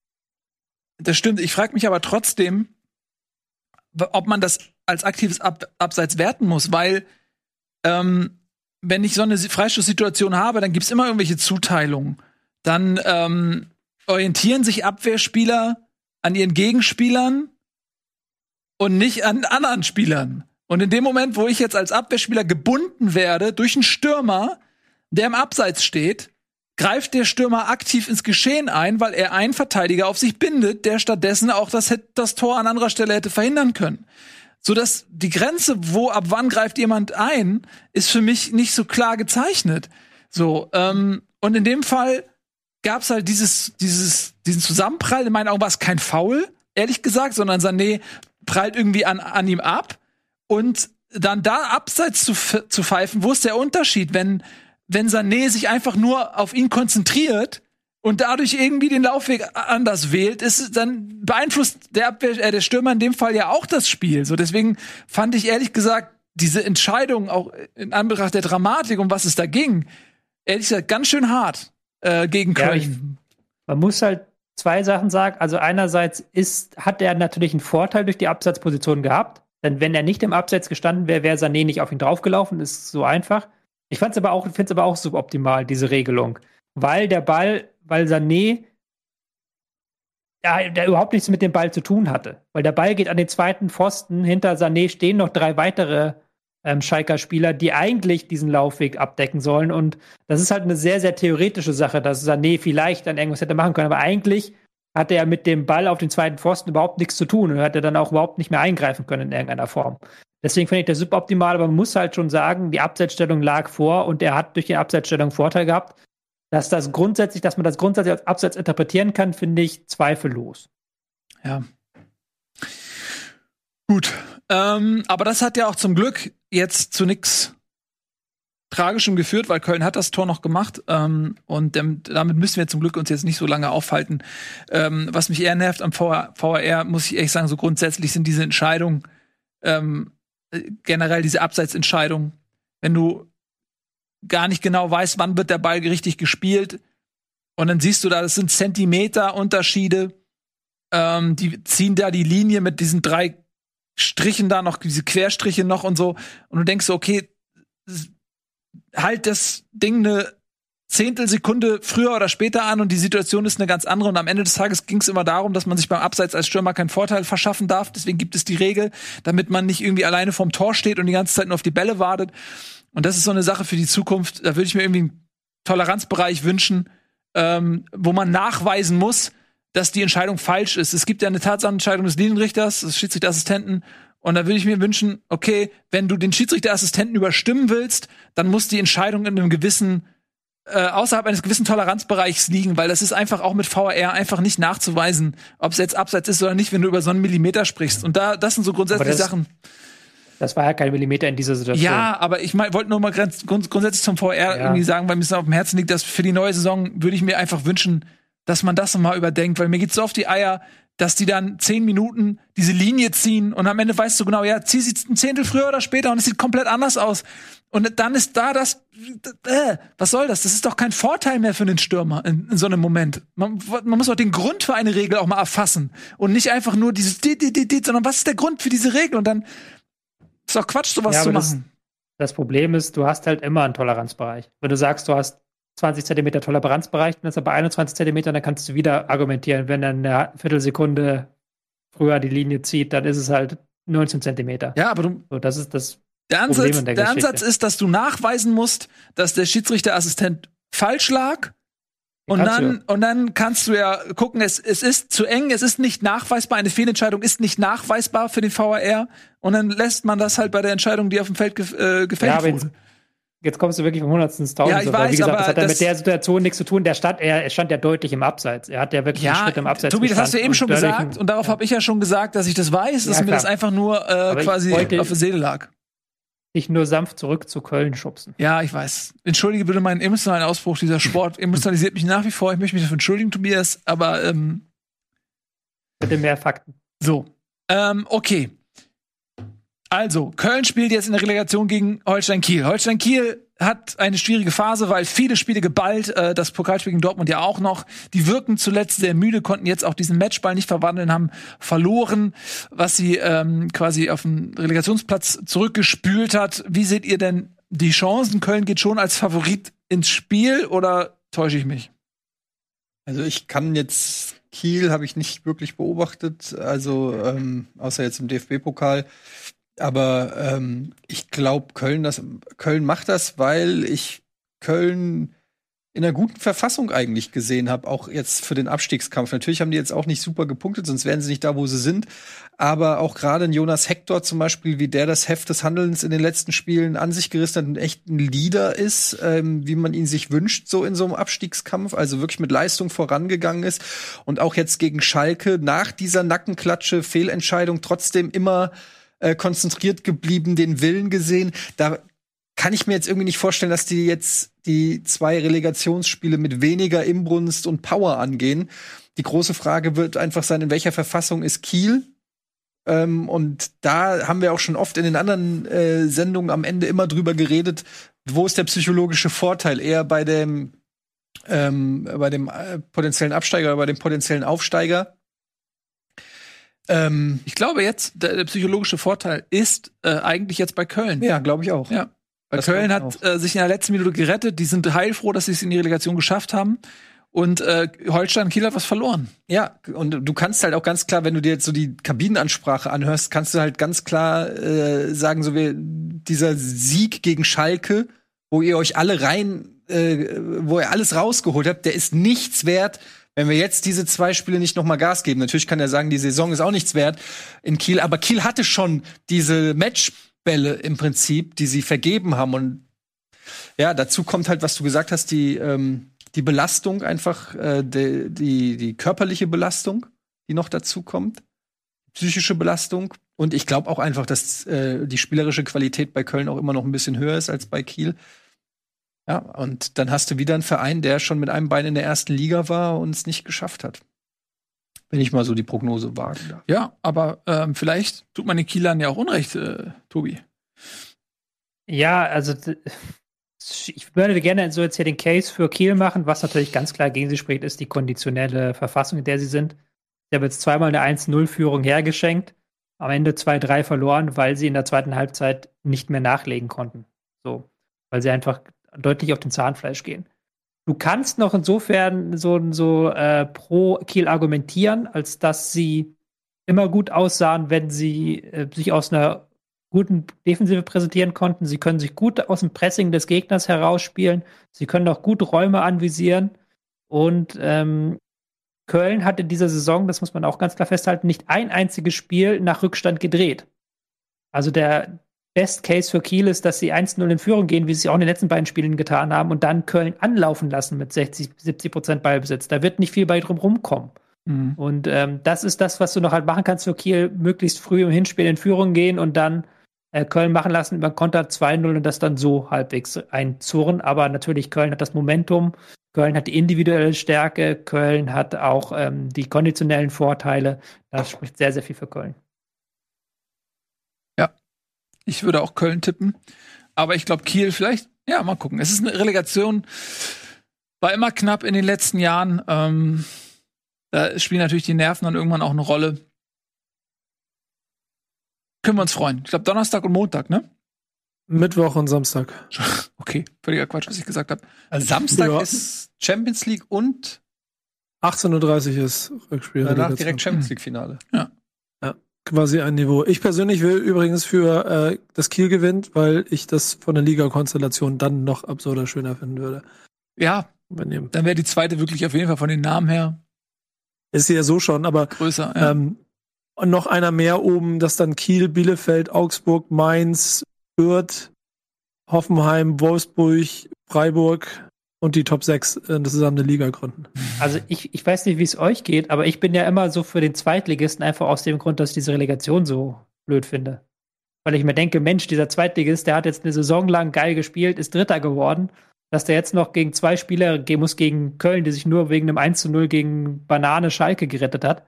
B: Das stimmt. Ich frage mich aber trotzdem, ob man das als aktives Ab Abseits werten muss, weil ähm, wenn ich so eine Si- Freistoßsituation habe, dann gibt's immer irgendwelche Zuteilungen. Dann ähm, orientieren sich Abwehrspieler an ihren Gegenspielern und nicht an anderen Spielern. Und in dem Moment, wo ich jetzt als Abwehrspieler gebunden werde durch einen Stürmer, der im Abseits steht, greift der Stürmer aktiv ins Geschehen ein, weil er einen Verteidiger auf sich bindet, der stattdessen auch das, das Tor an anderer Stelle hätte verhindern können. So dass die Grenze, wo ab wann greift jemand ein, ist für mich nicht so klar gezeichnet. So ähm, und in dem Fall gab es halt dieses, dieses, diesen Zusammenprall. In meinen Augen war es kein Foul, ehrlich gesagt, sondern Sané prallt irgendwie an, an ihm ab und dann da abseits zu, zu pfeifen, wo ist der Unterschied, wenn, wenn Sané sich einfach nur auf ihn konzentriert und dadurch irgendwie den Laufweg anders wählt, ist dann beeinflusst der Abwehr, äh, der Stürmer in dem Fall ja auch das Spiel. So deswegen fand ich ehrlich gesagt diese Entscheidung auch in Anbetracht der Dramatik, um was es da ging, ehrlich gesagt ganz schön hart äh, gegen
F: Ja,
B: Köln.
F: ich- Man muss halt zwei Sachen sagen. Also einerseits ist, hat er natürlich einen Vorteil durch die Abseitsposition gehabt. Denn wenn er nicht im Abseits gestanden wäre, wäre Sané nicht auf ihn draufgelaufen. Ist so einfach. Ich fand's aber auch, finde es aber auch suboptimal, diese Regelung. Weil der Ball, weil Sané ja, der überhaupt nichts mit dem Ball zu tun hatte. Weil der Ball geht an den zweiten Pfosten. Hinter Sané stehen noch drei weitere ähm, Schalker Spieler, die eigentlich diesen Laufweg abdecken sollen. Und das ist halt eine sehr, sehr theoretische Sache, dass Sané vielleicht dann irgendwas hätte machen können. Aber eigentlich hatte er mit dem Ball auf den zweiten Pfosten überhaupt nichts zu tun und hätte dann auch überhaupt nicht mehr eingreifen können in irgendeiner Form. Deswegen finde ich das super optimal, aber man muss halt schon sagen, die Abseitsstellung lag vor und er hat durch die Abseitsstellung einen Vorteil gehabt. Dass das grundsätzlich, dass man das grundsätzlich als Abseits interpretieren kann, finde ich zweifellos.
B: Ja. Gut. Ähm, aber das hat ja auch zum Glück jetzt zu nichts Tragischem geführt, weil Köln hat das Tor noch gemacht ähm, und damit müssen wir zum Glück uns jetzt nicht so lange aufhalten. Ähm, was mich eher nervt am VR, VAR, muss ich ehrlich sagen, so grundsätzlich sind diese Entscheidungen ähm, äh, generell diese Abseitsentscheidungen, wenn du gar nicht genau weißt, wann wird der Ball richtig gespielt und dann siehst du da, das sind Zentimeter Unterschiede, ähm, die ziehen da die Linie mit diesen drei Strichen da noch, diese Querstriche noch und so und du denkst so, okay, halt das Ding eine Zehntelsekunde früher oder später an und die Situation ist eine ganz andere. Und am Ende des Tages ging es immer darum, dass man sich beim Abseits als Stürmer keinen Vorteil verschaffen darf. Deswegen gibt es die Regel, damit man nicht irgendwie alleine vorm Tor steht und die ganze Zeit nur auf die Bälle wartet. Und das ist so eine Sache für die Zukunft. Da würde ich mir irgendwie einen Toleranzbereich wünschen, ähm, wo man nachweisen muss, dass die Entscheidung falsch ist. Es gibt ja eine Tatsachenentscheidung des Linienrichters, des Schiedsrichterassistenten und da würde ich mir wünschen, okay, wenn du den Schiedsrichterassistenten überstimmen willst, dann muss die Entscheidung in einem gewissen äh, außerhalb eines gewissen Toleranzbereichs liegen, weil das ist einfach auch mit VAR einfach nicht nachzuweisen, ob es jetzt abseits ist oder nicht, wenn du über so einen Millimeter sprichst. Und da, das sind so grundsätzliche Sachen.
F: Das war ja kein Millimeter in dieser Situation.
B: Ja, aber ich mein, wollte nur mal grund grundsätzlich zum VR ja. irgendwie sagen, weil mir es auf dem Herzen liegt, dass für die neue Saison würde ich mir einfach wünschen, dass man das nochmal überdenkt, weil mir geht's so auf die Eier, dass die dann zehn Minuten diese Linie ziehen und am Ende weißt du genau, ja, zieh sie ein Zehntel früher oder später und es sieht komplett anders aus. Und dann ist da das, äh, was soll das? Das ist doch kein Vorteil mehr für den Stürmer in, in so einem Moment. Man, man, muss auch den Grund für eine Regel auch mal erfassen und nicht einfach nur dieses, die, die, die, die, sondern was ist der Grund für diese Regel? Und dann ist doch Quatsch, sowas
F: ja,
B: zu machen.
F: Das, das Problem ist, du hast halt immer einen Toleranzbereich. Wenn du sagst, du hast 20 Zentimeter Toleranzbereich, dann ist er bei 21 Zentimetern, dann kannst du wieder argumentieren, wenn er eine Viertelsekunde früher die Linie zieht, dann ist es halt 19 Zentimeter.
B: Ja, aber du,
F: so, das ist das
B: der Ansatz, der, der Ansatz ist, dass du nachweisen musst, dass der Schiedsrichterassistent falsch lag. Und dann, und dann kannst du ja gucken, es, es ist zu eng, es ist nicht nachweisbar, eine Fehlentscheidung ist nicht nachweisbar für den VAR. Und dann lässt man das halt bei der Entscheidung, die auf dem Feld ge äh, gefällt ja, wurde.
F: Jetzt kommst du wirklich vom Hundertsten ins Tausendste.
B: Ja, ich weiß,
F: wie gesagt,
B: aber
F: das hat ja mit der Situation nichts zu tun. Der stand, er, er stand ja deutlich im Abseits. Er hat ja wirklich
B: ja,
F: einen Schritt im Abseits
B: Tobi, das hast du eben schon gesagt. Und darauf habe ich ja schon gesagt, dass ich das weiß, dass ja, mir das einfach nur äh, quasi auf der Seele lag.
F: Dich nur sanft zurück zu Köln schubsen.
B: Ja, ich weiß. Entschuldige bitte meinen emotionalen Ausbruch. Dieser Sport emotionalisiert mich nach wie vor. Ich möchte mich dafür entschuldigen, Tobias, aber ähm,
F: Bitte mehr Fakten.
B: So. Ähm, okay. Also, Köln spielt jetzt in der Relegation gegen Holstein Kiel. Holstein Kiel hat eine schwierige Phase, weil viele Spiele geballt, äh, das Pokalspiel gegen Dortmund ja auch noch. Die wirken zuletzt sehr müde, konnten jetzt auch diesen Matchball nicht verwandeln, haben verloren, was sie ähm, quasi auf den Relegationsplatz zurückgespült hat. Wie seht ihr denn die Chancen? Köln geht schon als Favorit ins Spiel oder täusche ich mich?
E: Also ich kann jetzt Kiel habe ich nicht wirklich beobachtet, also ähm, außer jetzt im DFB-Pokal. Aber ähm, ich glaube, Köln, Köln macht das, weil ich Köln in einer guten Verfassung eigentlich gesehen habe, auch jetzt für den Abstiegskampf. Natürlich haben die jetzt auch nicht super gepunktet, sonst wären sie nicht da, wo sie sind. Aber auch gerade ein Jonas Hector zum Beispiel, wie der das Heft des Handelns in den letzten Spielen an sich gerissen hat, ein echter Leader ist, ähm, wie man ihn sich wünscht, so in so einem Abstiegskampf, also wirklich mit Leistung vorangegangen ist. Und auch jetzt gegen Schalke nach dieser Nackenklatsche, Fehlentscheidung trotzdem immer äh, konzentriert geblieben, den Willen gesehen. Da kann ich mir jetzt irgendwie nicht vorstellen, dass die jetzt die zwei Relegationsspiele mit weniger Imbrunst und Power angehen. Die große Frage wird einfach sein, in welcher Verfassung ist Kiel? Ähm, und da haben wir auch schon oft in den anderen äh, Sendungen am Ende immer drüber geredet, wo ist der psychologische Vorteil? Eher bei dem, ähm, bei dem äh, potenziellen Absteiger oder bei dem potenziellen Aufsteiger?
B: Ähm, ich glaube jetzt, der, der psychologische Vorteil ist äh, eigentlich jetzt bei Köln.
E: Ja, glaube ich auch.
B: Ja. Weil Köln hat äh, sich in der letzten Minute gerettet. Die sind heilfroh, dass sie es in die Relegation geschafft haben. Und äh, Holstein Kiel hat was verloren.
E: Ja, und du kannst halt auch ganz klar, wenn du dir jetzt so die Kabinenansprache anhörst, kannst du halt ganz klar äh, sagen, so wie dieser Sieg gegen Schalke, wo ihr euch alle rein, äh, wo ihr alles rausgeholt habt, der ist nichts wert, wenn wir jetzt diese zwei Spiele nicht noch mal Gas geben, natürlich kann er sagen, die Saison ist auch nichts wert in Kiel, aber Kiel hatte schon diese Match Eckbälle im Prinzip, die sie vergeben haben. Und ja, dazu kommt halt, was du gesagt hast, die, ähm, die Belastung einfach, äh, die, die, die körperliche Belastung, die noch dazu kommt, psychische Belastung. Und ich glaube auch einfach, dass äh, die spielerische Qualität bei Köln auch immer noch ein bisschen höher ist als bei Kiel. Ja, und dann hast du wieder einen Verein, der schon mit einem Bein in der ersten Liga war und es nicht geschafft hat. Wenn ich mal so die Prognose wagen darf.
B: Ja, aber ähm, vielleicht tut man den Kielern ja auch Unrecht, äh, Tobi.
F: Ja, also ich würde gerne so jetzt hier den Case für Kiel machen. Was natürlich ganz klar gegen sie spricht, ist die konditionelle Verfassung, in der sie sind. Sie haben jetzt zweimal eine 1-0-Führung hergeschenkt, am Ende 2-3 verloren, weil sie in der zweiten Halbzeit nicht mehr nachlegen konnten. So, weil sie einfach deutlich auf den Zahnfleisch gehen. Du kannst noch insofern so, so äh, pro Kiel argumentieren, als dass sie immer gut aussahen, wenn sie äh, sich aus einer guten Defensive präsentieren konnten. Sie können sich gut aus dem Pressing des Gegners herausspielen. Sie können auch gut Räume anvisieren. Und ähm, Köln hat in dieser Saison, das muss man auch ganz klar festhalten, nicht ein einziges Spiel nach Rückstand gedreht. Also der Best Case für Kiel ist, dass sie 1-0 in Führung gehen, wie sie auch in den letzten beiden Spielen getan haben, und dann Köln anlaufen lassen mit 60, 70 Prozent Ballbesitz. Da wird nicht viel bei drum rumkommen.
B: Mhm.
F: Und ähm, das ist das, was du noch halt machen kannst für Kiel, möglichst früh im Hinspiel in Führung gehen und dann äh, Köln machen lassen über Konter 2-0 und das dann so halbwegs einzurren. Aber natürlich, Köln hat das Momentum, Köln hat die individuelle Stärke, Köln hat auch ähm, die konditionellen Vorteile. Das spricht sehr, sehr viel für Köln.
B: Ich würde auch Köln tippen. Aber ich glaube, Kiel vielleicht, ja, mal gucken. Es ist eine Relegation, war immer knapp in den letzten Jahren. Ähm, da spielen natürlich die Nerven dann irgendwann auch eine Rolle. Können wir uns freuen. Ich glaube, Donnerstag und Montag, ne?
D: Mittwoch und Samstag.
B: Okay, völliger Quatsch, was ich gesagt habe.
E: Also Samstag
D: Ja.
E: ist Champions League und
D: 18.30 Uhr ist Rückspiel.
E: danach direkt Champions League Finale.
D: Quasi ein Niveau. Ich persönlich will übrigens für äh, das Kiel gewinnt, weil ich das von der Liga-Konstellation dann noch absurder schöner finden würde.
B: Ja,
D: Übernehmen.
B: dann wäre die zweite wirklich auf jeden Fall von den Namen her
D: Ist sie ja so schon, aber
B: größer. Ja.
D: ähm, und noch einer mehr oben, das dann Kiel, Bielefeld, Augsburg, Mainz, Fürth, Hoffenheim, Wolfsburg, Freiburg und die Top 6 äh, zusammen eine Liga gründen.
F: Also ich, ich weiß nicht, wie es euch geht, aber ich bin ja immer so für den Zweitligisten, einfach aus dem Grund, dass ich diese Relegation so blöd finde. Weil ich mir denke, Mensch, dieser Zweitligist, der hat jetzt eine Saison lang geil gespielt, ist Dritter geworden, dass der jetzt noch gegen zwei Spieler gehen muss, gegen Köln, die sich nur wegen einem 1 zu 0 gegen Banane Schalke gerettet hat.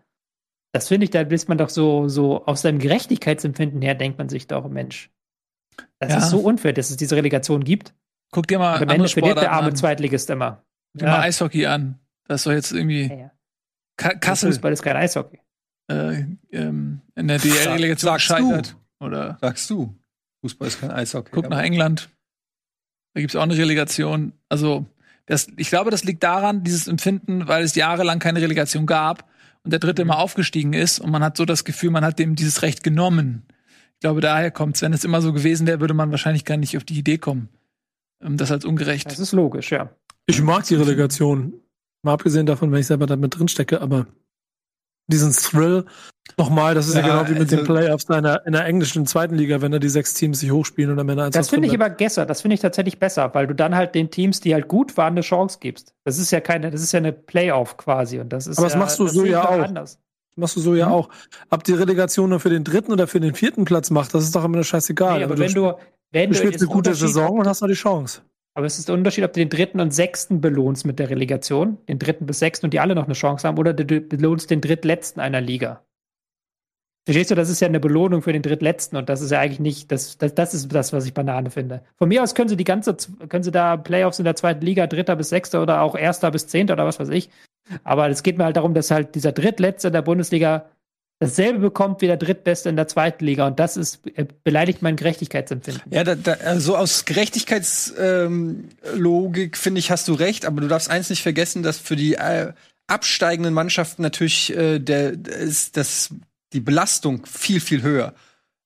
F: Das finde ich, da ist man doch so, so aus seinem Gerechtigkeitsempfinden her, denkt man sich doch, Mensch. Das
B: Ja.
F: ist so unfair, dass es diese Relegation gibt.
B: Guck dir mal andere
F: verliert der
B: Sportarten
F: arme
B: an.
F: Zweitligist immer.
B: Guck dir mal Eishockey an. Das ist doch jetzt irgendwie
F: Ja, ja.
B: Ka Kassel
F: Fußball ist kein Eishockey.
B: äh, ähm, in der DL-Relegation
E: Sagst du.
B: gescheitert. Oder
E: Sagst du. Fußball ist kein Eishockey.
B: guck nach England. Da gibt's auch eine Relegation. Also, das, ich glaube, das liegt daran, dieses Empfinden, weil es jahrelang keine Relegation gab und der Dritte immer aufgestiegen ist und man hat so das Gefühl, man hat dem dieses Recht genommen. Ich glaube, daher kommt's. Wenn es immer so gewesen wäre, würde man wahrscheinlich gar nicht auf die Idee kommen, ähm, das als ungerecht.
F: Das ist logisch, ja.
D: Ich mag die Relegation. Mal abgesehen davon, wenn ich selber damit drin stecke, aber diesen Thrill nochmal, das ist ja,
E: Ja,
D: genau wie mit
E: also-
D: den Playoffs da in der, in der englischen zweiten Liga, wenn da die sechs Teams sich hochspielen und am Ende eins
F: Das finde ich aber besser. Das finde ich tatsächlich besser, weil du dann halt den Teams, die halt gut waren, eine Chance gibst. Das ist ja keine, das ist ja eine Playoff quasi und das ist
D: Aber das
F: ja,
D: machst du so ja auch.
F: Anders.
D: Machst du so ja
F: Mhm.
D: auch. Ob die Relegation nur für den dritten oder für den vierten Platz macht, das ist doch immer scheißegal.
F: Nee, aber wenn du, wenn
D: du spielst eine
F: ein
D: gute Saison und hast noch die Chance.
F: Aber es ist der Unterschied, ob du den dritten und sechsten belohnst mit der Relegation, den dritten bis sechsten und die alle noch eine Chance haben, oder du belohnst den drittletzten einer Liga. Verstehst du, das ist ja eine Belohnung für den drittletzten und das ist ja eigentlich nicht, das, das, das ist das, was ich Banane finde. Von mir aus können sie die ganze, können sie da Playoffs in der zweiten Liga, dritter bis sechster oder auch erster bis zehnter oder was weiß ich. Aber es geht mir halt darum, dass halt dieser drittletzte in der Bundesliga dasselbe bekommt wie der drittbeste in der zweiten Liga und das ist, äh, beleidigt mein Gerechtigkeitsempfinden.
E: Ja, da, da, also aus Gerechtigkeitslogik ähm, finde ich, hast du recht, aber du darfst eins nicht vergessen, dass für die äh, absteigenden Mannschaften natürlich äh, der, ist das, die Belastung viel, viel höher.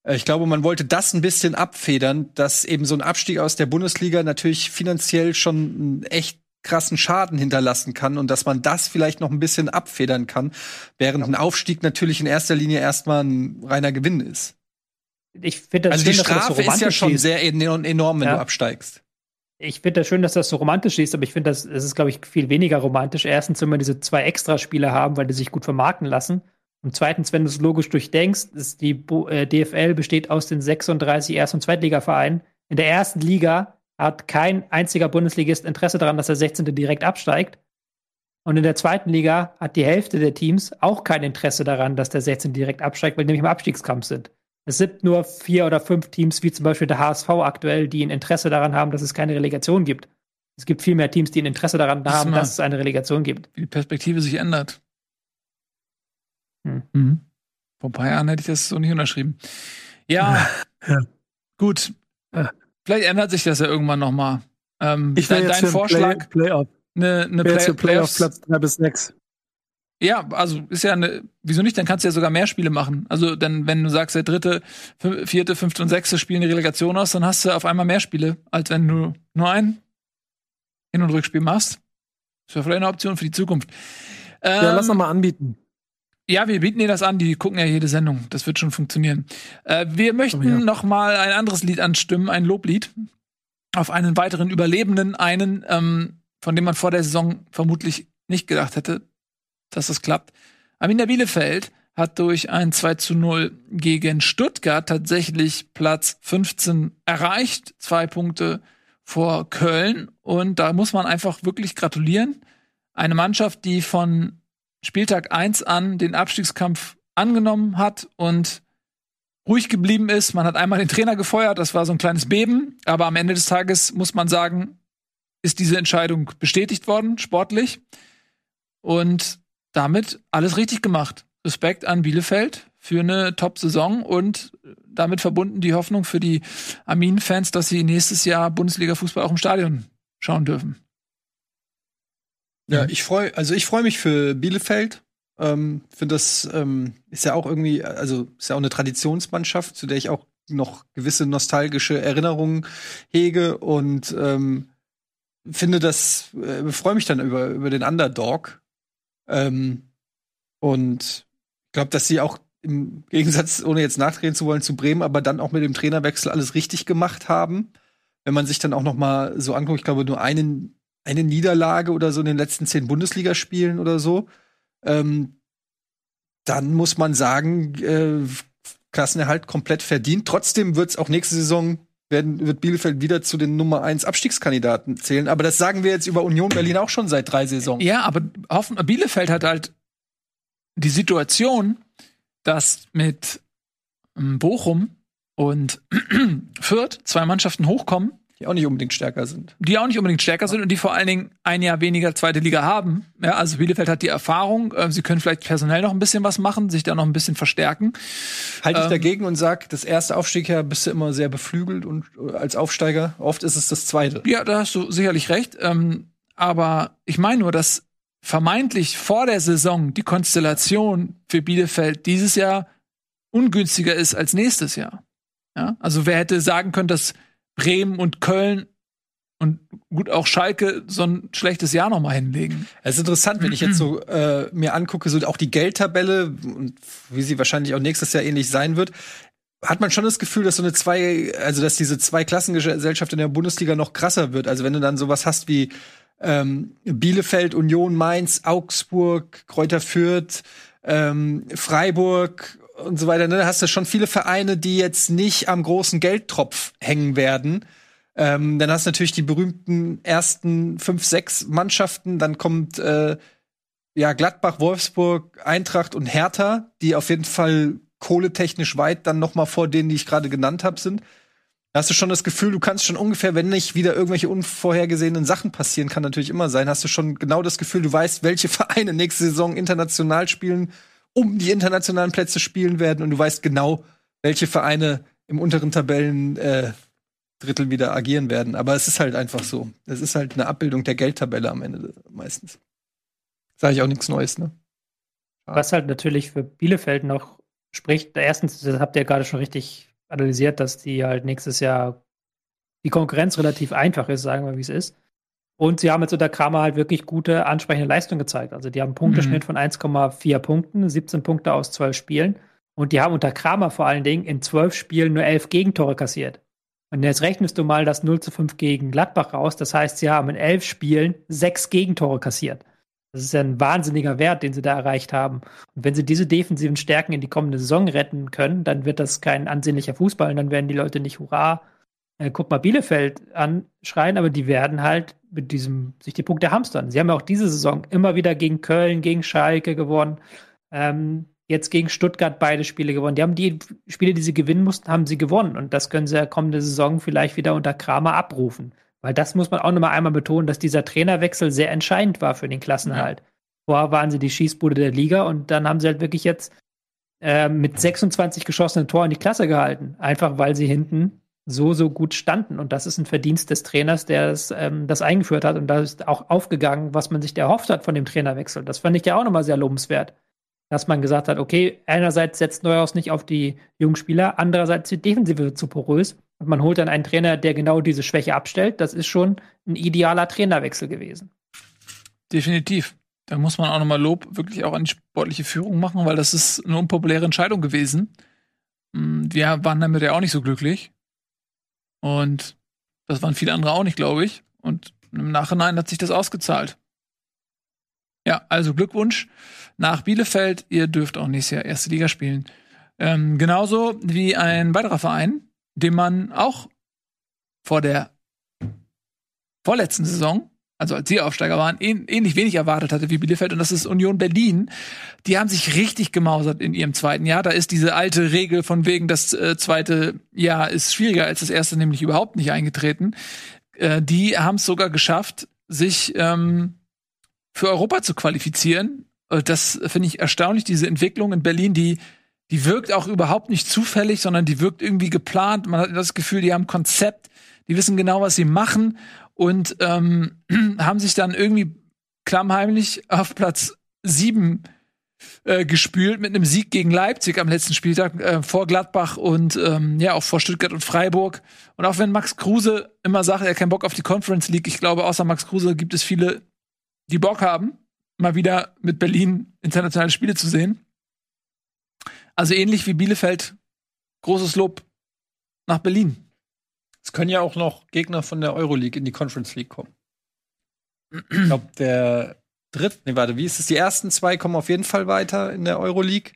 E: Äh, Ich glaube, man wollte das ein bisschen abfedern, dass eben so ein Abstieg aus der Bundesliga natürlich finanziell schon echt krassen Schaden hinterlassen kann und dass man das vielleicht noch ein bisschen abfedern kann, während ein Aufstieg natürlich in erster Linie erstmal ein reiner Gewinn ist.
F: ich finde das
E: Also
F: schön,
E: die
F: dass du das so
E: Strafe ist ja schon sehr enorm, wenn
F: Ja.
E: du absteigst.
F: Ich finde das schön, dass das so romantisch ist, aber ich finde, das, es ist, glaube ich, viel weniger romantisch. Erstens, wenn wir diese zwei Extraspiele haben, weil die sich gut vermarkten lassen. Und zweitens, wenn du es logisch durchdenkst, ist die äh, DFL besteht aus den 36 Erst- und Zweitligavereinen. In der ersten Liga hat kein einziger Bundesligist Interesse daran, dass der 16. direkt absteigt. Und in der zweiten Liga hat die Hälfte der Teams auch kein Interesse daran, dass der 16. direkt absteigt, weil die nämlich im Abstiegskampf sind. Es sind nur vier oder fünf Teams, wie zum Beispiel der HSV aktuell, die ein Interesse daran haben, dass es keine Relegation gibt. Es gibt viel mehr Teams, die ein Interesse daran haben, dass es eine Relegation gibt.
B: Wie die Perspektive sich ändert.
F: Hm.
B: Mhm. Vor ein paar Jahren hätte ich das so nicht unterschrieben. Ja,
D: Ja.
B: gut.
D: Ja.
B: Vielleicht ändert sich das ja irgendwann noch mal. Ähm,
D: Ich
B: dein dein Vorschlag,
D: Play, Playoff.
B: eine, eine Play
D: für Playoff
B: Playoffs.
D: Platz 3 bis 6.
B: Ja, also ist ja eine, wieso nicht? Dann kannst du ja sogar mehr Spiele machen. Also dann, wenn du sagst, der dritte, vierte, fünfte und sechste spielen die Relegation aus, dann hast du auf einmal mehr Spiele, als wenn du nur ein Hin- und Rückspiel machst. Das wäre vielleicht eine Option für die Zukunft. Ähm,
D: Ja, lass noch mal anbieten.
B: Ja, wir bieten dir das an, die gucken ja jede Sendung. Das wird schon funktionieren. Äh, wir möchten
D: Oh ja.
B: noch mal ein anderes Lied anstimmen, ein Loblied. Auf einen weiteren Überlebenden, einen, ähm, von dem man vor der Saison vermutlich nicht gedacht hätte, dass das klappt. Arminia Bielefeld hat durch ein 2 zu 0 gegen Stuttgart tatsächlich Platz 15 erreicht. Zwei Punkte vor Köln. Und da muss man einfach wirklich gratulieren. Eine Mannschaft, die von Spieltag 1 an den Abstiegskampf angenommen hat und ruhig geblieben ist. Man hat einmal den Trainer gefeuert, das war so ein kleines Beben, aber am Ende des Tages muss man sagen, ist diese Entscheidung bestätigt worden, sportlich. Und damit alles richtig gemacht. Respekt an Bielefeld für eine Top-Saison und damit verbunden die Hoffnung für die Armin-Fans, dass sie nächstes Jahr Bundesliga-Fußball auch im Stadion schauen dürfen.
E: Ja, ich freue, also ich freue mich für Bielefeld. Ähm, finde das ähm, ist ja auch irgendwie, also ist ja auch eine Traditionsmannschaft, zu der ich auch noch gewisse nostalgische Erinnerungen hege und ähm, finde das, äh, freue mich dann über über den Underdog. Ähm, und ich glaube, dass sie auch im Gegensatz, ohne jetzt nachdrehen zu wollen, zu Bremen, aber dann auch mit dem Trainerwechsel alles richtig gemacht haben. Wenn man sich dann auch noch mal so anguckt, ich glaube, nur einen eine Niederlage oder so in den letzten zehn Bundesligaspielen oder so, ähm, dann muss man sagen, äh, Klassenerhalt komplett verdient. Trotzdem wird es auch nächste Saison werden, wird Bielefeld wieder zu den Nummer 1 Abstiegskandidaten zählen. Aber das sagen wir jetzt über Union Berlin auch schon seit drei Saisons.
B: Ja, aber Hoffen Bielefeld hat halt die Situation, dass mit ähm, Bochum und Fürth zwei Mannschaften hochkommen,
E: Die auch nicht unbedingt stärker sind.
B: die auch nicht unbedingt stärker sind und die vor allen Dingen ein Jahr weniger zweite Liga haben. Ja, also Bielefeld hat die Erfahrung, äh, sie können vielleicht personell noch ein bisschen was machen, sich da noch ein bisschen verstärken.
E: Halte ich
B: Ähm,
E: dagegen und sag, das erste Aufstieg bist du immer sehr beflügelt und äh, als Aufsteiger. Oft ist es das zweite.
B: Ja, da hast du sicherlich recht. Ähm, aber ich meine nur, dass vermeintlich vor der Saison die Konstellation für Bielefeld dieses Jahr ungünstiger ist als nächstes Jahr. Ja? Also wer hätte sagen können, dass Bremen und Köln und gut auch Schalke so ein schlechtes Jahr noch mal hinlegen.
E: Es ist interessant, wenn ich jetzt so äh, mir angucke, so auch die Geldtabelle und wie sie wahrscheinlich auch nächstes Jahr ähnlich sein wird, hat man schon das Gefühl, dass so eine zwei, also dass diese zwei Klassengesellschaft in der Bundesliga noch krasser wird. Also wenn du dann sowas hast wie ähm, Bielefeld, Union, Mainz, Augsburg, Kräuter Fürth, ähm, Freiburg und so weiter, ne, hast du schon viele Vereine, die jetzt nicht am großen Geldtropf hängen werden. Ähm, dann hast du natürlich die berühmten ersten fünf, sechs Mannschaften. Dann kommt äh, ja Gladbach, Wolfsburg, Eintracht und Hertha, die auf jeden Fall kohletechnisch weit dann noch mal vor denen, die ich gerade genannt habe, sind. Da hast du schon das Gefühl, du kannst schon ungefähr, wenn nicht wieder irgendwelche unvorhergesehenen Sachen passieren, kann natürlich immer sein, hast du schon genau das Gefühl, du weißt, welche Vereine nächste Saison international spielen, um die internationalen Plätze spielen werden und du weißt genau, welche Vereine im unteren Tabellen äh, Drittel wieder agieren werden. Aber es ist halt einfach so. Es ist halt eine Abbildung der Geldtabelle am Ende meistens. Sage ich auch nichts Neues, ne?
F: Was halt natürlich für Bielefeld noch spricht, erstens, das habt ihr gerade schon richtig analysiert, dass die halt nächstes Jahr die Konkurrenz relativ einfach ist, sagen wir, wie es ist. Und sie haben jetzt unter Kramer halt wirklich gute, ansprechende Leistung gezeigt. Also die haben einen Punkteschnitt von 1,4 Punkten, 17 Punkte aus 12 Spielen. Und die haben unter Kramer vor allen Dingen in zwölf Spielen nur elf Gegentore kassiert. Und jetzt rechnest du mal das 0 zu 5 gegen Gladbach raus. Das heißt, sie haben in elf Spielen sechs Gegentore kassiert. Das ist ja ein wahnsinniger Wert, den sie da erreicht haben. Und wenn sie diese defensiven Stärken in die kommende Saison retten können, dann wird das kein ansehnlicher Fußball und dann werden die Leute nicht Hurra, äh, guck mal Bielefeld anschreien, aber die werden halt mit diesem, sich die Punkte hamstern. Sie haben ja auch diese Saison immer wieder gegen Köln, gegen Schalke gewonnen. Ähm, jetzt gegen Stuttgart beide Spiele gewonnen. Die haben die Spiele, die sie gewinnen mussten, haben sie gewonnen. Und das können sie ja kommende Saison vielleicht wieder unter Kramer abrufen. Weil das muss man auch nochmal einmal betonen, dass dieser Trainerwechsel sehr entscheidend war für den Klassenhalt. Ja. Vorher waren sie die Schießbude der Liga und dann haben sie halt wirklich jetzt äh, mit 26 geschossenen Toren die Klasse gehalten. Einfach weil sie hinten so, so gut standen. Und das ist ein Verdienst des Trainers, der das, ähm, das eingeführt hat. Und da ist auch aufgegangen, was man sich erhofft hat von dem Trainerwechsel. Das fand ich ja auch nochmal sehr lobenswert. Dass man gesagt hat, okay, einerseits setzt Neuhaus nicht auf die jungen Spieler, andererseits die Defensive zu porös. Und man holt dann einen Trainer, der genau diese Schwäche abstellt. Das ist schon ein idealer Trainerwechsel gewesen.
B: Definitiv. Da muss man auch nochmal Lob wirklich auch an die sportliche Führung machen, weil das ist eine unpopuläre Entscheidung gewesen. Mm, wir waren damit ja auch nicht so glücklich. Und das waren viele andere auch nicht, glaube ich. Und im Nachhinein hat sich das ausgezahlt. Ja, also Glückwunsch nach Bielefeld. Ihr dürft auch nächstes Jahr erste Liga spielen. Ähm, genauso wie ein weiterer Verein, den man auch vor der vorletzten Saison, also als sie Aufsteiger waren, ähnlich wenig erwartet hatte wie Bielefeld. Und das ist Union Berlin. Die haben sich richtig gemausert in ihrem zweiten Jahr. Da ist diese alte Regel von wegen, das äh, zweite Jahr ist schwieriger als das erste, nämlich überhaupt nicht eingetreten. Äh, die haben es sogar geschafft, sich ähm, für Europa zu qualifizieren. Äh, das finde ich erstaunlich, diese Entwicklung in Berlin, die die wirkt auch überhaupt nicht zufällig, sondern die wirkt irgendwie geplant. Man hat das Gefühl, die haben Konzept, die wissen genau, was sie machen und ähm, haben sich dann irgendwie klammheimlich auf Platz sieben äh, gespült mit einem Sieg gegen Leipzig am letzten Spieltag äh, vor Gladbach und ähm, ja auch vor Stuttgart und Freiburg. Und auch wenn Max Kruse immer sagt, er hat keinen Bock auf die Conference League, ich glaube, außer Max Kruse gibt es viele, die Bock haben, mal wieder mit Berlin internationale Spiele zu sehen. Also ähnlich wie Bielefeld, großes Lob nach Berlin.
E: Es können ja auch noch Gegner von der Euroleague in die Conference League kommen. Ich glaube, der dritte, nee, warte, wie ist es? Die ersten zwei kommen auf jeden Fall weiter in der Euroleague.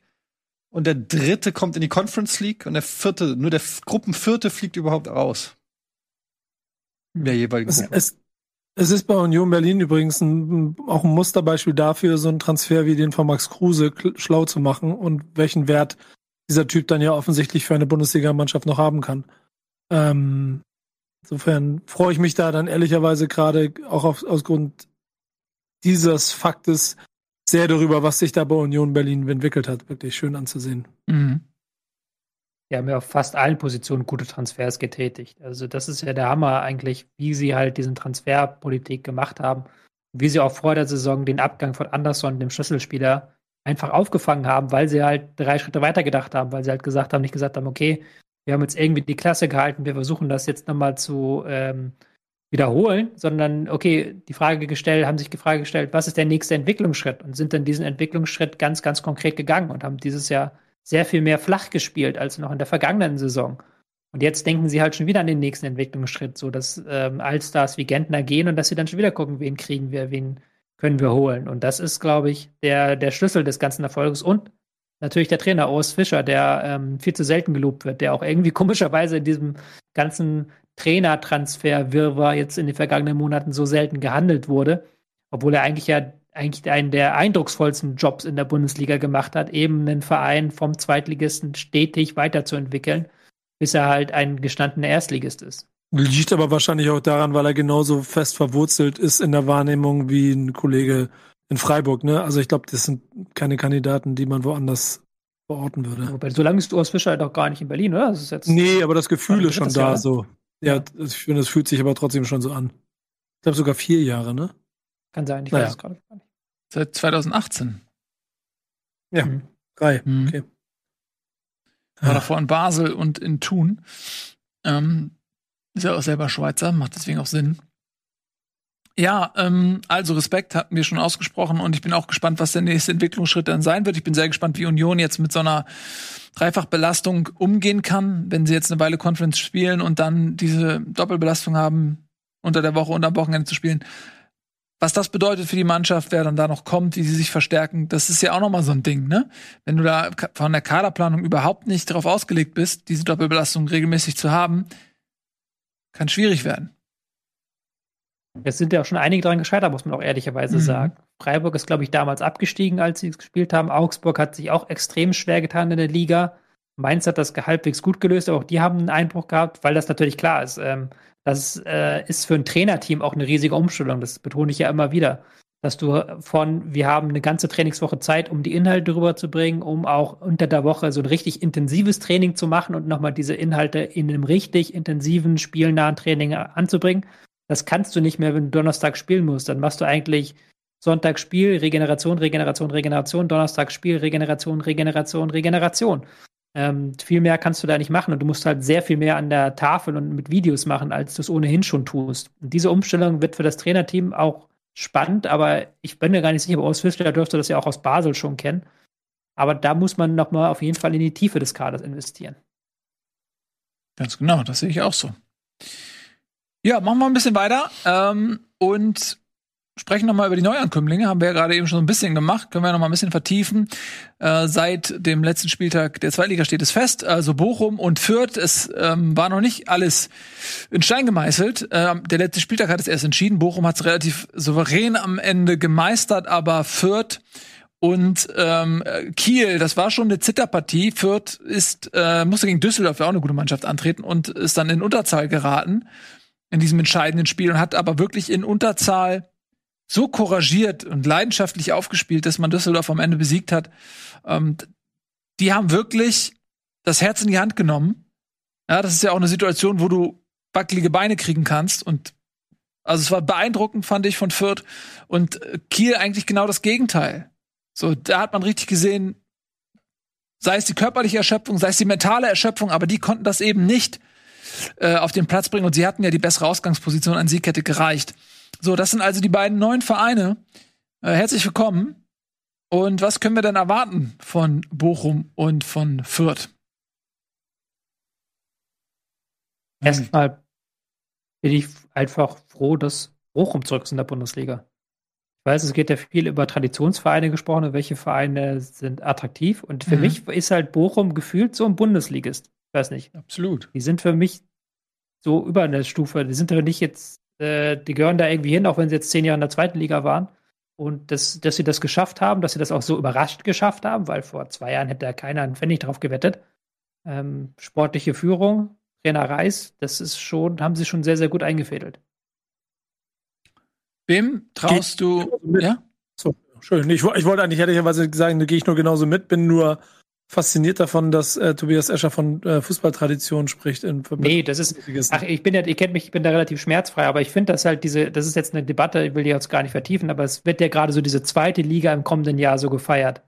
E: Und der dritte kommt in die Conference League und der vierte, nur der Gruppenvierte fliegt überhaupt raus.
D: In der jeweiligen es, Gruppe. Es, es ist bei Union Berlin übrigens ein, auch ein Musterbeispiel dafür, so einen Transfer wie den von Max Kruse schlau zu machen und welchen Wert dieser Typ dann ja offensichtlich für eine Bundesligamannschaft noch haben kann. Ähm, insofern freue ich mich da dann ehrlicherweise gerade auch auf, aus Grund dieses Faktes sehr darüber, was sich da bei Union Berlin entwickelt hat. Wirklich schön anzusehen. Mhm.
F: Die haben ja auf fast allen Positionen gute Transfers getätigt. Also das ist ja der Hammer eigentlich, wie sie halt diesen Transferpolitik gemacht haben. Wie sie auch vor der Saison den Abgang von Anderson, dem Schlüsselspieler, einfach aufgefangen haben, weil sie halt drei Schritte weiter gedacht haben, weil sie halt gesagt haben, nicht gesagt haben, okay, wir haben jetzt irgendwie die Klasse gehalten, wir versuchen das jetzt nochmal zu ähm, wiederholen, sondern okay, die Frage gestellt, haben sich die Frage gestellt, was ist der nächste Entwicklungsschritt und sind dann diesen Entwicklungsschritt ganz, ganz konkret gegangen und haben dieses Jahr sehr viel mehr flach gespielt als noch in der vergangenen Saison. Und jetzt denken sie halt schon wieder an den nächsten Entwicklungsschritt, so dass ähm, Allstars wie Gentner gehen und dass sie dann schon wieder gucken, wen kriegen wir, wen können wir holen. Und das ist, glaube ich, der, der Schlüssel des ganzen Erfolgs. Und natürlich der Trainer Urs Fischer, der ähm, viel zu selten gelobt wird, der auch irgendwie komischerweise in diesem ganzen Trainertransfer-Wirrwarr jetzt in den vergangenen Monaten so selten gehandelt wurde, obwohl er eigentlich ja eigentlich einen der eindrucksvollsten Jobs in der Bundesliga gemacht hat, eben einen Verein vom Zweitligisten stetig weiterzuentwickeln, bis er halt ein gestandener Erstligist ist.
D: Liegt aber wahrscheinlich auch daran, weil er genauso fest verwurzelt ist in der Wahrnehmung wie ein Kollege in Freiburg. Ne? Also ich glaube, das sind keine Kandidaten, die man woanders verorten würde.
F: Wobei, so lange ist Urs Fischer halt auch gar nicht in Berlin, oder? Das
D: ist jetzt nee, aber das Gefühl ist schon da Jahr, so. Ja, ich finde, es fühlt sich aber trotzdem schon so an. Ich glaube sogar vier Jahre, ne?
F: Kann sein, ich naja. weiß es gerade
B: gar nicht. Seit 2018.
D: Ja, mhm. drei. Mhm. Okay.
B: War ja. davor in Basel und in Thun. Ähm, ist ja auch selber Schweizer, macht deswegen auch Sinn. Ja, ähm, also Respekt hatten wir schon ausgesprochen und ich bin auch gespannt, was der nächste Entwicklungsschritt dann sein wird. Ich bin sehr gespannt, wie Union jetzt mit so einer Dreifachbelastung umgehen kann, wenn sie jetzt eine Weile Conference spielen und dann diese Doppelbelastung haben, unter der Woche und am Wochenende zu spielen. Was das bedeutet für die Mannschaft, wer dann da noch kommt, wie sie sich verstärken, das ist ja auch noch mal so ein Ding, ne? Wenn du da von der Kaderplanung überhaupt nicht darauf ausgelegt bist, diese Doppelbelastung regelmäßig zu haben, kann schwierig werden.
F: Es sind ja auch schon einige daran gescheitert, muss man auch ehrlicherweise
B: Mhm.
F: sagen. Freiburg ist, glaube ich, damals abgestiegen, als sie es gespielt haben. Augsburg hat sich auch extrem schwer getan in der Liga. Mainz hat das halbwegs gut gelöst, aber auch die haben einen Einbruch gehabt, weil das natürlich klar ist. Ähm, das äh, ist für ein Trainerteam auch eine riesige Umstellung. Das betone ich ja immer wieder. Dass du von, wir haben eine ganze Trainingswoche Zeit, um die Inhalte rüberzubringen, um auch unter der Woche so ein richtig intensives Training zu machen und nochmal diese Inhalte in einem richtig intensiven, spielnahen Training anzubringen. Das kannst du nicht mehr, wenn du Donnerstag spielen musst. Dann machst du eigentlich Sonntag Spiel, Regeneration, Regeneration, Regeneration, Donnerstag Spiel, Regeneration, Regeneration, Regeneration. Ähm, viel mehr kannst du da nicht machen und du musst halt sehr viel mehr an der Tafel und mit Videos machen, als du es ohnehin schon tust. Und diese Umstellung wird für das Trainerteam auch spannend, aber ich bin mir gar nicht sicher, aber aus Fischler dürfte das ja auch aus Basel schon kennen. Aber da muss man nochmal auf jeden Fall in die Tiefe des Kaders investieren.
B: Ganz genau, das sehe ich auch so. Ja, machen wir ein bisschen weiter ähm, und sprechen noch mal über die Neuankömmlinge. Haben wir ja gerade eben schon ein bisschen gemacht. Können wir noch mal ein bisschen vertiefen. Äh, seit dem letzten Spieltag der Zweitliga steht es fest. Also Bochum und Fürth. Es ähm, war noch nicht alles in Stein gemeißelt. Ähm, der letzte Spieltag hat es erst entschieden. Bochum hat es relativ souverän am Ende gemeistert, aber Fürth und ähm, Kiel, das war schon eine Zitterpartie. Fürth ist, äh, musste gegen Düsseldorf ja auch eine gute Mannschaft antreten und ist dann in Unterzahl geraten in diesem entscheidenden Spiel und hat aber wirklich in Unterzahl so couragiert und leidenschaftlich aufgespielt, dass man Düsseldorf am Ende besiegt hat. Ähm, die haben wirklich das Herz in die Hand genommen. Ja, das ist ja auch eine Situation, wo du wackelige Beine kriegen kannst und also es war beeindruckend, fand ich, von Fürth und äh, Kiel eigentlich genau das Gegenteil. So, da hat man richtig gesehen, sei es die körperliche Erschöpfung, sei es die mentale Erschöpfung, aber die konnten das eben nicht äh, auf den Platz bringen und sie hatten ja die bessere Ausgangsposition, an Sieg hätte gereicht. So, das sind also die beiden neuen Vereine. Äh, herzlich willkommen. Und was können wir denn erwarten von Bochum und von Fürth?
F: Erstmal bin ich einfach froh, dass Bochum zurück ist in der Bundesliga. Ich weiß, es geht ja viel über Traditionsvereine gesprochen und welche Vereine sind attraktiv. Und für
B: Mhm.
F: mich ist halt Bochum gefühlt so ein Bundesligist. Ich weiß nicht.
B: Absolut.
F: Die sind für mich so über eine Stufe. Die sind aber nicht jetzt, äh, die gehören da irgendwie hin, auch wenn sie jetzt zehn Jahre in der zweiten Liga waren. Und das, dass sie das geschafft haben, dass sie das auch so überrascht geschafft haben, weil vor zwei Jahren hätte da keiner einen Pfennig drauf gewettet. Ähm, sportliche Führung, Trainer Reis, das ist schon, haben sie schon sehr, sehr gut eingefädelt.
B: Wem traust du?
D: mit.
B: Ja?
D: So, schön. Ich, ich wollte eigentlich ehrlicherweise sagen, da gehe ich nur genauso mit, bin nur fasziniert davon, dass äh, Tobias Escher von äh, Fußballtradition spricht. In Verbindung
F: Nee, das ist, ach, ich bin ja, ihr kennt mich, ich bin da relativ schmerzfrei, aber ich finde das halt diese, das ist jetzt eine Debatte, ich will die jetzt gar nicht vertiefen, aber es wird ja gerade so diese zweite Liga im kommenden Jahr so gefeiert.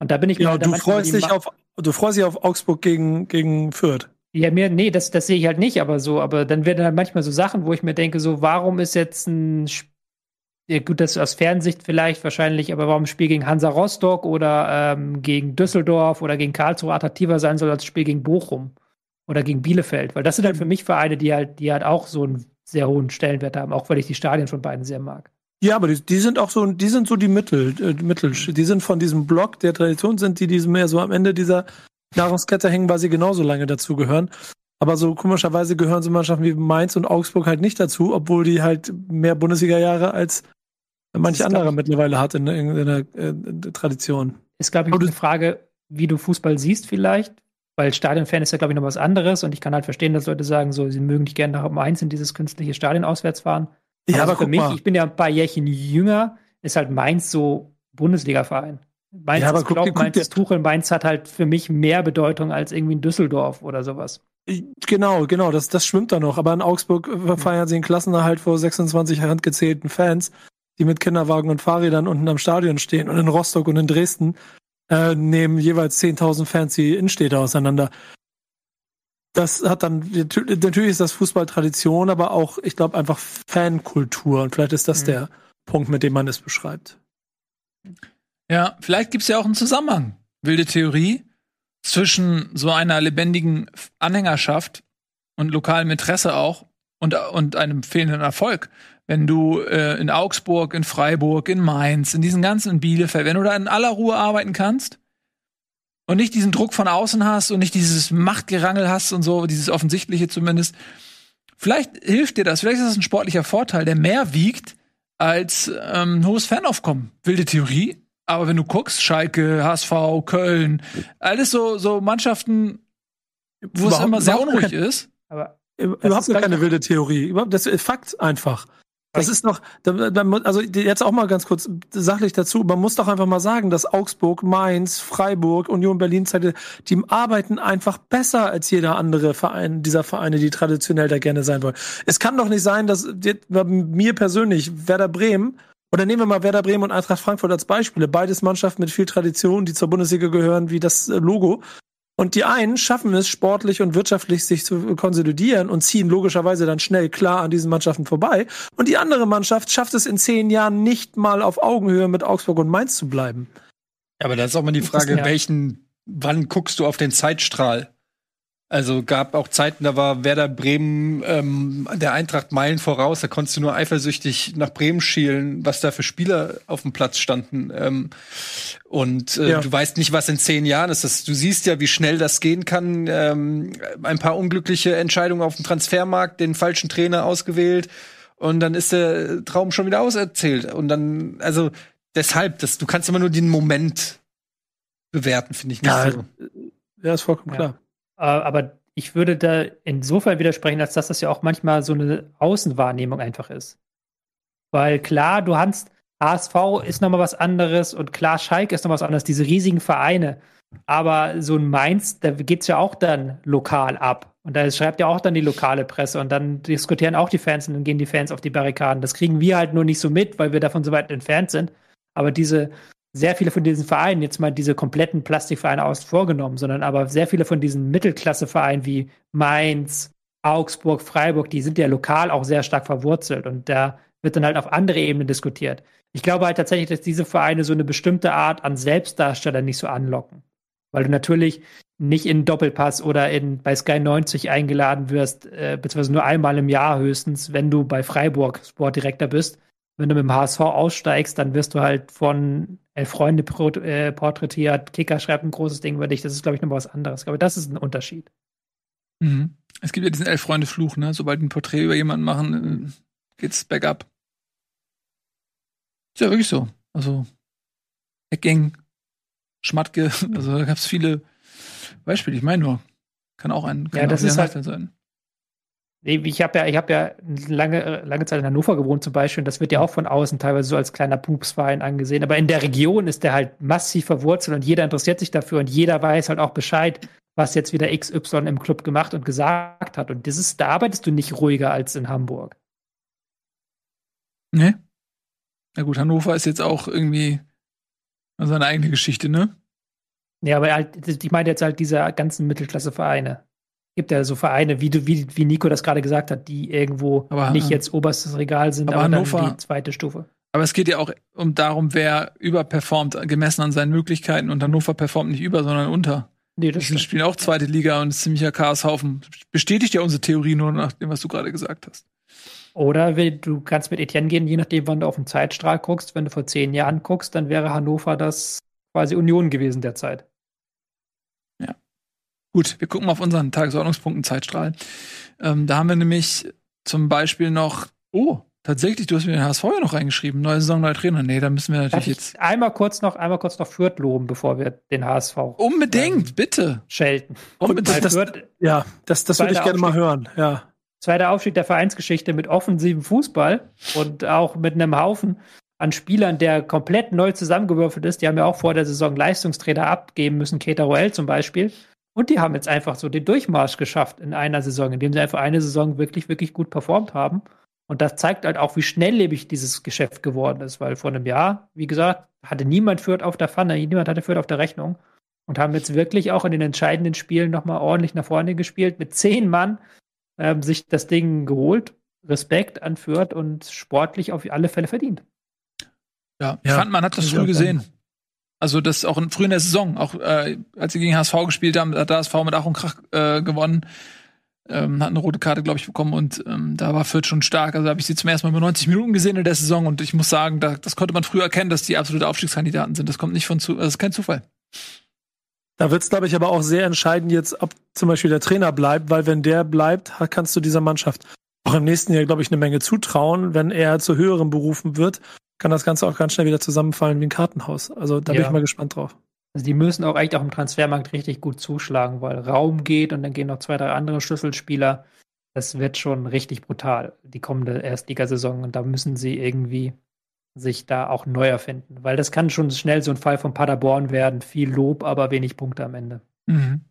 F: Und da bin ich da
D: du freust dich auf, du freust dich auf Augsburg gegen, gegen Fürth.
F: Ja, mir, nee, das, das sehe ich halt nicht, aber so, aber dann werden halt manchmal so Sachen, wo ich mir denke, so, warum ist jetzt ein, Sp- ja gut, das ist aus Fernsicht vielleicht wahrscheinlich, aber warum ein Spiel gegen Hansa Rostock oder ähm, gegen Düsseldorf oder gegen Karlsruhe attraktiver sein soll als ein Spiel gegen Bochum oder gegen Bielefeld? Weil das sind halt für mich Vereine, die halt, die halt auch so einen sehr hohen Stellenwert haben, auch weil ich die Stadien von beiden sehr mag.
D: Ja, aber die, die sind auch so, die sind so die Mittel, äh, die Mittel, die sind von diesem Block der Tradition, sind die, die mehr so am Ende dieser Nahrungskette hängen, weil sie genauso lange dazugehören. Aber so komischerweise gehören so Mannschaften wie Mainz und Augsburg halt nicht dazu, obwohl die halt mehr Bundesliga-Jahre als manch anderer
F: glaub
D: mittlerweile hat in, in, in der äh, Tradition.
F: Ist, glaube ich,
D: Aber du-
F: eine Frage, wie du Fußball siehst vielleicht. Weil Stadionfan ist ja, glaube ich, noch was anderes und ich kann halt verstehen, dass Leute sagen, so, sie mögen nicht gerne nach Mainz in dieses künstliche Stadion auswärts fahren.
D: Ja,
F: also
D: aber
F: für
D: guck
F: mich,
D: mal.
F: ich bin ja ein paar Jährchen jünger, ist halt Mainz so Bundesliga-Verein. Mainz
D: Ja, aber
F: ist
D: guck
F: Klopp,
D: guck
F: Mainz ist Tuchel, Mainz hat halt für mich mehr Bedeutung als irgendwie in Düsseldorf oder sowas.
D: Genau, genau, das, das schwimmt da noch. Aber in Augsburg äh, feiern sie den Klassenerhalt vor 26 handgezählten Fans, die mit Kinderwagen und Fahrrädern unten am Stadion stehen. Und in Rostock und in Dresden äh, nehmen jeweils 10.000 Fans die Innenstädte auseinander. das hat dann, natürlich ist das Fußballtradition, aber auch, ich glaube, einfach Fankultur. Und vielleicht ist das mhm. der Punkt, mit dem man es beschreibt.
B: Ja, vielleicht gibt es ja auch einen Zusammenhang. Wilde Theorie zwischen so einer lebendigen Anhängerschaft und lokalem Interesse auch und, und einem fehlenden Erfolg. Wenn du äh, in Augsburg, in Freiburg, in Mainz, in diesen ganzen Bielefeld, wenn du da in aller Ruhe arbeiten kannst, und nicht diesen Druck von außen hast und nicht dieses Machtgerangel hast und so, dieses offensichtliche zumindest. Vielleicht hilft dir das, vielleicht ist das ein sportlicher Vorteil, der mehr wiegt als ähm, hohes Fanaufkommen. Wilde Theorie, aber wenn du guckst, Schalke, HSV, Köln, alles so, so Mannschaften, wo es immer sehr unruhig ist.
D: Aber überhaupt keine wilde Theorie. Das ist Fakt einfach. Das ist doch, also jetzt auch mal ganz kurz sachlich dazu, man muss doch einfach mal sagen, dass Augsburg, Mainz, Freiburg, Union Berlin, die arbeiten einfach besser als jeder andere Verein, dieser Vereine, die traditionell da gerne sein wollen. Es kann doch nicht sein, dass mir persönlich Werder Bremen oder nehmen wir mal Werder Bremen und Eintracht Frankfurt als Beispiele. Beides Mannschaften mit viel Tradition, die zur Bundesliga gehören, wie das Logo. Und die einen schaffen es, sportlich und wirtschaftlich sich zu konsolidieren und ziehen logischerweise dann schnell klar an diesen Mannschaften vorbei. Und die andere Mannschaft schafft es in zehn Jahren nicht mal auf Augenhöhe mit Augsburg und Mainz zu bleiben.
E: Ja, aber da ist auch mal die Frage, welchen, wann guckst du auf den Zeitstrahl? Also gab auch Zeiten, da war Werder Bremen ähm, der Eintracht Meilen voraus. Da konntest du nur eifersüchtig nach Bremen schielen, was da für Spieler auf dem Platz standen. Ähm, und äh, ja. du weißt nicht, was in zehn Jahren ist. Das, du siehst ja, wie schnell das gehen kann. Ähm, ein paar unglückliche Entscheidungen auf dem Transfermarkt, den falschen Trainer ausgewählt und dann ist der Traum schon wieder auserzählt. Und dann, also deshalb, das, du kannst immer nur den Moment bewerten, finde ich nicht
D: ja,
E: so.
D: Ja, ist vollkommen ja. klar.
F: Äh, aber ich würde da insofern widersprechen, als dass das ja auch manchmal so eine Außenwahrnehmung einfach ist. Weil klar, du hast HSV ist nochmal was anderes und klar, Schalke ist noch was anderes, diese riesigen Vereine. Aber so ein Mainz, da geht es ja auch dann lokal ab. Und da schreibt ja auch dann die lokale Presse und dann diskutieren auch die Fans und dann gehen die Fans auf die Barrikaden. Das kriegen wir halt nur nicht so mit, weil wir davon so weit entfernt sind. Aber diese sehr viele von diesen Vereinen, jetzt mal diese kompletten Plastikvereine außen vorgenommen, sondern aber sehr viele von diesen Mittelklassevereinen wie Mainz, Augsburg, Freiburg, die sind ja lokal auch sehr stark verwurzelt und da wird dann halt auf andere Ebenen diskutiert. Ich glaube halt tatsächlich, dass diese Vereine so eine bestimmte Art an Selbstdarsteller nicht so anlocken. Weil du natürlich nicht in Doppelpass oder in, bei Sky 90 eingeladen wirst, äh, beziehungsweise nur einmal im Jahr höchstens, wenn du bei Freiburg Sportdirektor bist. Wenn du mit dem HSV aussteigst, dann wirst du halt von elf Freunde äh, porträtiert, Kicker schreibt ein großes Ding über dich. Das ist, glaube ich, noch was anderes. Ich glaube, das ist ein Unterschied.
B: Mhm. Es gibt ja diesen elf Freunde Fluch, ne? Sobald ein Porträt über jemanden machen, äh, geht's bergab. Ist ja wirklich so. Also Eckgang, Schmatke, also da gab's viele Beispiele. Ich meine nur, kann auch ein
F: kann ja, das ist halt, sein. Ich habe ja, ich habe ja lange, lange Zeit in Hannover gewohnt zum Beispiel. Und das wird ja auch von außen teilweise so als kleiner Pupsverein angesehen. Aber in der Region ist der halt massiv verwurzelt und jeder interessiert sich dafür und jeder weiß halt auch Bescheid, was jetzt wieder XY im Club gemacht und gesagt hat. Und das ist, da arbeitest du nicht ruhiger als in Hamburg.
B: Ne? Na gut, Hannover ist jetzt auch irgendwie seine eigene Geschichte, ne?
F: Ja, aber halt, ich meine jetzt halt diese ganzen Mittelklasse-Vereine gibt ja so Vereine, wie, du, wie, wie Nico das gerade gesagt hat, die irgendwo aber, nicht jetzt oberstes Regal sind,
B: aber, aber Hannover,
F: die zweite Stufe.
B: Aber es geht ja auch um darum, wer überperformt, gemessen an seinen Möglichkeiten. Und Hannover performt nicht über, sondern unter. Nee, das die spielen auch zweite Liga und ist ziemlicher Chaoshaufen. Bestätigt ja unsere Theorie nur nach dem, was du gerade gesagt hast.
F: Oder du kannst mit Etienne gehen, je nachdem, wann du auf den Zeitstrahl guckst. Wenn du vor zehn Jahren guckst, dann wäre Hannover das quasi Union gewesen derzeit.
B: Gut, wir gucken mal auf unseren Tagesordnungspunkten Zeitstrahl. Ähm, da haben wir nämlich zum Beispiel noch, oh, tatsächlich, du hast mir den HSV ja noch reingeschrieben. Neue Saison, neuer Trainer. Nee, da müssen wir natürlich jetzt.
F: Einmal kurz noch, einmal kurz noch Fürth loben, bevor wir den HSV.
B: Unbedingt, ähm, bitte.
F: Schelten.
D: Unbedingt. Das, Fürth, ja, das, das würde ich gerne mal hören, ja.
F: Zweiter Aufstieg der Vereinsgeschichte mit offensivem Fußball und auch mit einem Haufen an Spielern, der komplett neu zusammengewürfelt ist. Die haben ja auch vor der Saison Leistungstrainer abgeben müssen, Keter Roel zum Beispiel. Und die haben jetzt einfach so den Durchmarsch geschafft in einer Saison, indem sie einfach eine Saison wirklich, wirklich gut performt haben. Und das zeigt halt auch, wie schnelllebig dieses Geschäft geworden ist, weil vor einem Jahr, wie gesagt, hatte niemand Fürth auf der Pfanne, niemand hatte Fürth auf der Rechnung. und haben jetzt wirklich auch in den entscheidenden Spielen nochmal ordentlich nach vorne gespielt. Mit zehn Mann ähm, sich das Ding geholt, Respekt anführt und sportlich auf alle Fälle verdient.
B: Ja, ich ja, fand, man hat das früh gesehen. Also das auch in, früh in der Saison, auch äh, als sie gegen HSV gespielt haben, hat der HSV mit Ach und Krach äh, gewonnen. Ähm, hat eine rote Karte, glaube ich, bekommen und ähm, da war Fürth schon stark. Also habe ich sie zum ersten Mal über 90 Minuten gesehen in der Saison und ich muss sagen, da, das konnte man früh erkennen, dass die absolute Aufstiegskandidaten sind. Das kommt nicht von zu, das ist kein Zufall.
D: Da wird es, glaube ich, aber auch sehr entscheidend jetzt, ob zum Beispiel der Trainer bleibt, weil wenn der bleibt, kannst du dieser Mannschaft auch im nächsten Jahr, glaube ich, eine Menge zutrauen. Wenn er zu höheren berufen wird, kann das Ganze auch ganz schnell wieder zusammenfallen wie ein Kartenhaus. Also da ja. bin ich mal gespannt drauf.
F: Also die müssen auch eigentlich auch im Transfermarkt richtig gut zuschlagen, weil Raum geht und dann gehen noch zwei, drei andere Schlüsselspieler. Das wird schon richtig brutal, die kommende Erstligasaison. Und da müssen sie irgendwie sich da auch neu erfinden. Weil das kann schon schnell so ein Fall von Paderborn werden. Viel Lob, aber wenig Punkte am Ende.
B: Mhm.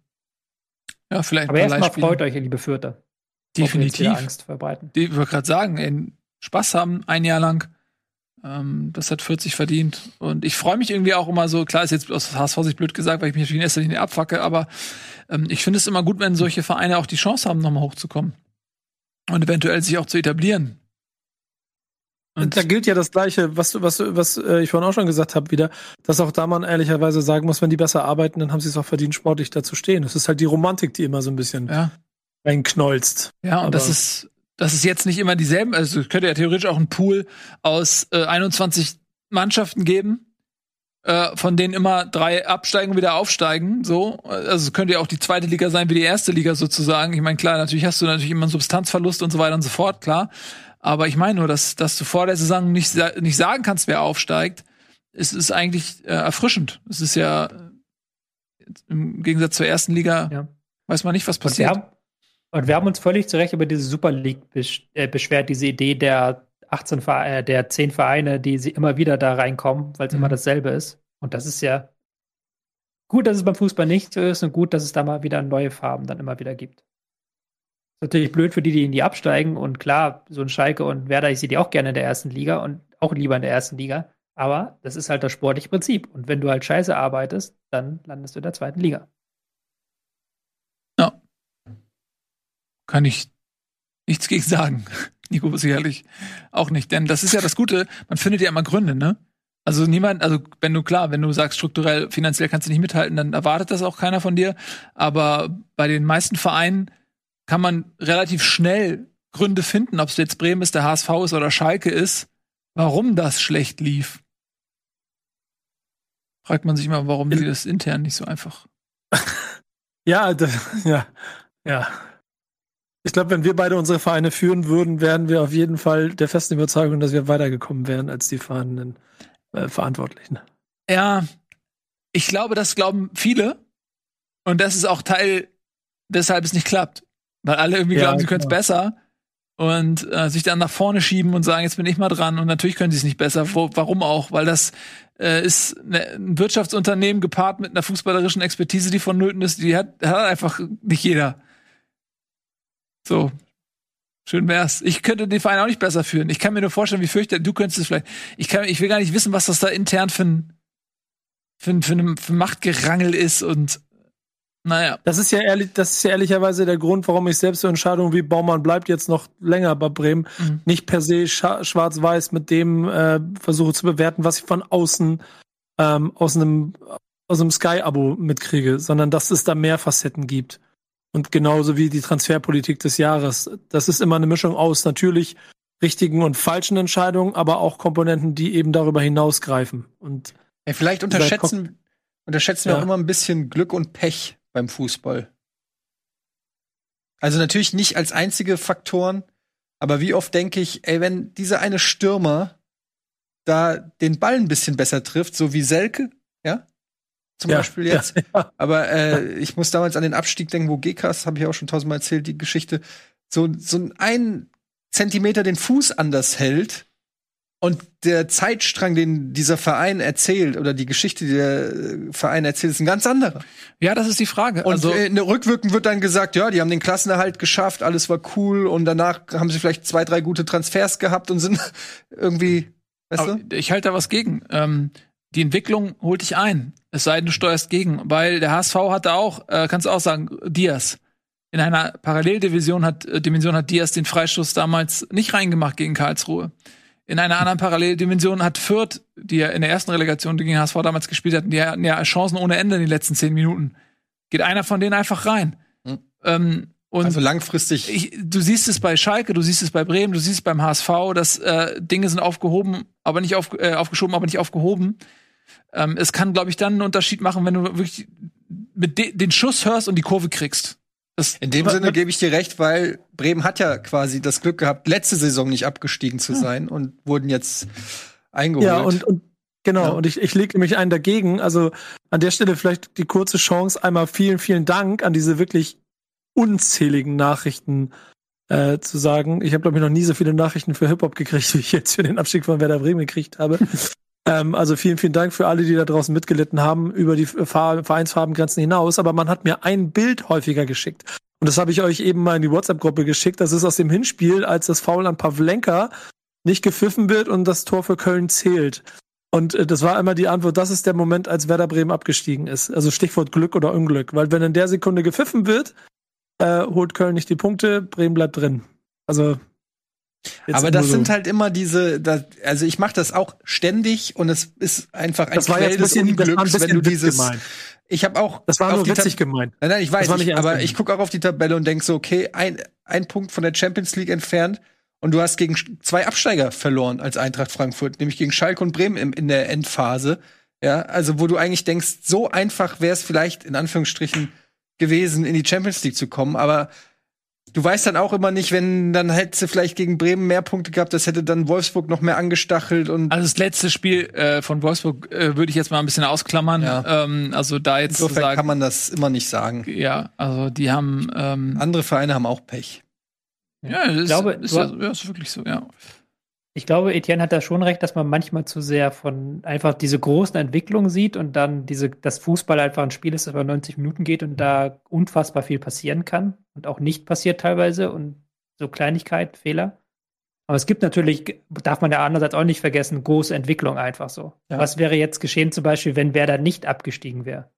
B: Ja, vielleicht.
F: Aber erstmal freut euch, liebe Fürther.
B: Definitiv.
F: Angst verbreiten.
B: Die, ich würde gerade sagen, Spaß haben ein Jahr lang. Ähm, das hat 40 verdient. Und ich freue mich irgendwie auch immer so, klar ist jetzt aus HSV-Sicht blöd gesagt, weil ich mich natürlich in erster Linie abfacke, aber ähm, ich finde es immer gut, wenn solche Vereine auch die Chance haben, nochmal hochzukommen. Und eventuell sich auch zu etablieren.
D: Und da gilt ja das Gleiche, was, was, was äh, ich vorhin auch schon gesagt habe, wieder, dass auch da man ehrlicherweise sagen muss, wenn die besser arbeiten, dann haben sie es auch verdient, sportlich da zu stehen. Das ist halt die Romantik, die immer so ein bisschen
B: ja.
D: reinknolzt.
B: Ja, und Aber das ist, das ist jetzt nicht immer dieselben, also es könnte ja theoretisch auch einen Pool aus äh, 21 Mannschaften geben, äh, von denen immer drei absteigen und wieder aufsteigen. So, also es könnte ja auch die zweite Liga sein wie die erste Liga sozusagen. Ich meine, klar, natürlich hast du natürlich immer einen Substanzverlust und so weiter und so fort, klar. Aber ich meine nur, dass, dass du vor der Saison nicht, nicht sagen kannst, wer aufsteigt. Es ist eigentlich äh, erfrischend. Es ist ja im Gegensatz zur ersten Liga, ja. weiß man nicht, was passiert.
F: Und wir, haben, uns völlig zu Recht über diese Super League besch äh, beschwert, diese Idee der 18 Vereine, äh, der 10 Vereine, die sie immer wieder da reinkommen, weil es mhm. immer dasselbe ist. Und das ist ja gut, dass es beim Fußball nicht so ist und gut, dass es da mal wieder neue Farben dann immer wieder gibt natürlich blöd für die, die in die absteigen. Und klar, so ein Schalke und Werder, ich sehe die auch gerne in der ersten Liga und auch lieber in der ersten Liga. Aber das ist halt das sportliche Prinzip. Und wenn du halt scheiße arbeitest, dann landest du in der zweiten Liga.
B: Ja. Kann ich nichts gegen sagen. Nico sicherlich auch nicht. Denn das ist ja das Gute, man findet ja immer Gründe, ne? Also niemand, also wenn du klar, wenn du sagst, strukturell, finanziell kannst du nicht mithalten, dann erwartet das auch keiner von dir. Aber bei den meisten Vereinen kann man relativ schnell Gründe finden, ob es jetzt Bremen ist, der HSV ist oder Schalke ist, warum das schlecht lief. Fragt man sich mal, warum die das intern nicht so einfach.
D: ja, ja, ja. Ich glaube, wenn wir beide unsere Vereine führen würden, wären wir auf jeden Fall der festen Überzeugung, dass wir weitergekommen wären als die fahrenden äh, Verantwortlichen.
B: Ja, ich glaube, das glauben viele. Und das ist auch Teil, weshalb es nicht klappt. Weil alle irgendwie ja, glauben, sie können es besser und äh, sich dann nach vorne schieben und sagen, jetzt bin ich mal dran. Und natürlich können sie es nicht besser. Wo, warum auch? Weil das äh, ist ne, ein Wirtschaftsunternehmen gepaart mit einer fußballerischen Expertise, die vonnöten ist. Die hat, hat einfach nicht jeder. So. Schön wär's. Ich könnte den Verein auch nicht besser führen. Ich kann mir nur vorstellen, wie fürchterlich, du könntest es vielleicht. Ich kann, ich will gar nicht wissen, was das da intern für ein, für ein, für ein, für ein Machtgerangel ist und naja.
D: Das ist ja ehrlich, das ist ja ehrlicherweise der Grund, warum ich selbst so Entscheidungen wie Baumann bleibt jetzt noch länger bei Bremen mhm. nicht per se schwarz-weiß mit dem äh, versuche zu bewerten, was ich von außen ähm, aus einem aus einem Sky-Abo mitkriege, sondern dass es da mehr Facetten gibt. Und genauso wie die Transferpolitik des Jahres. Das ist immer eine Mischung aus natürlich richtigen und falschen Entscheidungen, aber auch Komponenten, die eben darüber hinausgreifen. Und
E: ja, vielleicht unterschätzen, unterschätzen wir ja. auch immer ein bisschen Glück und Pech beim Fußball. Also natürlich nicht als einzige Faktoren, aber wie oft denke ich, ey, wenn dieser eine Stürmer da den Ball ein bisschen besser trifft, so wie Selke, zum ja, Beispiel jetzt. Ja, ja. Aber äh, ich muss damals an den Abstieg denken, wo Gekas, habe ich auch schon tausendmal erzählt, die Geschichte, so, so ein Zentimeter den Fuß anders hält und der Zeitstrang, den dieser Verein erzählt oder die Geschichte, die der äh, Verein erzählt, ist ein ganz anderer.
B: Ja, das ist die Frage.
E: Und also, in der Rückwirkung wird dann gesagt, ja, die haben den Klassenerhalt geschafft, alles war cool und danach haben sie vielleicht zwei, drei gute Transfers gehabt und sind irgendwie,
B: weißt du? Ich halte da was gegen. Ähm, die Entwicklung holt dich ein. Es sei denn, du steuerst gegen, weil der HSV hatte auch, äh, kannst du auch sagen, Diaz. In einer Paralleldivision hat, äh, Dimension hat Diaz den Freistoß damals nicht reingemacht gegen Karlsruhe. In einer anderen Paralleldimension hat Fürth, die ja in der ersten Relegation gegen HSV damals gespielt hatten, die hatten ja Chancen ohne Ende in den letzten zehn Minuten. Geht einer von denen einfach rein.
E: Mhm.
B: Ähm, und
E: also langfristig.
B: ich, du siehst es bei Schalke, du siehst es bei Bremen, du siehst es beim HSV, dass äh, Dinge sind aufgehoben, aber nicht auf, äh, aufgeschoben, aber nicht aufgehoben. Ähm, es kann, glaube ich, dann einen Unterschied machen, wenn du wirklich mit de den Schuss hörst und die Kurve kriegst. Das,
E: In dem Sinne gebe ich dir recht, weil Bremen hat ja quasi das Glück gehabt, letzte Saison nicht abgestiegen zu sein und wurden jetzt eingeholt.
D: Ja, und, und genau,
E: Ja.
D: und ich, ich lege nämlich einen dagegen. Also an der Stelle vielleicht die kurze Chance, einmal vielen, vielen Dank an diese wirklich unzähligen Nachrichten äh, zu sagen. Ich habe, glaube ich, noch nie so viele Nachrichten für Hip-Hop gekriegt, wie ich jetzt für den Abstieg von Werder Bremen gekriegt habe. Ähm, also vielen, vielen Dank für alle, die da draußen mitgelitten haben, über die Vereinsfarbengrenzen hinaus. Aber man hat mir ein Bild häufiger geschickt. Und das habe ich euch eben mal in die WhatsApp-Gruppe geschickt. Das ist aus dem Hinspiel, als das Foul an Pavlenka nicht gepfiffen wird und das Tor für Köln zählt. Und äh, das war immer die Antwort, das ist der Moment, als Werder Bremen abgestiegen ist. Also Stichwort Glück oder Unglück. Weil wenn in der Sekunde gepfiffen wird, äh, holt Köln nicht die Punkte, Bremen bleibt drin. Also jetzt
E: Aber das
D: so.
E: sind halt immer diese, das, also ich mache das auch ständig und es ist einfach ein
D: das
E: Quell
D: ein bisschen,
E: Unglücks, wenn du dieses.
D: gemeint.
E: Ich habe auch.
D: Das war nur witzig
E: Tab-
D: gemeint.
E: Nein, nein, ich weiß
D: nicht
E: aber
D: gemeint.
E: ich gucke auch auf die Tabelle und denk so, okay, ein, ein Punkt von der Champions League entfernt und du hast gegen zwei Absteiger verloren als Eintracht Frankfurt, nämlich gegen Schalke und Bremen im, in der Endphase. Ja, also wo du eigentlich denkst, so einfach wäre es vielleicht in Anführungsstrichen gewesen, in die Champions League zu kommen, aber du weißt dann auch immer nicht, wenn dann hättest du vielleicht gegen Bremen mehr Punkte gehabt, das hätte dann Wolfsburg noch mehr angestachelt und
B: Also das letzte Spiel äh, von Wolfsburg äh, würde ich jetzt mal ein bisschen ausklammern.
E: Ja.
B: Ähm, also da jetzt zu
E: insofern
B: sagen,
E: kann man das immer nicht sagen.
B: ja, also die haben ähm,
E: Andere Vereine haben auch Pech.
B: ja, das ist,
F: glaube,
B: ist,
F: hast-
B: ja, ist wirklich so, ja.
F: Ich glaube, Etienne hat da schon recht, dass man manchmal zu sehr von einfach diese großen Entwicklungen sieht und dann diese, das Fußball einfach ein Spiel ist, das über 90 Minuten geht und da unfassbar viel passieren kann und auch nicht passiert teilweise und so Kleinigkeiten, Fehler. Aber es gibt natürlich, darf man ja andererseits auch nicht vergessen, große Entwicklung einfach so.
E: Ja.
F: Was wäre jetzt geschehen zum Beispiel, wenn Werder nicht abgestiegen wäre?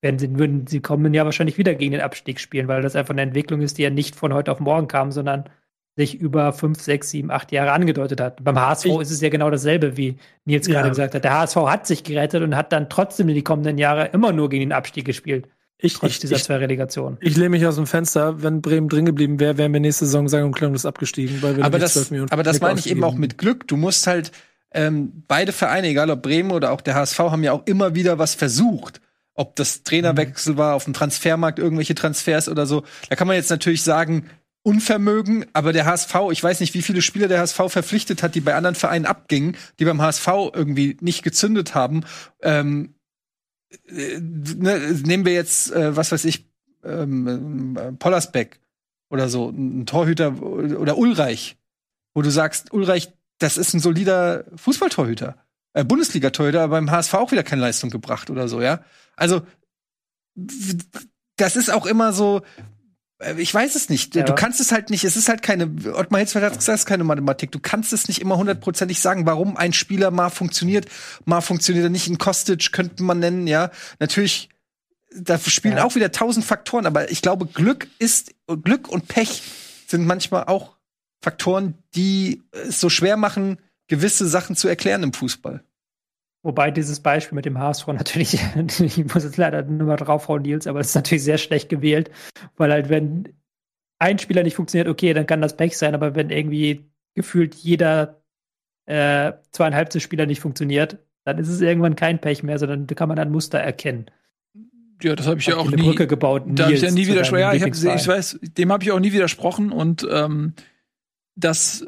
F: Wenn sie, würden, sie kommen ja wahrscheinlich wieder gegen den Abstieg spielen, weil das einfach eine Entwicklung ist, die ja nicht von heute auf morgen kam, sondern sich über fünf, sechs, sieben, acht Jahre angedeutet hat. Beim HSV
D: Ich-
F: ist es ja genau dasselbe, wie Nils
D: Ja.
F: gerade gesagt hat. Der HSV hat sich gerettet und hat dann trotzdem in die kommenden Jahre immer nur gegen den Abstieg gespielt,
D: Ich,
F: trotz
D: ich,
F: dieser
D: ich,
F: zwei Relegationen.
D: ich lehne mich aus dem Fenster. Wenn Bremen drin geblieben wäre, wären wir nächste Saison sagen und klanglos abgestiegen. Weil wir
E: aber das,
D: 12 Millionen
E: aber das meine ich eben auch mit Glück. Du musst halt, ähm, beide Vereine, egal ob Bremen oder auch der HSV, haben ja auch immer wieder was versucht. Ob das Trainerwechsel war, auf dem Transfermarkt irgendwelche Transfers oder so. Da kann man jetzt natürlich sagen, Unvermögen, aber der HSV, ich weiß nicht, wie viele Spieler der HSV verpflichtet hat, die bei anderen Vereinen abgingen, die beim HSV irgendwie nicht gezündet haben. Ähm, äh, ne, nehmen wir jetzt, äh, was weiß ich, ähm, äh, Pollersbeck oder so, ein Torhüter oder Ulreich, wo du sagst, Ulreich, das ist ein solider Fußballtorhüter. Äh, Bundesliga-Torhüter, aber beim HSV auch wieder keine Leistung gebracht oder so, ja. Also, das ist auch immer so, ich weiß es nicht.
F: Ja.
E: Du kannst es halt nicht, es ist halt keine, Ottmar Hitzfeld hat gesagt, es ist keine Mathematik. Du kannst es nicht immer hundertprozentig sagen, warum ein Spieler mal funktioniert, mal funktioniert er nicht. In Kostic könnte man nennen, ja. Natürlich, da spielen
F: Ja.
E: auch wieder tausend Faktoren, aber ich glaube, Glück ist, Glück und Pech sind manchmal auch Faktoren, die es so schwer machen, gewisse Sachen zu erklären im Fußball.
F: Wobei dieses Beispiel mit dem HSV natürlich, ich muss jetzt leider nur mal draufhauen, Nils, aber es ist natürlich sehr schlecht gewählt, weil halt, wenn ein Spieler nicht funktioniert, okay, dann kann das Pech sein, aber wenn irgendwie gefühlt jeder äh, zweieinhalbte Spieler nicht funktioniert, dann ist es irgendwann kein Pech mehr, sondern da kann man ein Muster erkennen.
B: Ja, das habe ich ja auch
F: eine
B: nie.
F: Brücke gebaut.
B: Da habe ich ja nie widersprochen. Ja, ich, hab, ich weiß, dem habe ich auch nie widersprochen und ähm, dass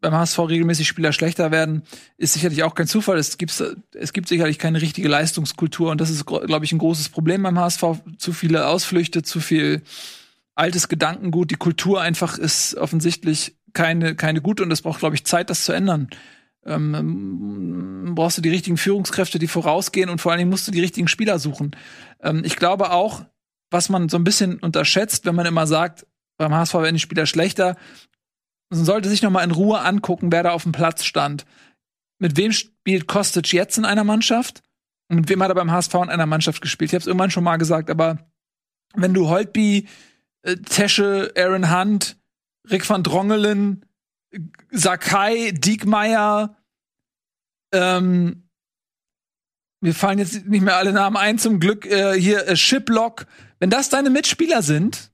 B: beim HSV regelmäßig Spieler schlechter werden, ist sicherlich auch kein Zufall. Es gibt, es gibt sicherlich keine richtige Leistungskultur und das ist, glaube ich, ein großes Problem beim HSV. Zu viele Ausflüchte, zu viel altes Gedankengut. Die Kultur einfach ist offensichtlich keine, keine gute und es braucht, glaube ich, Zeit, das zu ändern. Ähm, brauchst du die richtigen Führungskräfte, die vorausgehen und vor allen Dingen musst du die richtigen Spieler suchen. Ähm, ich glaube auch, was man so ein bisschen unterschätzt, wenn man immer sagt, beim HSV werden die Spieler schlechter, man sollte sich noch mal in Ruhe angucken, wer da auf dem Platz stand. mit wem spielt Kostic jetzt in einer Mannschaft und mit wem hat er beim HSV in einer Mannschaft gespielt. Ich habe es irgendwann schon mal gesagt, aber wenn du Holtby, äh, Tesche, Aaron Hunt, Rick van Drongelen, Sakai, Diekmeyer, ähm, mir fallen jetzt nicht mehr alle Namen ein, zum Glück äh, hier äh, Shiplock. Wenn das deine Mitspieler sind,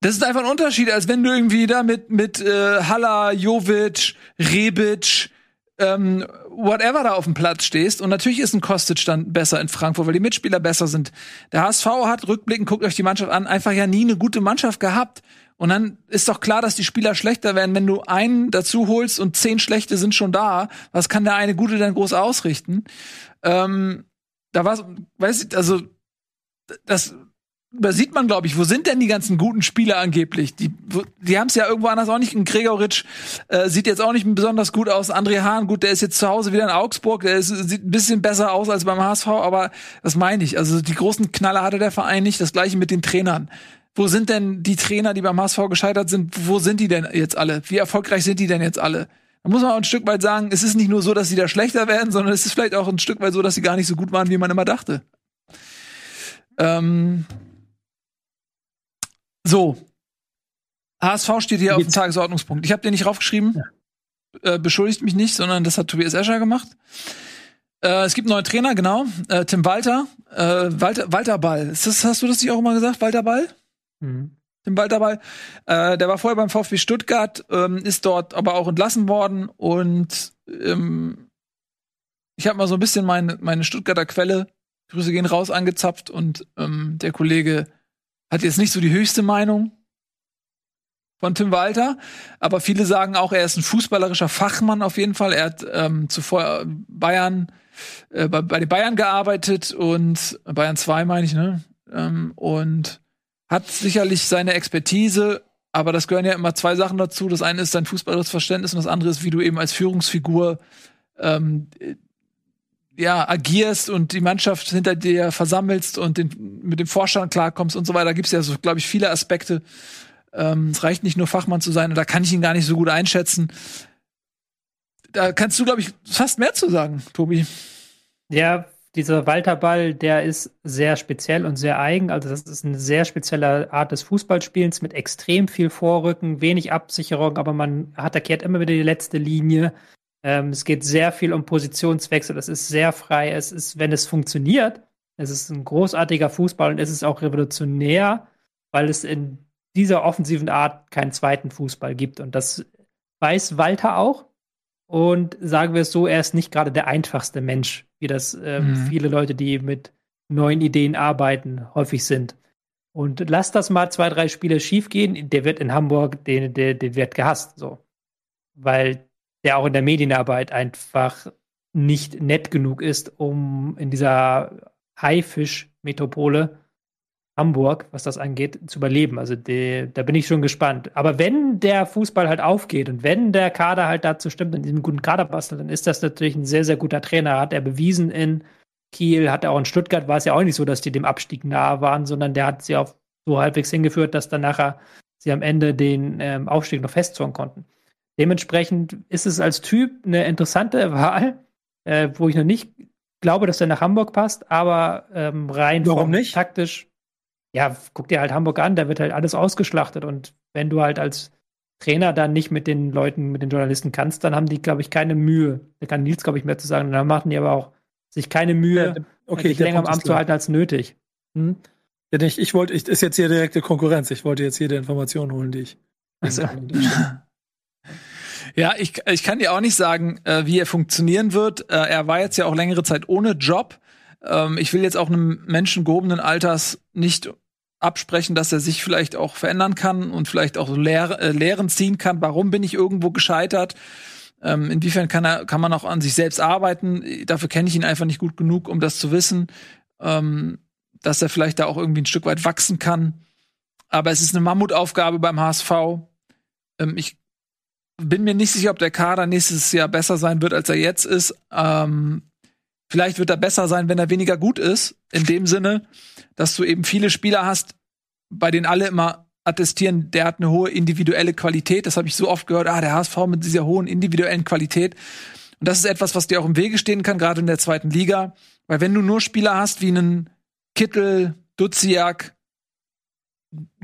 B: das ist einfach ein Unterschied, als wenn du irgendwie da mit, mit äh, Halla, Jovic, Rebic, ähm, whatever da auf dem Platz stehst. Und natürlich ist ein Kostic dann besser in Frankfurt, weil die Mitspieler besser sind. Der HSV hat rückblickend, guckt euch die Mannschaft an, einfach ja nie eine gute Mannschaft gehabt. Und dann ist doch klar, dass die Spieler schlechter werden, wenn du einen dazu holst und zehn schlechte sind schon da. Was kann der eine gute denn groß ausrichten? Ähm, da war, weiß ich, also das übersieht man, glaube ich, wo sind denn die ganzen guten Spieler angeblich? Die, die haben es ja irgendwo anders auch nicht. Ein Gregoritsch äh, sieht jetzt auch nicht besonders gut aus. André Hahn, gut, der ist jetzt zu Hause wieder in Augsburg. Der ist, sieht ein bisschen besser aus als beim HSV, aber das meine ich. Also die großen Knaller hatte der Verein nicht. Das gleiche mit den Trainern. Wo sind denn die Trainer, die beim HSV gescheitert sind? Wo sind die denn jetzt alle? Wie erfolgreich sind die denn jetzt alle? Da muss man auch ein Stück weit sagen, es ist nicht nur so, dass sie da schlechter werden, sondern es ist vielleicht auch ein Stück weit so, dass sie gar nicht so gut waren, wie man immer dachte. Ähm, so. HSV steht hier auf dem Tagesordnungspunkt. Ich habe den nicht raufgeschrieben. Ja. Äh, beschuldigt mich nicht, sondern das hat Tobias Escher gemacht. Äh, es gibt einen neuen Trainer, genau. Äh, Tim Walter. Äh, Walter. Walter Ball. Ist das, hast du das nicht auch immer gesagt? Walter Ball? Mhm. Tim Walter Ball. Äh, der war vorher beim VfB Stuttgart, ähm, ist dort aber auch entlassen worden und ähm, ich habe mal so ein bisschen meine, meine Stuttgarter Quelle, Grüße gehen raus, angezapft und ähm, der Kollege hat jetzt nicht so die höchste Meinung von Tim Walter, aber viele sagen auch, er ist ein fußballerischer Fachmann auf jeden Fall. Er hat ähm, zuvor Bayern äh, bei, den Bayern gearbeitet und Bayern 2 meine ich, ne? Ähm, und hat sicherlich seine Expertise, aber das gehören ja immer zwei Sachen dazu. Das eine ist sein fußballerisches Verständnis und das andere ist, wie du eben als Führungsfigur ähm, ja, agierst und die Mannschaft hinter dir versammelst und den, mit dem Vorstand klarkommst und so weiter, gibt es ja so, glaube ich, viele Aspekte. Ähm, es reicht nicht nur Fachmann zu sein, und da kann ich ihn gar nicht so gut einschätzen. Da kannst du, glaube ich, fast mehr zu sagen, Tobi.
F: Ja, dieser Walter Ball, der ist sehr speziell und sehr eigen. Also das ist eine sehr spezielle Art des Fußballspielens mit extrem viel Vorrücken, wenig Absicherung, aber man attackiert immer wieder die letzte Linie. Ähm, es geht sehr viel um Positionswechsel. Es ist sehr frei. Es ist, wenn es funktioniert, es ist ein großartiger Fußball und es ist auch revolutionär, weil es in dieser offensiven Art keinen zweiten Fußball gibt. Und das weiß Walter auch. Und sagen wir es so, er ist nicht gerade der einfachste Mensch, wie das ähm, mhm. viele Leute, die mit neuen Ideen arbeiten, häufig sind. Und lass das mal zwei, drei Spiele schief gehen, der wird in Hamburg, den, der, der wird gehasst, so. Weil der auch in der Medienarbeit einfach nicht nett genug ist, um in dieser Haifisch-Metropole Hamburg, was das angeht, zu überleben. Also die, da bin ich schon gespannt. Aber wenn der Fußball halt aufgeht und wenn der Kader halt dazu stimmt, in diesem guten Kader bastelt, dann ist das natürlich ein sehr, sehr guter Trainer. Hat er bewiesen in Kiel, hat er auch in Stuttgart, war es ja auch nicht so, dass die dem Abstieg nahe waren, sondern der hat sie auch so halbwegs hingeführt, dass dann nachher sie am Ende den ähm, Aufstieg noch festzurren konnten. Dementsprechend ist es als Typ eine interessante Wahl, äh, wo ich noch nicht glaube, dass er nach Hamburg passt, aber ähm, rein
D: Warum nicht?
F: taktisch. Ja, guck dir halt Hamburg an, da wird halt alles ausgeschlachtet und wenn du halt als Trainer dann nicht mit den Leuten, mit den Journalisten kannst, dann haben die, glaube ich, keine Mühe. Da kann Nils, glaube ich, mehr zu sagen. Dann machen die aber auch sich keine Mühe, ja, okay, sich länger am Amt zu halten als nötig. Hm?
D: Ja, ich, ich wollte, ich, ist jetzt hier direkte Konkurrenz. Ich wollte jetzt jede Information holen, die ich. Also.
B: Ja, ich, ich kann dir auch nicht sagen, äh, wie er funktionieren wird. Äh, er war jetzt ja auch längere Zeit ohne Job. Ähm, ich will jetzt auch einem Menschen gehobenen Alters nicht absprechen, dass er sich vielleicht auch verändern kann und vielleicht auch Lehr äh, Lehren ziehen kann. Warum bin ich irgendwo gescheitert? Ähm, inwiefern kann er, kann man auch an sich selbst arbeiten? Dafür kenne ich ihn einfach nicht gut genug, um das zu wissen, ähm, dass er vielleicht da auch irgendwie ein Stück weit wachsen kann. Aber es ist eine Mammutaufgabe beim HSV. Ähm, ich bin mir nicht sicher, ob der Kader nächstes Jahr besser sein wird, als er jetzt ist. Ähm, vielleicht wird er besser sein, wenn er weniger gut ist. In dem Sinne, dass du eben viele Spieler hast, bei denen alle immer attestieren, der hat eine hohe individuelle Qualität. Das habe ich so oft gehört. Ah, der HSV mit dieser hohen individuellen Qualität. Und das ist etwas, was dir auch im Wege stehen kann, gerade in der zweiten Liga. Weil wenn du nur Spieler hast wie einen Kittel, Duziak,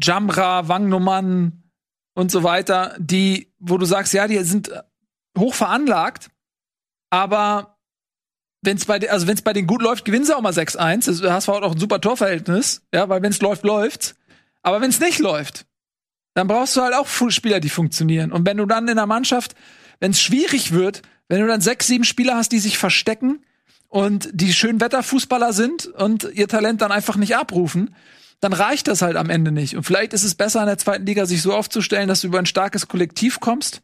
B: Jamra, Wangnummern und so weiter, die, wo du sagst, ja, die sind hoch veranlagt, aber wenn es bei, also wenn's bei denen gut läuft, gewinnen sie auch mal 6-1. Das HSV hat auch ein super Torverhältnis, ja, weil wenn es läuft, läuft's. Aber wenn es nicht läuft, dann brauchst du halt auch Spieler, die funktionieren. Und wenn du dann in der Mannschaft, wenn es schwierig wird, wenn du dann sechs, sieben Spieler hast, die sich verstecken und die schön Wetterfußballer sind und ihr Talent dann einfach nicht abrufen, dann reicht das halt am Ende nicht. Und vielleicht ist es besser in der zweiten Liga, sich so aufzustellen, dass du über ein starkes Kollektiv kommst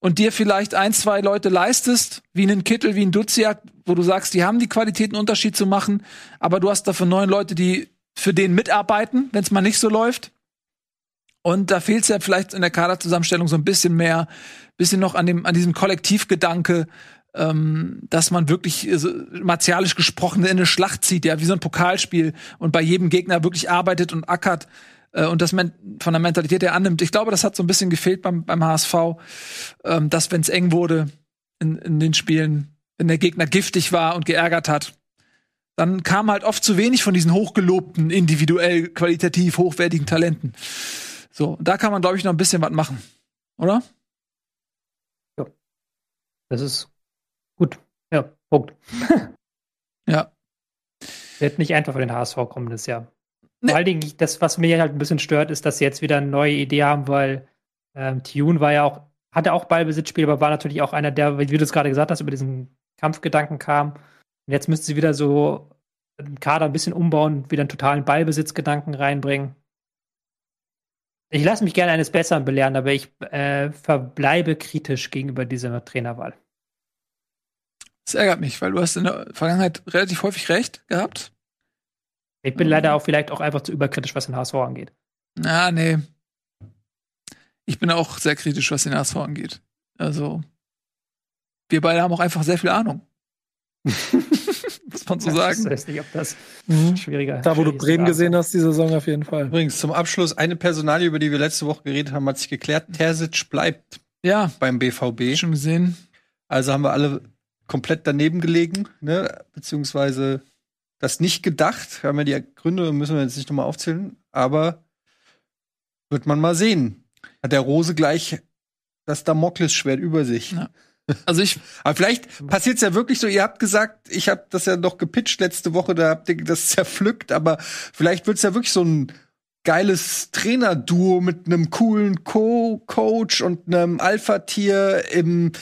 B: und dir vielleicht ein, zwei Leute leistest, wie einen Kittel, wie ein Duziak, wo du sagst, die haben die Qualität, einen Unterschied zu machen, aber du hast dafür neun Leute, die für den mitarbeiten, wenn es mal nicht so läuft. Und da fehlt es ja vielleicht in der Kaderzusammenstellung so ein bisschen mehr, bisschen noch an dem, an diesem Kollektivgedanke, ähm, dass man wirklich äh, martialisch gesprochen in eine Schlacht zieht, ja, wie so ein Pokalspiel und bei jedem Gegner wirklich arbeitet und ackert äh, und das von der Mentalität her annimmt. Ich glaube, das hat so ein bisschen gefehlt beim, beim HSV, ähm, dass wenn es eng wurde in, in den Spielen, wenn der Gegner giftig war und geärgert hat, dann kam halt oft zu wenig von diesen hochgelobten, individuell qualitativ hochwertigen Talenten. So, da kann man, glaube ich, noch ein bisschen was machen, oder?
F: Ja. Das ist Punkt.
B: ja.
F: Wird nicht einfach für den HSV kommendes Jahr. Nee. Vor allen Dingen, das, was mir halt ein bisschen stört, ist, dass sie jetzt wieder eine neue Idee haben, weil ähm, Tune war ja auch, hatte auch Ballbesitzspiel, aber war natürlich auch einer, der, wie du es gerade gesagt hast, über diesen Kampfgedanken kam. Und jetzt müssten sie wieder so den Kader ein bisschen umbauen, wieder einen totalen Ballbesitzgedanken reinbringen. Ich lasse mich gerne eines Besseren belehren, aber ich äh, verbleibe kritisch gegenüber dieser Trainerwahl.
B: Das ärgert mich, weil du hast in der Vergangenheit relativ häufig recht gehabt.
F: Ich bin leider auch vielleicht auch einfach zu überkritisch, was den HSV angeht.
B: Na, nee. Ich bin auch sehr kritisch, was den HSV angeht. Also, wir beide haben auch einfach sehr viel Ahnung. Muss man so sagen. Ich
F: weiß nicht, ob das mhm. schwieriger
D: Da, wo du Bremen gesehen hast, die Saison auf jeden Fall.
E: Übrigens, zum Abschluss, eine Personalie, über die wir letzte Woche geredet haben, hat sich geklärt. Terzic bleibt
B: ja.
E: beim BVB.
B: Schon gesehen.
E: Also haben wir alle komplett daneben gelegen, ne? beziehungsweise das nicht gedacht. Haben wir die Gründe, müssen wir jetzt nicht nochmal aufzählen, aber wird man mal sehen. Hat der Rose gleich das Damoklesschwert über sich. Ja.
B: Also ich,
E: aber vielleicht passiert es ja wirklich so. Ihr habt gesagt, ich habe das ja noch gepitcht letzte Woche, da habt ihr das zerpflückt, aber vielleicht wird es ja wirklich so ein geiles Trainerduo mit einem coolen Co-Coach und einem Alpha-Tier im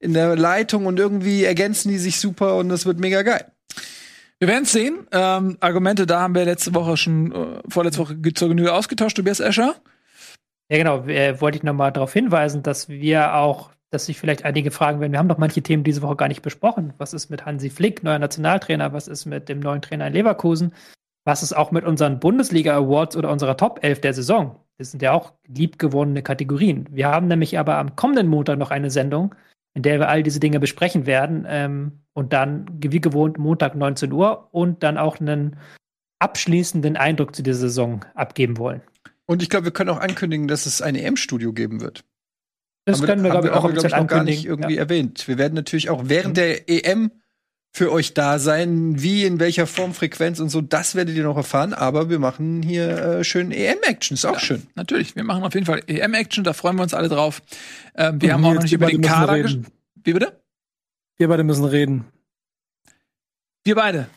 E: in der Leitung und irgendwie ergänzen die sich super und das wird mega geil.
B: Wir werden es sehen. Ähm, Argumente da haben wir letzte Woche schon, äh, vorletzte Woche zur Genüge ausgetauscht, Tobias Escher.
F: Ja, genau. Äh, wollte ich noch mal darauf hinweisen, dass wir auch dass sich vielleicht einige fragen werden, wir haben doch manche Themen diese Woche gar nicht besprochen. Was ist mit Hansi Flick, neuer Nationaltrainer? Was ist mit dem neuen Trainer in Leverkusen? Was ist auch mit unseren Bundesliga Awards oder unserer Top 11 der Saison? Das sind ja auch liebgewonnene Kategorien. Wir haben nämlich aber am kommenden Montag noch eine Sendung, in der wir all diese Dinge besprechen werden ähm, und dann wie gewohnt Montag 19 Uhr und dann auch einen abschließenden Eindruck zu dieser Saison abgeben wollen.
E: Und ich glaube, wir können auch ankündigen, dass es ein EM-Studio geben wird.
F: Das können wir, glaube ich, auch
E: wir, glaub ich, noch gar nicht irgendwie ja. erwähnt. Wir werden natürlich auch während mhm. der EM für euch da sein, wie, in welcher Form, Frequenz und so, das werdet ihr noch erfahren, aber wir machen hier äh, schön EM-Action, ist auch ja, schön.
B: Natürlich, wir machen auf jeden Fall EM-Action, da freuen wir uns alle drauf. Ähm, wir und haben auch noch nicht über den Kader gesprochen. Wie bitte?
D: Wir beide müssen reden.
B: Wir beide?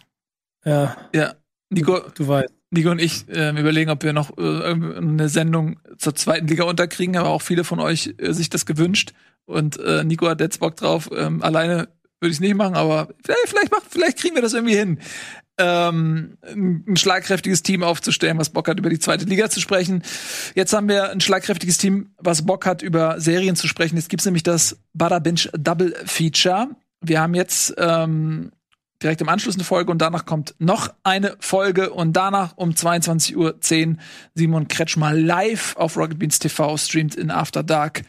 D: Ja.
B: Ja. Nico,
D: du, du weißt.
B: Nico und ich äh, überlegen, ob wir noch äh, eine Sendung zur zweiten Liga unterkriegen, aber auch viele von euch äh, sich das gewünscht. Und äh, Nico hat jetzt Bock drauf. Ähm, alleine würde ich es nicht machen, aber vielleicht, macht, vielleicht kriegen wir das irgendwie hin. Ähm, ein schlagkräftiges Team aufzustellen, was Bock hat, über die zweite Liga zu sprechen. Jetzt haben wir ein schlagkräftiges Team, was Bock hat, über Serien zu sprechen. Jetzt gibt's nämlich das Bada Binge Double Feature. Wir haben jetzt ähm, direkt im Anschluss eine Folge und danach kommt noch eine Folge und danach um 22.10 Uhr Simon Kretschmer live auf Rocket Beans TV streamt in After Dark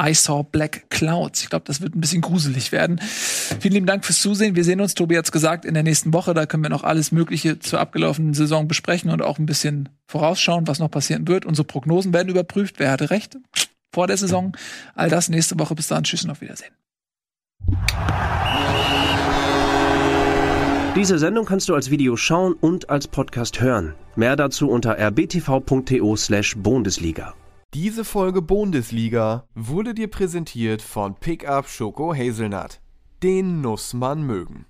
B: I Saw Black Clouds. Ich glaube, das wird ein bisschen gruselig werden. Vielen lieben Dank fürs Zusehen. Wir sehen uns, Tobi hat's gesagt, in der nächsten Woche. Da können wir noch alles Mögliche zur abgelaufenen Saison besprechen und auch ein bisschen vorausschauen, was noch passieren wird. Unsere Prognosen werden überprüft. Wer hatte recht vor der Saison? All das nächste Woche. Bis dahin. Tschüss und auf Wiedersehen.
G: Diese Sendung kannst du als Video schauen und als Podcast hören. Mehr dazu unter rbtv.to/bundesliga.
A: Diese Folge Bundesliga wurde dir präsentiert von Pickup Schoko Hazelnut. Den muss man mögen.